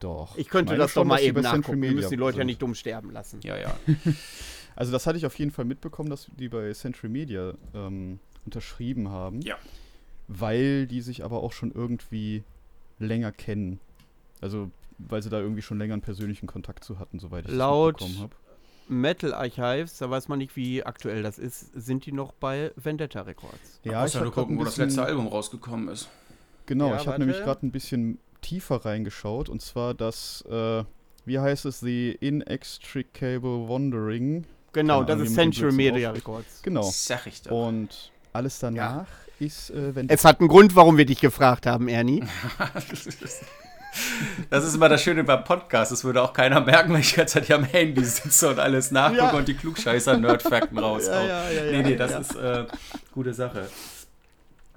Doch. Ich könnte meine das doch schon, mal dass die eben nachgucken. Wir müssen die Leute ja sind. nicht dumm sterben lassen. Ja, ja. [LAUGHS] Also das hatte ich auf jeden Fall mitbekommen, dass die bei Central Media ähm, unterschrieben haben. Ja. Weil die sich aber auch schon irgendwie länger kennen. Also weil sie da irgendwie schon länger einen persönlichen Kontakt zu hatten, soweit ich Laut- das mitbekommen habe. Metal Archives, da weiß man nicht, wie aktuell das ist, sind die noch bei Vendetta Records. Ja, Ja, ich ja habe nur gucken, wo das letzte Album rausgekommen ist. Genau, Ja, ich habe nämlich gerade ein bisschen tiefer reingeschaut und zwar das, äh, wie heißt es, The Inextricable Wandering. Genau, Keine das Ahnung, ist Blödsinn Media. Records. Genau. Sag ich doch. Und alles danach ist, äh, wenn Es hat einen Grund, warum wir dich gefragt haben, Ernie. [LAUGHS] Das ist immer das Schöne beim Podcast. Das würde auch keiner merken, wenn ich jetzt halt hier am Handy sitze und alles nachgucke Ja. und die Klugscheißer-Nerd-Fakten [LAUGHS] raushau. Ja, ja, ja, nee, ja, nee, das ja. ist äh, gute Sache.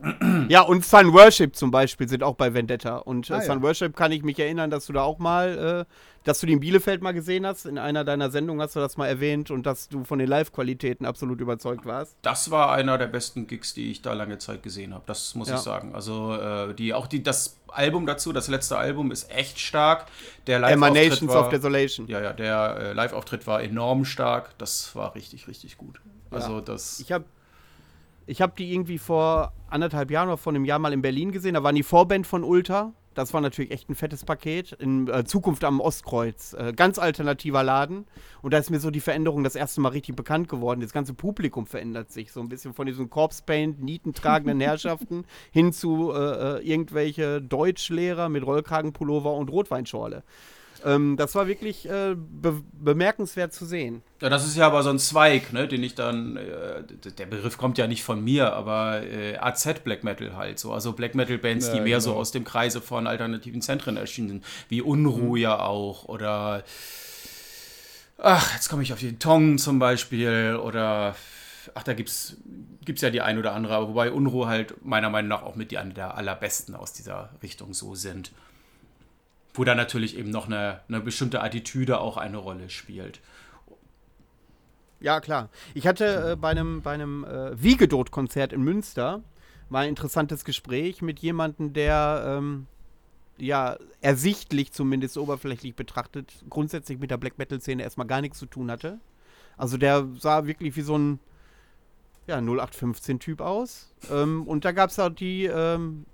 [CLEARS THROAT] Ja, und Sun Worship zum Beispiel sind auch bei Vendetta. Und äh, Ah, ja. Sun Worship kann ich mich erinnern, dass du da auch mal, äh, dass du die in Bielefeld mal gesehen hast. In einer deiner Sendungen hast du das mal erwähnt und dass du von den Live-Qualitäten absolut überzeugt warst. Das war einer der besten Gigs, die ich da lange Zeit gesehen habe. Das muss Ja. ich sagen. Also äh, die, auch die, das Album dazu, das letzte Album ist echt stark. Der Emanations Live-Auftritt war, of Desolation. Ja, ja, der äh, Live-Auftritt war enorm stark. Das war richtig, richtig gut. Also das. Ich habe ich hab die irgendwie vor anderthalb Jahren oder vor einem Jahr mal in Berlin gesehen. Da waren die Vorband von Ultra. Das war natürlich echt ein fettes Paket. In äh, Zukunft am Ostkreuz. Äh, ganz alternativer Laden. Und da ist mir so die Veränderung das erste Mal richtig bekannt geworden. Das ganze Publikum verändert sich so ein bisschen von diesen Corpse-Paint, nietentragenden [LAUGHS] Herrschaften hin zu äh, äh, irgendwelche Deutschlehrer mit Rollkragenpullover und Rotweinschorle. Ähm, das war wirklich äh, be bemerkenswert zu sehen. Ja, das ist ja aber so ein Zweig, ne, den ich dann, äh, der Begriff kommt ja nicht von mir, aber äh, AZ Black Metal halt so. Also Black Metal Bands, die Ja, mehr so genau. aus dem Kreise von alternativen Zentren erschienen sind, wie Unruh ja auch oder ach, jetzt komme ich auf den Tong zum Beispiel oder ach, da gibt's gibt's ja die ein oder andere, wobei Unruh halt meiner Meinung nach auch mit die eine der allerbesten aus dieser Richtung so sind. Wo dann natürlich eben noch eine, eine bestimmte Attitüde auch eine Rolle spielt. Ja, klar. Ich hatte äh, bei einem, bei einem äh, Wiegedot-Konzert in Münster mal ein interessantes Gespräch mit jemandem, der ähm, ja ersichtlich zumindest oberflächlich betrachtet grundsätzlich mit der Black Metal-Szene erstmal gar nichts zu tun hatte. Also der sah wirklich wie so ein ja, 0815-Typ aus. Ähm, und da gab es auch die, ähm,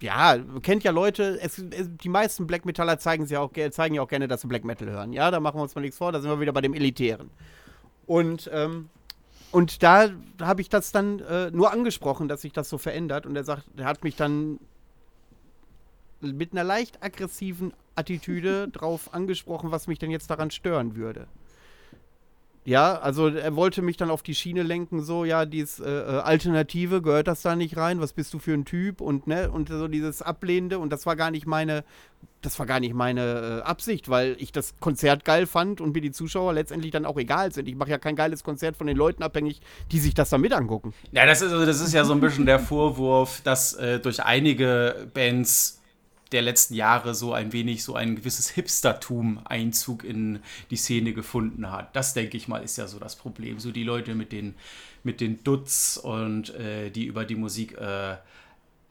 ja, kennt ja Leute, es, es, die meisten Black Metaller zeigen, ja auch, zeigen ja auch gerne, dass sie Black Metal hören. Ja, da machen wir uns mal nichts vor, da sind wir wieder bei dem Elitären. Und, ähm, und da habe ich das dann äh, nur angesprochen, dass sich das so verändert. Und er sagt, er hat mich dann mit einer leicht aggressiven Attitüde [LAUGHS] drauf angesprochen, was mich denn jetzt daran stören würde. Ja, also er wollte mich dann auf die Schiene lenken, so, ja, dieses äh, äh, Alternative, gehört das da nicht rein? Was bist du für ein Typ? Und, ne, und so dieses Ablehnende, und das war gar nicht meine, das war gar nicht meine äh, Absicht, weil ich das Konzert geil fand und mir die Zuschauer letztendlich dann auch egal sind. Ich mache ja kein geiles Konzert von den Leuten abhängig, die sich das dann mit angucken. Ja, das ist, also, das ist ja so ein bisschen der Vorwurf, dass äh, durch einige Bands der letzten Jahre so ein wenig so ein gewisses Hipstertum Einzug in die Szene gefunden hat. Das denke ich mal ist ja so das Problem. So die Leute mit den mit den Dutz und äh, die über die Musik äh,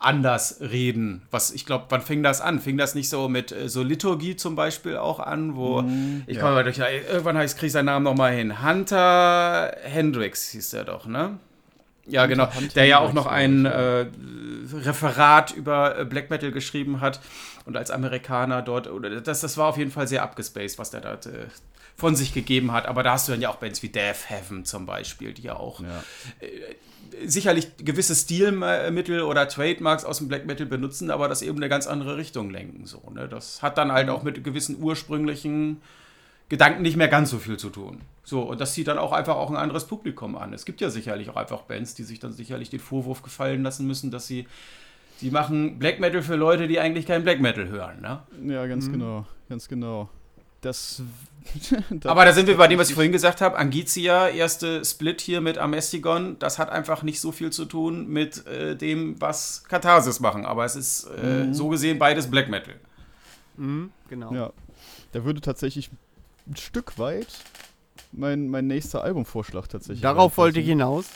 anders reden. Was ich glaube, wann fing das an? Fing das nicht so mit äh, so Liturgie zum Beispiel auch an, wo mm, ich ja. komme mal durch. Irgendwann kriege ich seinen Namen noch mal hin. Hunter Hendrix hieß der doch, ne? Ja, genau. Der ja auch noch ein äh, Referat über äh, Black Metal geschrieben hat und als Amerikaner dort, oder das, das war auf jeden Fall sehr abgespaced, was der da äh, von sich gegeben hat. Aber da hast du dann ja auch Bands wie Death Heaven zum Beispiel, die ja auch ja. Äh, sicherlich gewisse Stilmittel oder Trademarks aus dem Black Metal benutzen, aber das eben eine ganz andere Richtung lenken. So, ne? Das hat dann halt auch mit gewissen ursprünglichen Gedanken nicht mehr ganz so viel zu tun. So, und das zieht dann auch einfach auch ein anderes Publikum an. Es gibt ja sicherlich auch einfach Bands, die sich dann sicherlich den Vorwurf gefallen lassen müssen, dass sie, sie machen Black Metal für Leute, die eigentlich kein Black Metal hören, ne? Ja, ganz mhm. genau, ganz genau. Das, [LAUGHS] das Aber da sind wir bei dem, was ich vorhin gesagt habe. Angizia, erste Split hier mit Amestigon, das hat einfach nicht so viel zu tun mit äh, dem, was Katharsis machen. Aber es ist äh, mhm. so gesehen beides Black Metal. Mhm, genau. Ja. Da würde tatsächlich ein Stück weit mein, mein nächster Albumvorschlag tatsächlich. Darauf wollte ich hinaus.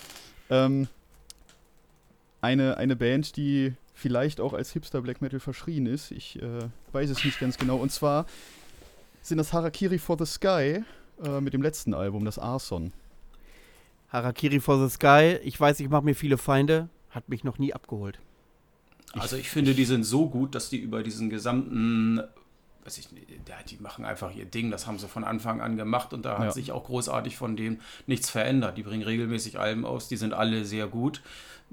Ähm, eine, eine Band, die vielleicht auch als Hipster Black Metal verschrien ist. Ich äh, weiß es nicht ganz genau. Und zwar sind das Harakiri for the Sky äh, mit dem letzten Album, das Arson. Harakiri for the Sky, ich weiß, ich mache mir viele Feinde, hat mich noch nie abgeholt. Also ich finde, die sind so gut, dass die über diesen gesamten weiß ich die machen einfach ihr Ding, das haben sie von Anfang an gemacht und da hat ja. sich auch großartig von dem nichts verändert. Die bringen regelmäßig Alben aus, die sind alle sehr gut.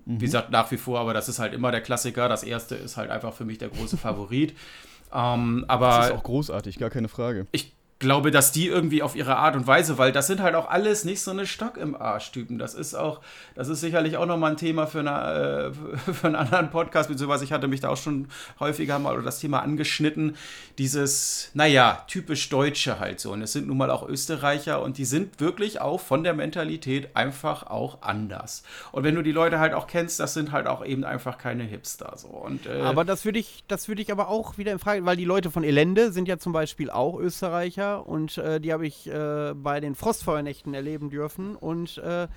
Mhm. Wie gesagt, nach wie vor, aber das ist halt immer der Klassiker. Das erste ist halt einfach für mich der große Favorit. [LAUGHS] ähm, aber das ist auch großartig, gar keine Frage. Ich glaube, dass die irgendwie auf ihre Art und Weise, weil das sind halt auch alles nicht so eine Stock im Arsch-Typen. Das ist auch, das ist sicherlich auch nochmal ein Thema für, eine, äh, [LAUGHS] für einen anderen Podcast, beziehungsweise ich hatte mich da auch schon häufiger mal das Thema angeschnitten. Dieses, naja, typisch Deutsche halt so. Und es sind nun mal auch Österreicher und die sind wirklich auch von der Mentalität einfach auch anders. Und wenn du die Leute halt auch kennst, das sind halt auch eben einfach keine Hipster. So. Und, äh, aber das würde ich, das würde ich aber auch wieder in Frage, weil die Leute von Elende sind ja zum Beispiel auch Österreicher und äh, die habe ich äh, bei den Frostfeuernächten erleben dürfen und äh,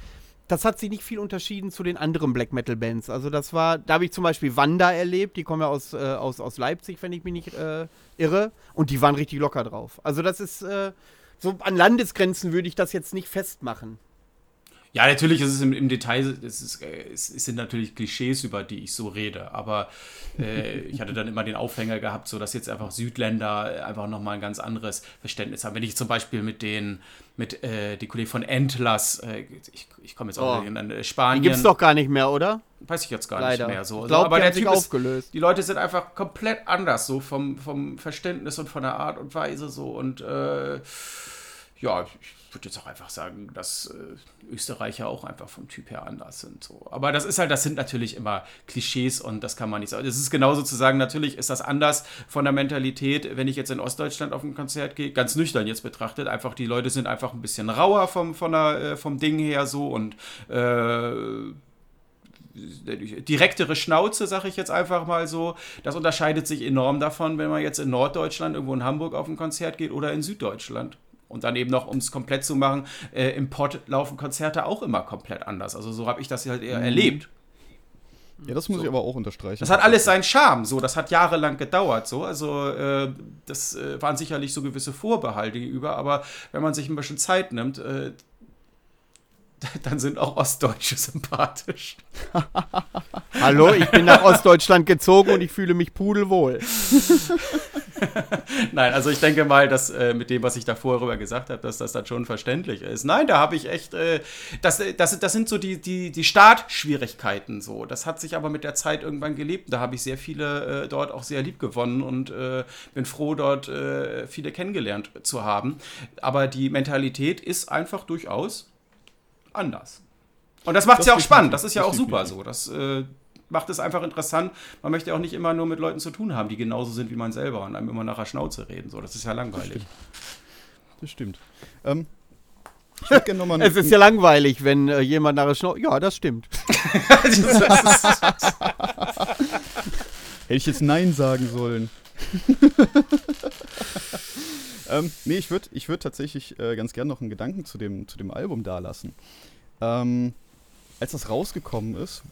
das hat sich nicht viel unterschieden zu den anderen Black Metal Bands. Also das war, da habe ich zum Beispiel Wanda erlebt, die kommen ja aus, äh, aus, aus Leipzig, wenn ich mich nicht äh, irre, und die waren richtig locker drauf. Also das ist äh, so an Landesgrenzen würde ich das jetzt nicht festmachen. Ja, natürlich ist es im, im Detail, es, ist, es, sind natürlich Klischees, über die ich so rede, aber äh, [LAUGHS] ich hatte dann immer den Aufhänger gehabt, so dass jetzt einfach Südländer einfach nochmal ein ganz anderes Verständnis haben. Wenn ich zum Beispiel mit den, mit äh, die Kollegen von Entlas, äh, ich, ich komme jetzt auch oh. in äh, Spanien. Die gibt es doch gar nicht mehr, oder? Weiß ich jetzt gar Leider. nicht mehr so. Ich glaub, aber der Typ aufgelöst. Ist, die Leute sind einfach komplett anders, so vom, vom Verständnis und von der Art und Weise so und äh, ja, ich würde jetzt auch einfach sagen, dass äh, Österreicher auch einfach vom Typ her anders sind. So. Aber das ist halt, das sind natürlich immer Klischees und das kann man nicht sagen. Es ist genauso zu sagen, natürlich ist das anders von der Mentalität, wenn ich jetzt in Ostdeutschland auf ein Konzert gehe, ganz nüchtern jetzt betrachtet. Einfach, die Leute sind einfach ein bisschen rauer vom, von der, äh, vom Ding her so und äh, direktere Schnauze, sage ich jetzt einfach mal so. Das unterscheidet sich enorm davon, wenn man jetzt in Norddeutschland irgendwo in Hamburg auf ein Konzert geht oder in Süddeutschland Und dann eben noch, um es komplett zu machen, äh, im Pod laufen Konzerte auch immer komplett anders. Also so habe ich das halt eher mhm. erlebt. Ja, das muss so. ich aber auch unterstreichen. Das hat alles seinen Charme, so. Das hat jahrelang gedauert, so. Also, äh, das äh, waren sicherlich so gewisse Vorbehalte gegenüber, aber wenn man sich ein bisschen Zeit nimmt, äh, [LAUGHS] dann sind auch Ostdeutsche sympathisch. [LAUGHS] Hallo, ich bin nach Ostdeutschland gezogen und ich fühle mich pudelwohl. [LAUGHS] Nein, also ich denke mal, dass äh, mit dem, was ich da vorher gesagt habe, dass das dann schon verständlich ist. Nein, da habe ich echt, äh, das, äh, das, das sind so die, die, die Startschwierigkeiten so. Das hat sich aber mit der Zeit irgendwann gelebt. Da habe ich sehr viele äh, dort auch sehr lieb gewonnen und äh, bin froh, dort äh, viele kennengelernt zu haben. Aber die Mentalität ist einfach durchaus anders. Und das macht es ja auch spannend. Das ist ja auch super so. Das macht es einfach interessant. Man möchte auch nicht immer nur mit Leuten zu tun haben, die genauso sind wie man selber und einem immer nach der Schnauze reden. So, das ist ja langweilig. Das stimmt. Das stimmt. Ähm, [LAUGHS] es ist ja langweilig, wenn äh, jemand nach der Schnauze. Ja, das stimmt. [LAUGHS] Hätte ich jetzt Nein sagen sollen. [LAUGHS] ähm, nee, ich würde ich würd tatsächlich äh, ganz gern noch einen Gedanken zu dem, zu dem Album dalassen. Ähm, als das rausgekommen ist,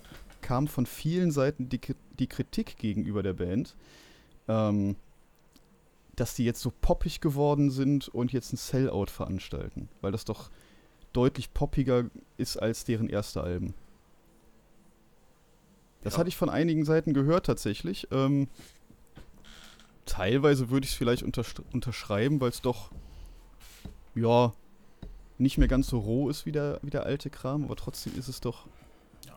kam von vielen Seiten die, die Kritik gegenüber der Band, ähm, dass die jetzt so poppig geworden sind und jetzt ein Sellout veranstalten, weil das doch deutlich poppiger ist als deren erste Alben. Das ja. hatte ich von einigen Seiten gehört tatsächlich. Ähm, teilweise würde ich es vielleicht unterschreiben, weil es doch, ja, nicht mehr ganz so roh ist wie der, wie der alte Kram, aber trotzdem ist es doch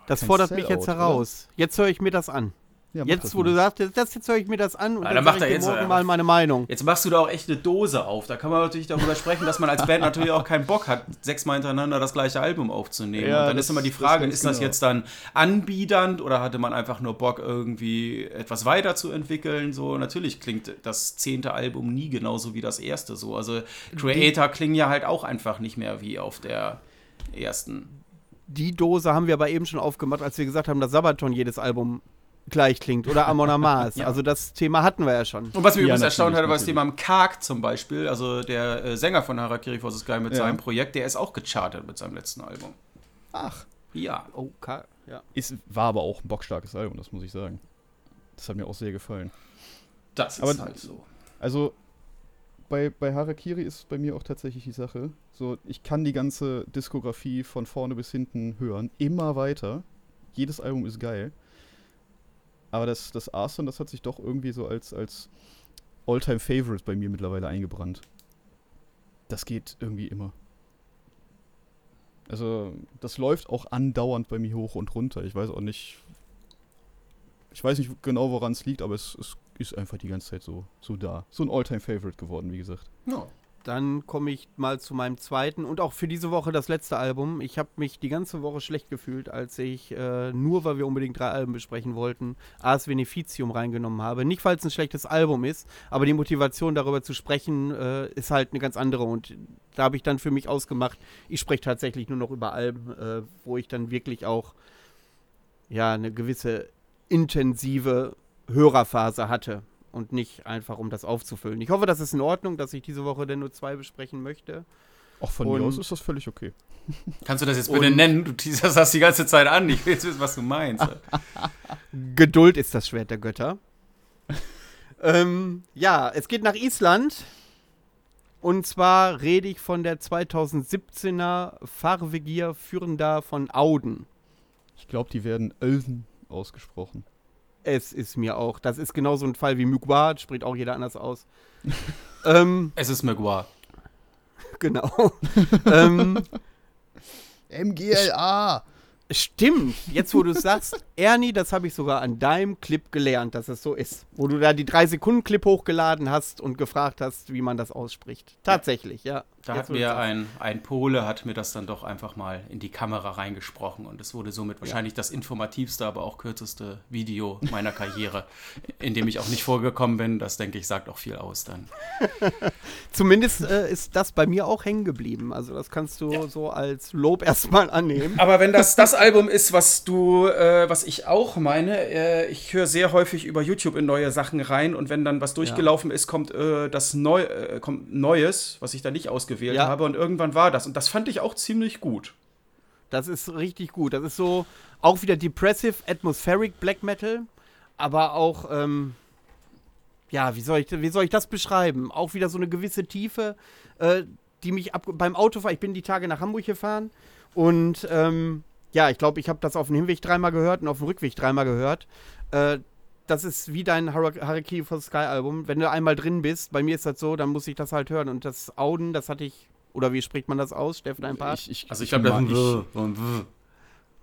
das fordert mich jetzt heraus. Oder? Jetzt höre ich mir das an. Ja, jetzt, wo mal. du sagst, das, jetzt höre ich mir das an und ja, dann, dann macht er jetzt morgen mal meine Meinung. Jetzt machst du da auch echt eine Dose auf. Da kann man natürlich darüber sprechen, dass man als Band natürlich auch keinen Bock hat, sechsmal hintereinander das gleiche Album aufzunehmen. Ja, und dann das, ist immer die Frage, das ist das genau. jetzt dann anbiedernd oder hatte man einfach nur Bock, irgendwie etwas weiterzuentwickeln? So, natürlich klingt das zehnte Album nie genauso wie das erste so. Also Creator klingen ja halt auch einfach nicht mehr wie auf der ersten die Dose haben wir aber eben schon aufgemacht, als wir gesagt haben, dass Sabaton jedes Album gleich klingt oder Amon [LAUGHS] Amas. ja. Also das Thema hatten wir ja schon. Und was mich ja, übrigens erstaunt hat, war das Thema am Karg zum Beispiel, also der äh, Sänger von Harakiri for the Sky mit ja. seinem Projekt, der ist auch gechartet mit seinem letzten Album. Ach. Ja. Oh, Karg, ja. Ist, war aber auch ein bockstarkes Album, das muss ich sagen. Das hat mir auch sehr gefallen. Das ist aber, halt so. Also bei, bei Harakiri ist bei mir auch tatsächlich die Sache. So, ich kann die ganze Diskografie von vorne bis hinten hören, immer weiter. Jedes Album ist geil. Aber das, das Arson, das hat sich doch irgendwie so als, als All-Time-Favorite bei mir mittlerweile eingebrannt. Das geht irgendwie immer. Also, das läuft auch andauernd bei mir hoch und runter. Ich weiß auch nicht. Ich weiß nicht genau, woran es liegt, aber es, es ist einfach die ganze Zeit so, so da. So ein All-Time-Favorite geworden, wie gesagt. Ja. Dann komme ich mal zu meinem zweiten und auch für diese Woche das letzte Album. Ich habe mich die ganze Woche schlecht gefühlt, als ich, äh, nur weil wir unbedingt drei Alben besprechen wollten, Ars Beneficium reingenommen habe. Nicht, weil es ein schlechtes Album ist, aber die Motivation darüber zu sprechen äh, ist halt eine ganz andere. Und da habe ich dann für mich ausgemacht, ich spreche tatsächlich nur noch über Alben, äh, wo ich dann wirklich auch ja eine gewisse intensive Hörerphase hatte und nicht einfach, um das aufzufüllen. Ich hoffe, das ist in Ordnung, dass ich diese Woche denn nur zwei besprechen möchte. Auch von und mir aus ist das völlig okay. Kannst du das jetzt bitte nennen? Du teaserst das die ganze Zeit an. Ich will jetzt wissen, was du meinst. [LAUGHS] Geduld ist das Schwert der Götter. [LAUGHS] ähm, ja, es geht nach Island. Und zwar rede ich von der 2017er Farvegier Führender von Auden. Ich glaube, die werden Ölsen ausgesprochen. Es ist mir auch. Das ist genauso ein Fall wie Mugwa, spricht auch jeder anders aus. [LAUGHS] ähm, es ist Mugwa. [LAUGHS] Genau. [LAUGHS] ähm, MGLA. Stimmt, jetzt wo du es sagst, Ernie, das habe ich sogar an deinem Clip gelernt, dass es so ist. Wo du da die 3-Sekunden-Clip hochgeladen hast und gefragt hast, wie man das ausspricht. Tatsächlich, ja. Da jetzt hat mir ein, ein Pole, hat mir das dann doch einfach mal in die Kamera reingesprochen und es wurde somit wahrscheinlich das informativste, aber auch kürzeste Video meiner Karriere, [LAUGHS] in dem ich auch nicht vorgekommen bin. Das, denke ich, sagt auch viel aus dann. [LAUGHS] Zumindest äh, ist das bei mir auch hängen geblieben. Also das kannst du ja. so als Lob erstmal annehmen. Aber wenn das das [LAUGHS] Album ist, was du, äh, was ich auch meine, äh, ich höre sehr häufig über YouTube in neue Sachen rein und wenn dann was durchgelaufen ja. ist, kommt äh, das Neu äh, kommt Neues, was ich da nicht ausgewählt ausgewählt Ja. habe und irgendwann war das. Und das fand ich auch ziemlich gut. Das ist richtig gut. Das ist so auch wieder Depressive, Atmospheric Black Metal, aber auch, ähm, ja, wie soll, ich, wie soll ich das beschreiben? Auch wieder so eine gewisse Tiefe, äh, die mich ab, beim Autofahren, ich bin die Tage nach Hamburg gefahren und ähm, ja, ich glaube, ich habe das auf dem Hinweg dreimal gehört und auf dem Rückweg dreimal gehört. Äh, das ist wie dein Har- Harakiri for the Sky Album. Wenn du einmal drin bist, bei mir ist das so, dann muss ich das halt hören. Und das Auden, das hatte ich, oder wie spricht man das aus, Steffen, ein paar? Ich, ich, Also ich habe so ein W.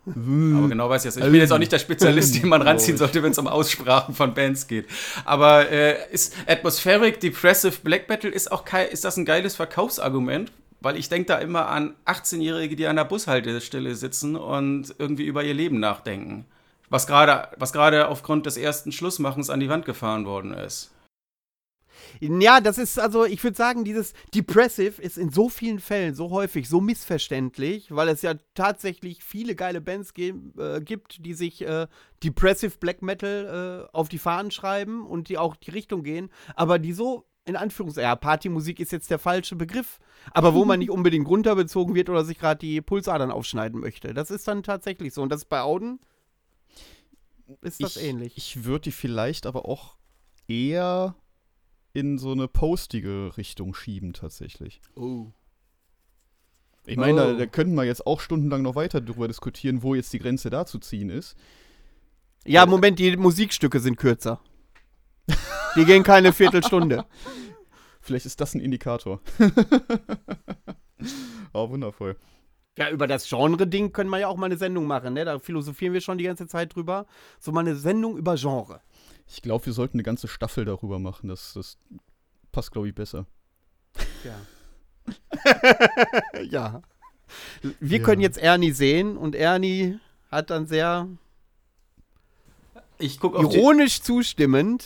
[LAUGHS] Aber genau weiß ich jetzt. Ich bin jetzt auch nicht der Spezialist, den man ranziehen sollte, wenn es um Aussprachen von Bands geht. Aber äh, ist Atmospheric, Depressive Black Metal ist auch kein, ist das ein geiles Verkaufsargument? Weil ich denke da immer an 18-Jährige, die an der Bushaltestelle sitzen und irgendwie über ihr Leben nachdenken. Was gerade was gerade aufgrund des ersten Schlussmachens an die Wand gefahren worden ist. Ja, das ist also, ich würde sagen, dieses Depressive ist in so vielen Fällen so häufig so missverständlich, weil es ja tatsächlich viele geile Bands äh, gibt, die sich äh, Depressive Black Metal äh, auf die Fahnen schreiben und die auch die Richtung gehen, aber die so in Anführungszeichen, ja, Partymusik ist jetzt der falsche Begriff, aber wo man [LAUGHS] nicht unbedingt runterbezogen wird oder sich gerade die Pulsadern aufschneiden möchte. Das ist dann tatsächlich so und das ist bei Auden ist das ich, ähnlich. Ich würde die vielleicht aber auch eher in so eine postige Richtung schieben, tatsächlich. oh. Ich meine, da, Oh. da könnten wir jetzt auch stundenlang noch weiter darüber diskutieren, wo jetzt die Grenze da zu ziehen ist. Ja, Moment, die Musikstücke sind kürzer. Die gehen keine Viertelstunde. [LAUGHS] [LAUGHS] Vielleicht ist das ein Indikator. [LAUGHS] oh, wundervoll. Ja, über das Genre-Ding können wir ja auch mal eine Sendung machen, ne? Da philosophieren wir schon die ganze Zeit drüber. So mal eine Sendung über Genre. Ich glaube, wir sollten eine ganze Staffel darüber machen. Das, das passt, glaube ich, besser. Ja. [LAUGHS] ja. Wir Ja. können jetzt Ernie sehen und Ernie hat dann sehr Ich gucke auf ironisch zustimmend.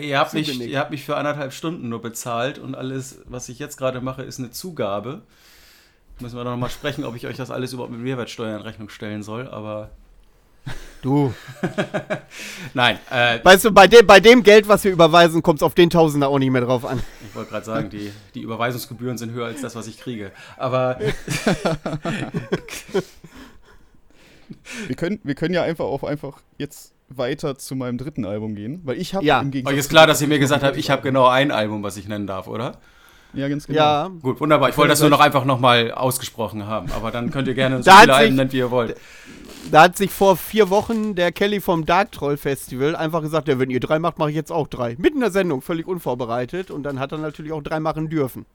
Ihr, habt mich, ihr habt mich für anderthalb Stunden nur bezahlt und alles, was ich jetzt gerade mache, ist eine Zugabe. Müssen wir noch mal sprechen, ob ich euch das alles überhaupt mit Mehrwertsteuer in Rechnung stellen soll, aber [LAUGHS] Du. [LAUGHS] nein, äh, Weißt du, bei dem, bei dem Geld, was wir überweisen, kommt es auf den Tausender auch nicht mehr drauf an. ich wollte gerade sagen, die, die Überweisungsgebühren sind höher als das, was ich kriege. Aber [LAUGHS] Wir können, wir können ja einfach auch einfach jetzt weiter zu meinem dritten Album gehen, weil ich habe Ja. im Gegensatz euch ist klar, dass ihr mir gesagt habt, ich habe genau ein Album, was ich nennen darf, oder? Ja, ganz genau. Ja. Gut, wunderbar. Ich wollte das nur noch einfach noch mal ausgesprochen haben. Aber dann könnt ihr gerne [LAUGHS] so Da hat viele sich- Alben nennen, wie ihr wollt. Da hat sich vor vier Wochen der Kelly vom Dark Troll Festival einfach gesagt, ja, wenn ihr drei macht, mache ich jetzt auch drei. Mitten in der Sendung, völlig unvorbereitet. Und dann hat er natürlich auch drei machen dürfen.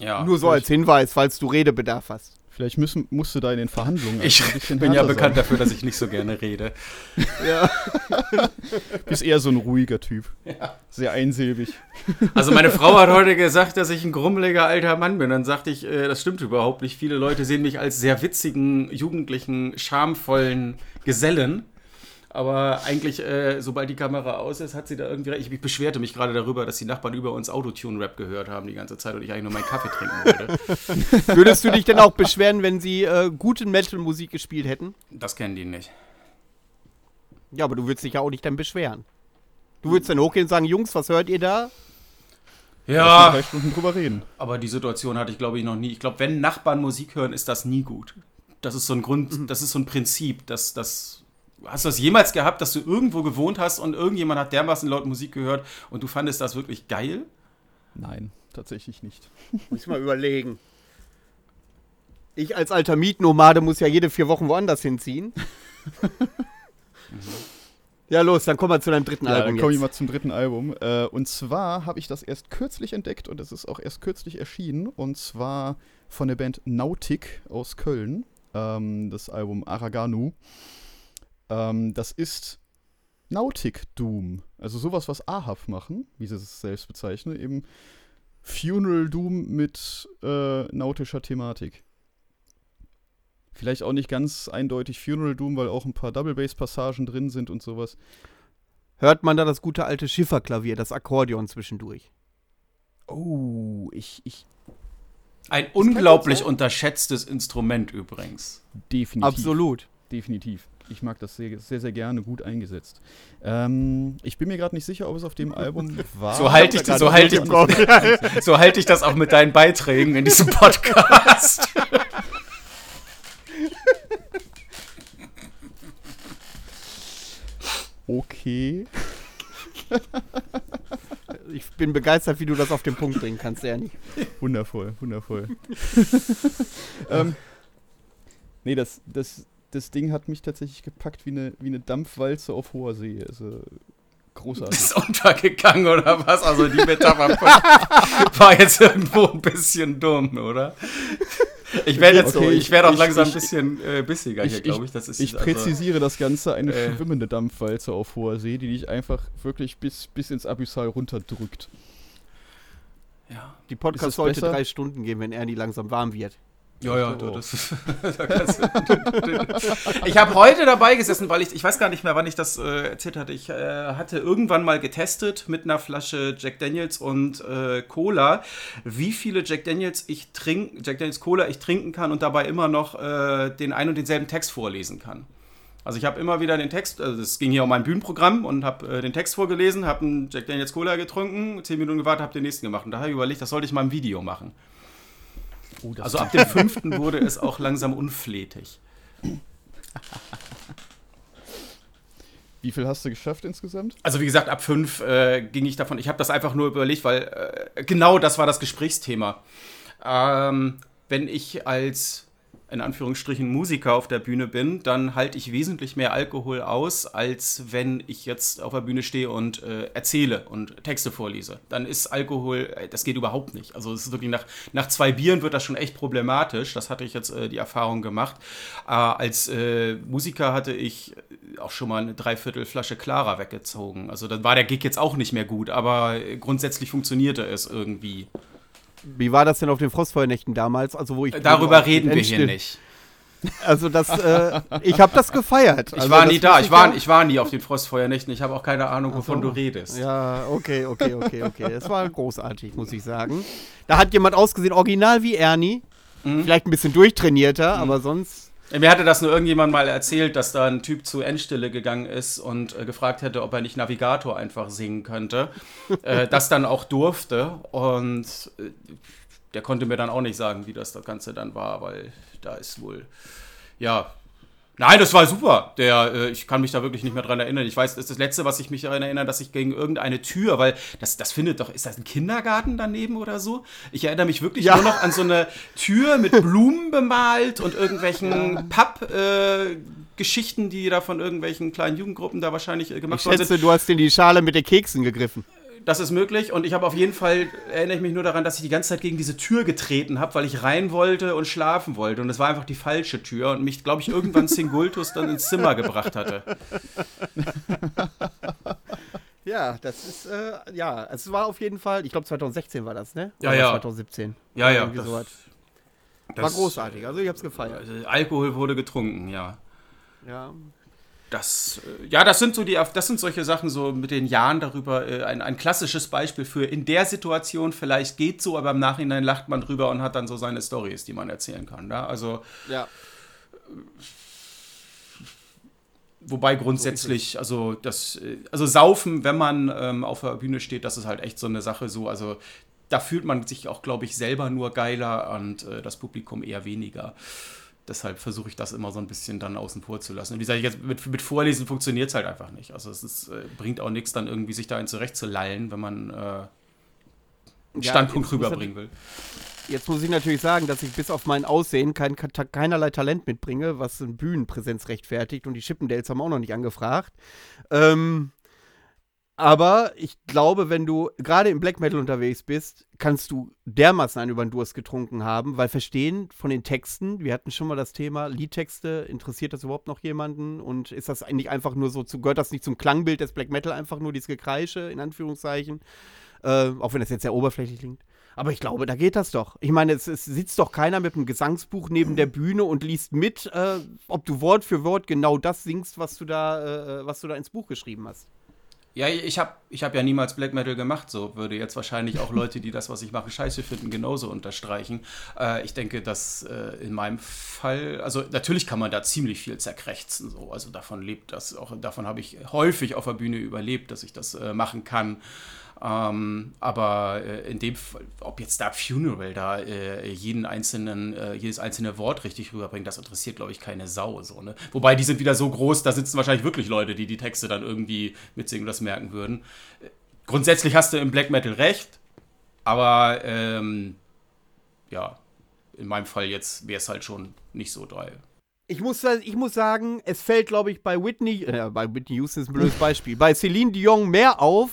Ja. Nur so als Hinweis, falls du Redebedarf hast. Vielleicht müssen, musst du da in den Verhandlungen Ich bin ja bekannt sein. dafür, dass ich nicht so gerne rede. [LAUGHS] Bist eher so ein ruhiger Typ. Sehr einsilbig. Also meine Frau hat heute gesagt, dass ich ein grummeliger alter Mann bin. Dann sagte ich, äh, das stimmt überhaupt nicht. Viele Leute sehen mich als sehr witzigen, jugendlichen, schamvollen Gesellen. Aber eigentlich, äh, sobald die Kamera aus ist, hat sie da irgendwie recht. Ich beschwerte mich gerade darüber, dass die Nachbarn über uns Autotune-Rap gehört haben die ganze Zeit und ich eigentlich nur meinen Kaffee trinken wollte. [LAUGHS] Würdest du dich denn auch beschweren, wenn sie äh, gute Metal-Musik gespielt hätten? Das kennen die nicht. Ja, aber du würdest dich ja auch nicht dann beschweren. Du würdest dann hochgehen und sagen, Jungs, was hört ihr da? Ja, drei Stunden drüber reden. aber die Situation hatte ich, glaube ich, noch nie. Ich glaube, wenn Nachbarn Musik hören, ist das nie gut. Das ist so ein Grund, das ist so ein Prinzip, dass das. Hast du das jemals gehabt, dass du irgendwo gewohnt hast und irgendjemand hat dermaßen laut Musik gehört und du fandest das wirklich geil? Nein, tatsächlich nicht. Muss ich mal überlegen. Ich als alter Mietnomade muss ja jede vier Wochen woanders hinziehen. [LAUGHS] ja, los, dann kommen wir zu deinem dritten Ja, Album dann komme ich mal zum dritten Album. Äh, und zwar habe ich das erst kürzlich entdeckt und es ist auch erst kürzlich erschienen. Und zwar von der Band Nautic aus Köln. Ähm, das Album Araganu. Ähm, das ist Nautic Doom. Also sowas, was Ahab machen, wie sie es selbst bezeichnen. Eben Funeral Doom mit äh, nautischer Thematik. Vielleicht auch nicht ganz eindeutig Funeral Doom, weil auch ein paar Double Bass Passagen drin sind und sowas. Hört man da das gute alte Schifferklavier, das Akkordeon zwischendurch? Oh, ich, ich Ein gut unglaublich unterschätztes Instrument übrigens. definitiv. Absolut. Definitiv. Ich mag das sehr, sehr, sehr gerne, gut eingesetzt. Ähm, ich bin mir gerade nicht sicher, ob es auf dem Album [LAUGHS] war. So halte ich, so halt ich, [LAUGHS] so halt ich das auch mit deinen Beiträgen in diesem Podcast. [LAUGHS] okay. Ich bin begeistert, wie du das auf den Punkt bringen kannst, Ernie. Wundervoll, wundervoll. ähm, nee, das, das, das Ding hat mich tatsächlich gepackt wie eine, wie eine Dampfwalze auf hoher See. Also großartig. Ist untergegangen oder was? Also die Metapher [LAUGHS] war jetzt irgendwo ein bisschen dumm, oder? Ich werde jetzt Okay, so, ich ich- werde auch ich- langsam ich- ein bisschen äh, bissiger hier, glaube ich. Das ist Ich also- präzisiere das Ganze, eine äh, schwimmende Dampfwalze auf hoher See, die dich einfach wirklich bis, bis ins Abyssal runterdrückt. Ja. Die Podcast sollte besser? drei Stunden gehen, wenn Ernie langsam warm wird. Ja, ja, Oh. das ist, [LAUGHS] da du- [LAUGHS] ich habe heute dabei gesessen, weil ich, ich weiß gar nicht mehr, wann ich das äh, erzählt hatte. Ich äh, hatte irgendwann mal getestet mit einer Flasche Jack Daniels und äh, Cola, wie viele Jack Daniels ich trinken, Jack Daniels Cola ich trinken kann und dabei immer noch äh, den ein und denselben Text vorlesen kann. Also ich habe immer wieder den Text, also es ging hier um mein Bühnenprogramm und habe äh, den Text vorgelesen, habe einen Jack Daniels Cola getrunken, zehn Minuten gewartet, habe den nächsten gemacht. Und da habe ich überlegt, das sollte ich mal im Video machen. Oh, Also ab [LAUGHS] dem fünften wurde es auch langsam unflätig. Wie viel hast du geschafft insgesamt? Also wie gesagt, ab fünf äh, ging ich davon. Ich habe das einfach nur überlegt, weil äh, genau das war das Gesprächsthema. Ähm, wenn ich als in Anführungsstrichen Musiker auf der Bühne bin, dann halte ich wesentlich mehr Alkohol aus, als wenn ich jetzt auf der Bühne stehe und äh, erzähle und Texte vorlese. Dann ist Alkohol, äh, das geht überhaupt nicht. Also es ist wirklich nach, nach zwei Bieren wird das schon echt problematisch. Das hatte ich jetzt äh, die Erfahrung gemacht. Äh, als äh, Musiker hatte ich auch schon mal eine Dreiviertelflasche Clara weggezogen. Also dann war der Gig jetzt auch nicht mehr gut, aber äh, grundsätzlich funktionierte es irgendwie. Wie war das denn auf den Frostfeuernächten damals? Also wo ich Darüber reden wir hier nicht. Also das, äh, ich habe das gefeiert. Ich also war das nie da, ich war, ich war nie auf den Frostfeuernächten. Ich habe auch keine Ahnung, wovon so. du redest. Ja, okay, okay, okay, okay. Es war großartig, muss ich sagen. Da hat jemand ausgesehen, original wie Ernie. Mhm. Vielleicht ein bisschen durchtrainierter, aber sonst. Mir hatte das nur irgendjemand mal erzählt, dass da ein Typ zu Endstille gegangen ist und äh, gefragt hätte, ob er nicht Navigator einfach singen könnte. äh, [LAUGHS] das dann auch durfte. Und äh, der konnte mir dann auch nicht sagen, wie das, das Ganze dann war, weil da ist wohl. Ja. Nein, das war super. Der, äh, ich kann mich da wirklich nicht mehr dran erinnern. Ich weiß, das ist das Letzte, was ich mich daran erinnere, dass ich gegen irgendeine Tür, weil das, das findet doch, ist das ein Kindergarten daneben oder so? Ich erinnere mich wirklich Ja. nur noch an so eine Tür mit Blumen bemalt und irgendwelchen Papp-Geschichten, äh, Geschichten, die da von irgendwelchen kleinen Jugendgruppen da wahrscheinlich äh, gemacht Ich worden schätze, sind. du hast in die Schale mit den Keksen gegriffen. Das ist möglich und ich habe auf jeden Fall, erinnere ich mich nur daran, dass ich die ganze Zeit gegen diese Tür getreten habe, weil ich rein wollte und schlafen wollte. Und es war einfach die falsche Tür und mich, glaube ich, irgendwann [LAUGHS] Singultus dann ins Zimmer gebracht hatte. [LAUGHS] Ja, das ist, äh, ja, es war auf jeden Fall, ich glaube 2016 war das, ne? Ja, Oder ja. 2017. Ja, ja. Das- sowas. War das- großartig, also ich hab's gefeiert. Also, Alkohol wurde getrunken, ja. Ja. Das, äh, ja, das sind so die, das sind solche Sachen so mit den Jahren darüber, äh, ein, ein klassisches Beispiel für in der Situation vielleicht geht so, aber im Nachhinein lacht man drüber und hat dann so seine Stories, die man erzählen kann. Ja? Also, Ja. wobei grundsätzlich, also das, äh, also saufen, wenn man ähm, auf der Bühne steht, das ist halt echt so eine Sache so, also da fühlt man sich auch, glaube ich, selber nur geiler und äh, das Publikum eher weniger. Deshalb versuche ich das immer so ein bisschen dann außen vor zu lassen. Und wie gesagt, jetzt mit, mit Vorlesen funktioniert es halt einfach nicht. Also es ist, äh, bringt auch nichts, dann irgendwie sich da in zurechtzulallen, wenn man äh, einen Ja, Standpunkt rüberbringen will. Jetzt muss ich natürlich sagen, dass ich bis auf mein Aussehen kein, keinerlei Talent mitbringe, was eine Bühnenpräsenz rechtfertigt. Und die Chippendales haben auch noch nicht angefragt. Ähm, aber ich glaube, wenn du gerade im Black Metal unterwegs bist, kannst du dermaßen einen über den Durst getrunken haben, weil verstehen von den Texten, wir hatten schon mal das Thema Liedtexte, interessiert das überhaupt noch jemanden? Und ist das eigentlich einfach nur so, zu, gehört das nicht zum Klangbild des Black Metal, einfach nur dieses Gekreische, in Anführungszeichen? Äh, auch wenn das jetzt sehr oberflächlich klingt. Aber ich glaube, da geht das doch. Ich meine, es, es sitzt doch keiner mit einem Gesangsbuch neben der Bühne und liest mit, äh, ob du Wort für Wort genau das singst, was du da, äh, was du da ins Buch geschrieben hast. Ja, ich habe ich hab ja niemals Black Metal gemacht, so würde jetzt wahrscheinlich auch Leute, die das, was ich mache, scheiße finden, genauso unterstreichen. Äh, ich denke, dass äh, in meinem Fall, also natürlich kann man da ziemlich viel zerkrächzen, so. Also davon lebt das, auch davon habe ich häufig auf der Bühne überlebt, dass ich das äh, machen kann. Ähm, aber äh, in dem Fall, ob jetzt da Funeral da äh, jeden einzelnen, äh, jedes einzelne Wort richtig rüberbringt, das interessiert, glaube ich, keine Sau. So, ne? Wobei die sind wieder so groß, da sitzen wahrscheinlich wirklich Leute, die die Texte dann irgendwie mitsingen und das merken würden. Grundsätzlich hast du im Black Metal recht, aber ähm, ja, in meinem Fall jetzt wäre es halt schon nicht so doll. Ich muss, ich muss sagen, es fällt, glaube ich, bei Whitney, äh, bei Whitney Houston ist ein blödes Beispiel, bei Celine Dion mehr auf,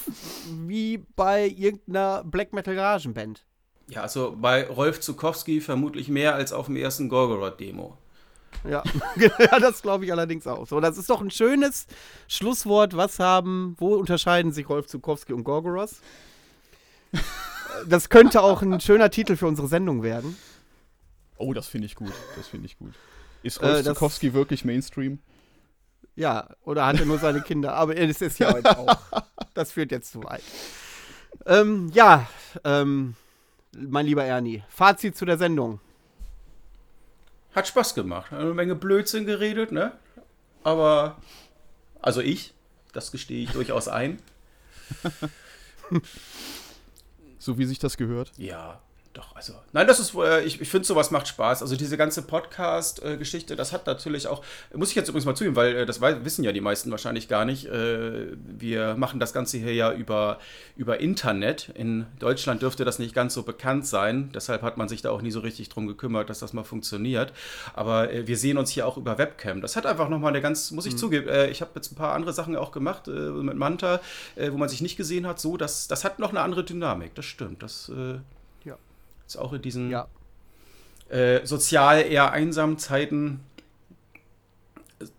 wie bei irgendeiner Black Metal Garagenband. Ja, also bei Rolf Zukowski vermutlich mehr als auf dem ersten Gorgoroth-Demo. Ja, [LAUGHS] ja das glaube ich allerdings auch. So, das ist doch ein schönes Schlusswort. Was haben, wo unterscheiden sich Rolf Zukowski und Gorgoroth? Das könnte auch ein schöner Titel für unsere Sendung werden. Oh, das finde ich gut. Das finde ich gut. Ist Rolf äh, Zukowski wirklich Mainstream? Ja, oder hat er nur seine Kinder? Aber es ist ja [LAUGHS] heute auch. Das führt jetzt zu weit. Ähm, ja, ähm, mein lieber Ernie, Fazit zu der Sendung. Hat Spaß gemacht. Eine Menge Blödsinn geredet, ne? Aber, also ich, das gestehe ich durchaus ein. [LAUGHS] so wie sich das gehört? Ja, doch, also. Nein, das ist, äh, ich, ich finde, sowas macht Spaß. Also diese ganze Podcast-Geschichte, das hat natürlich auch, muss ich jetzt übrigens mal zugeben, weil äh, das wissen ja die meisten wahrscheinlich gar nicht. Äh, wir machen das Ganze hier ja über, über Internet. In Deutschland dürfte das nicht ganz so bekannt sein. Deshalb hat man sich da auch nie so richtig drum gekümmert, dass das mal funktioniert. Aber wir sehen uns hier auch über Webcam. Das hat einfach nochmal eine ganz, muss ich mhm. zugeben, ich habe jetzt ein paar andere Sachen auch gemacht mit Manta, wo man sich nicht gesehen hat. So, das, das hat noch eine andere Dynamik. Das stimmt. Das Jetzt auch in diesen ja. äh, sozial eher einsamen Zeiten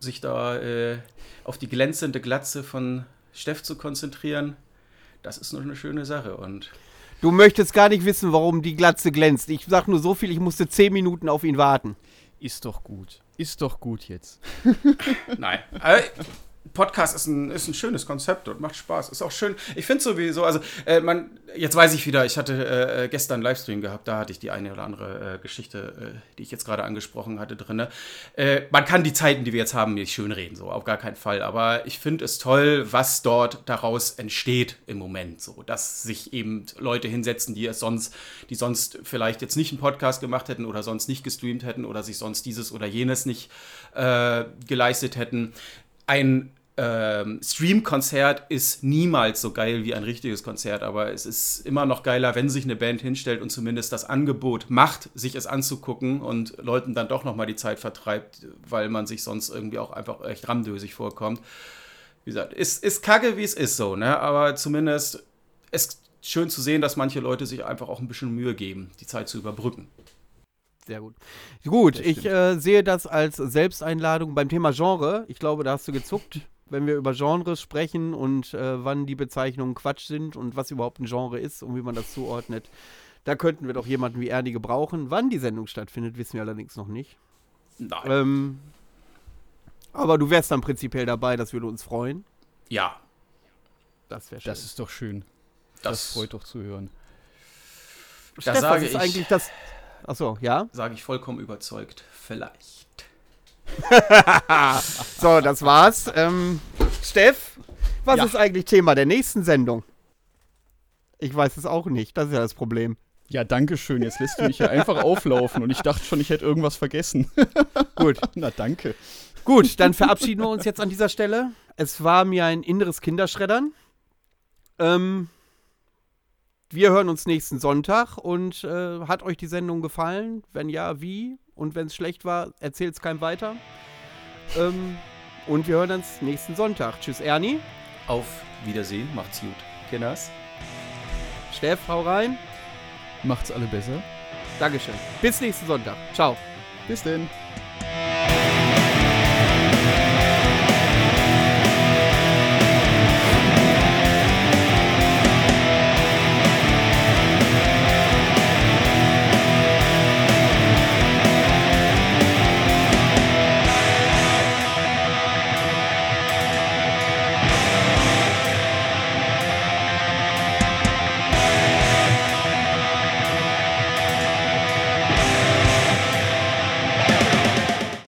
sich da äh, auf die glänzende Glatze von Steff zu konzentrieren, das ist noch eine schöne Sache. Und du möchtest gar nicht wissen, warum die Glatze glänzt. Ich sag nur so viel, ich musste zehn Minuten auf ihn warten. Ist doch gut. Ist doch gut jetzt. [LAUGHS] Nein. Podcast ist ein, ist ein schönes Konzept und macht Spaß. Ist auch schön. Ich finde sowieso, also äh, man, jetzt weiß ich wieder, ich hatte äh, äh, gestern einen Livestream gehabt, da hatte ich die eine oder andere äh, Geschichte, äh, die ich jetzt gerade angesprochen hatte, drin. Äh, man kann die Zeiten, die wir jetzt haben, nicht schön reden, so auf gar keinen Fall. Aber ich finde es toll, was dort daraus entsteht im Moment. So, dass sich eben Leute hinsetzen, die es sonst, die sonst vielleicht jetzt nicht einen Podcast gemacht hätten oder sonst nicht gestreamt hätten oder sich sonst dieses oder jenes nicht geleistet hätten. Ein ähm, Stream-Konzert ist niemals so geil wie ein richtiges Konzert, aber es ist immer noch geiler, wenn sich eine Band hinstellt und zumindest das Angebot macht, sich es anzugucken und Leuten dann doch nochmal die Zeit vertreibt, weil man sich sonst irgendwie auch einfach echt ramdösig vorkommt. Wie gesagt, ist, ist kacke, wie es ist so, ne? aber zumindest ist schön zu sehen, dass manche Leute sich einfach auch ein bisschen Mühe geben, die Zeit zu überbrücken. Sehr gut. Gut, ich äh, sehe das als Selbsteinladung beim Thema Genre. Ich glaube, da hast du gezuckt wenn wir über Genres sprechen und äh, wann die Bezeichnungen Quatsch sind und was überhaupt ein Genre ist und wie man das zuordnet. Da könnten wir doch jemanden wie Ernie gebrauchen. Wann die Sendung stattfindet, wissen wir allerdings noch nicht. Nein. Ähm, aber du wärst dann prinzipiell dabei, das würde uns freuen. Ja. Das wäre schön. Das ist doch schön. Das, das freut doch zu hören. Das sage ist ich, eigentlich das. Achso, ja? Sage ich vollkommen überzeugt. Vielleicht. [LAUGHS] so, das war's. Ähm, Steff, was ja. ist eigentlich Thema der nächsten Sendung? Ich weiß es auch nicht. Das ist ja das Problem. Ja, danke schön. Jetzt lässt du mich ja einfach auflaufen und ich dachte schon, ich hätte irgendwas vergessen. [LAUGHS] Gut. Na, danke. Gut, dann verabschieden wir uns jetzt an dieser Stelle. Es war mir ein inneres Kinderschreddern. Ähm, wir hören uns nächsten Sonntag und äh, hat euch die Sendung gefallen? Wenn ja, wie? Und wenn es schlecht war, erzählt es keinem weiter. Ähm, und wir hören uns nächsten Sonntag. Tschüss, Ernie. Auf Wiedersehen. Macht's gut. Kinders. Steff, hau rein. Macht's alle besser. Dankeschön. Bis nächsten Sonntag. Ciao. Bis denn.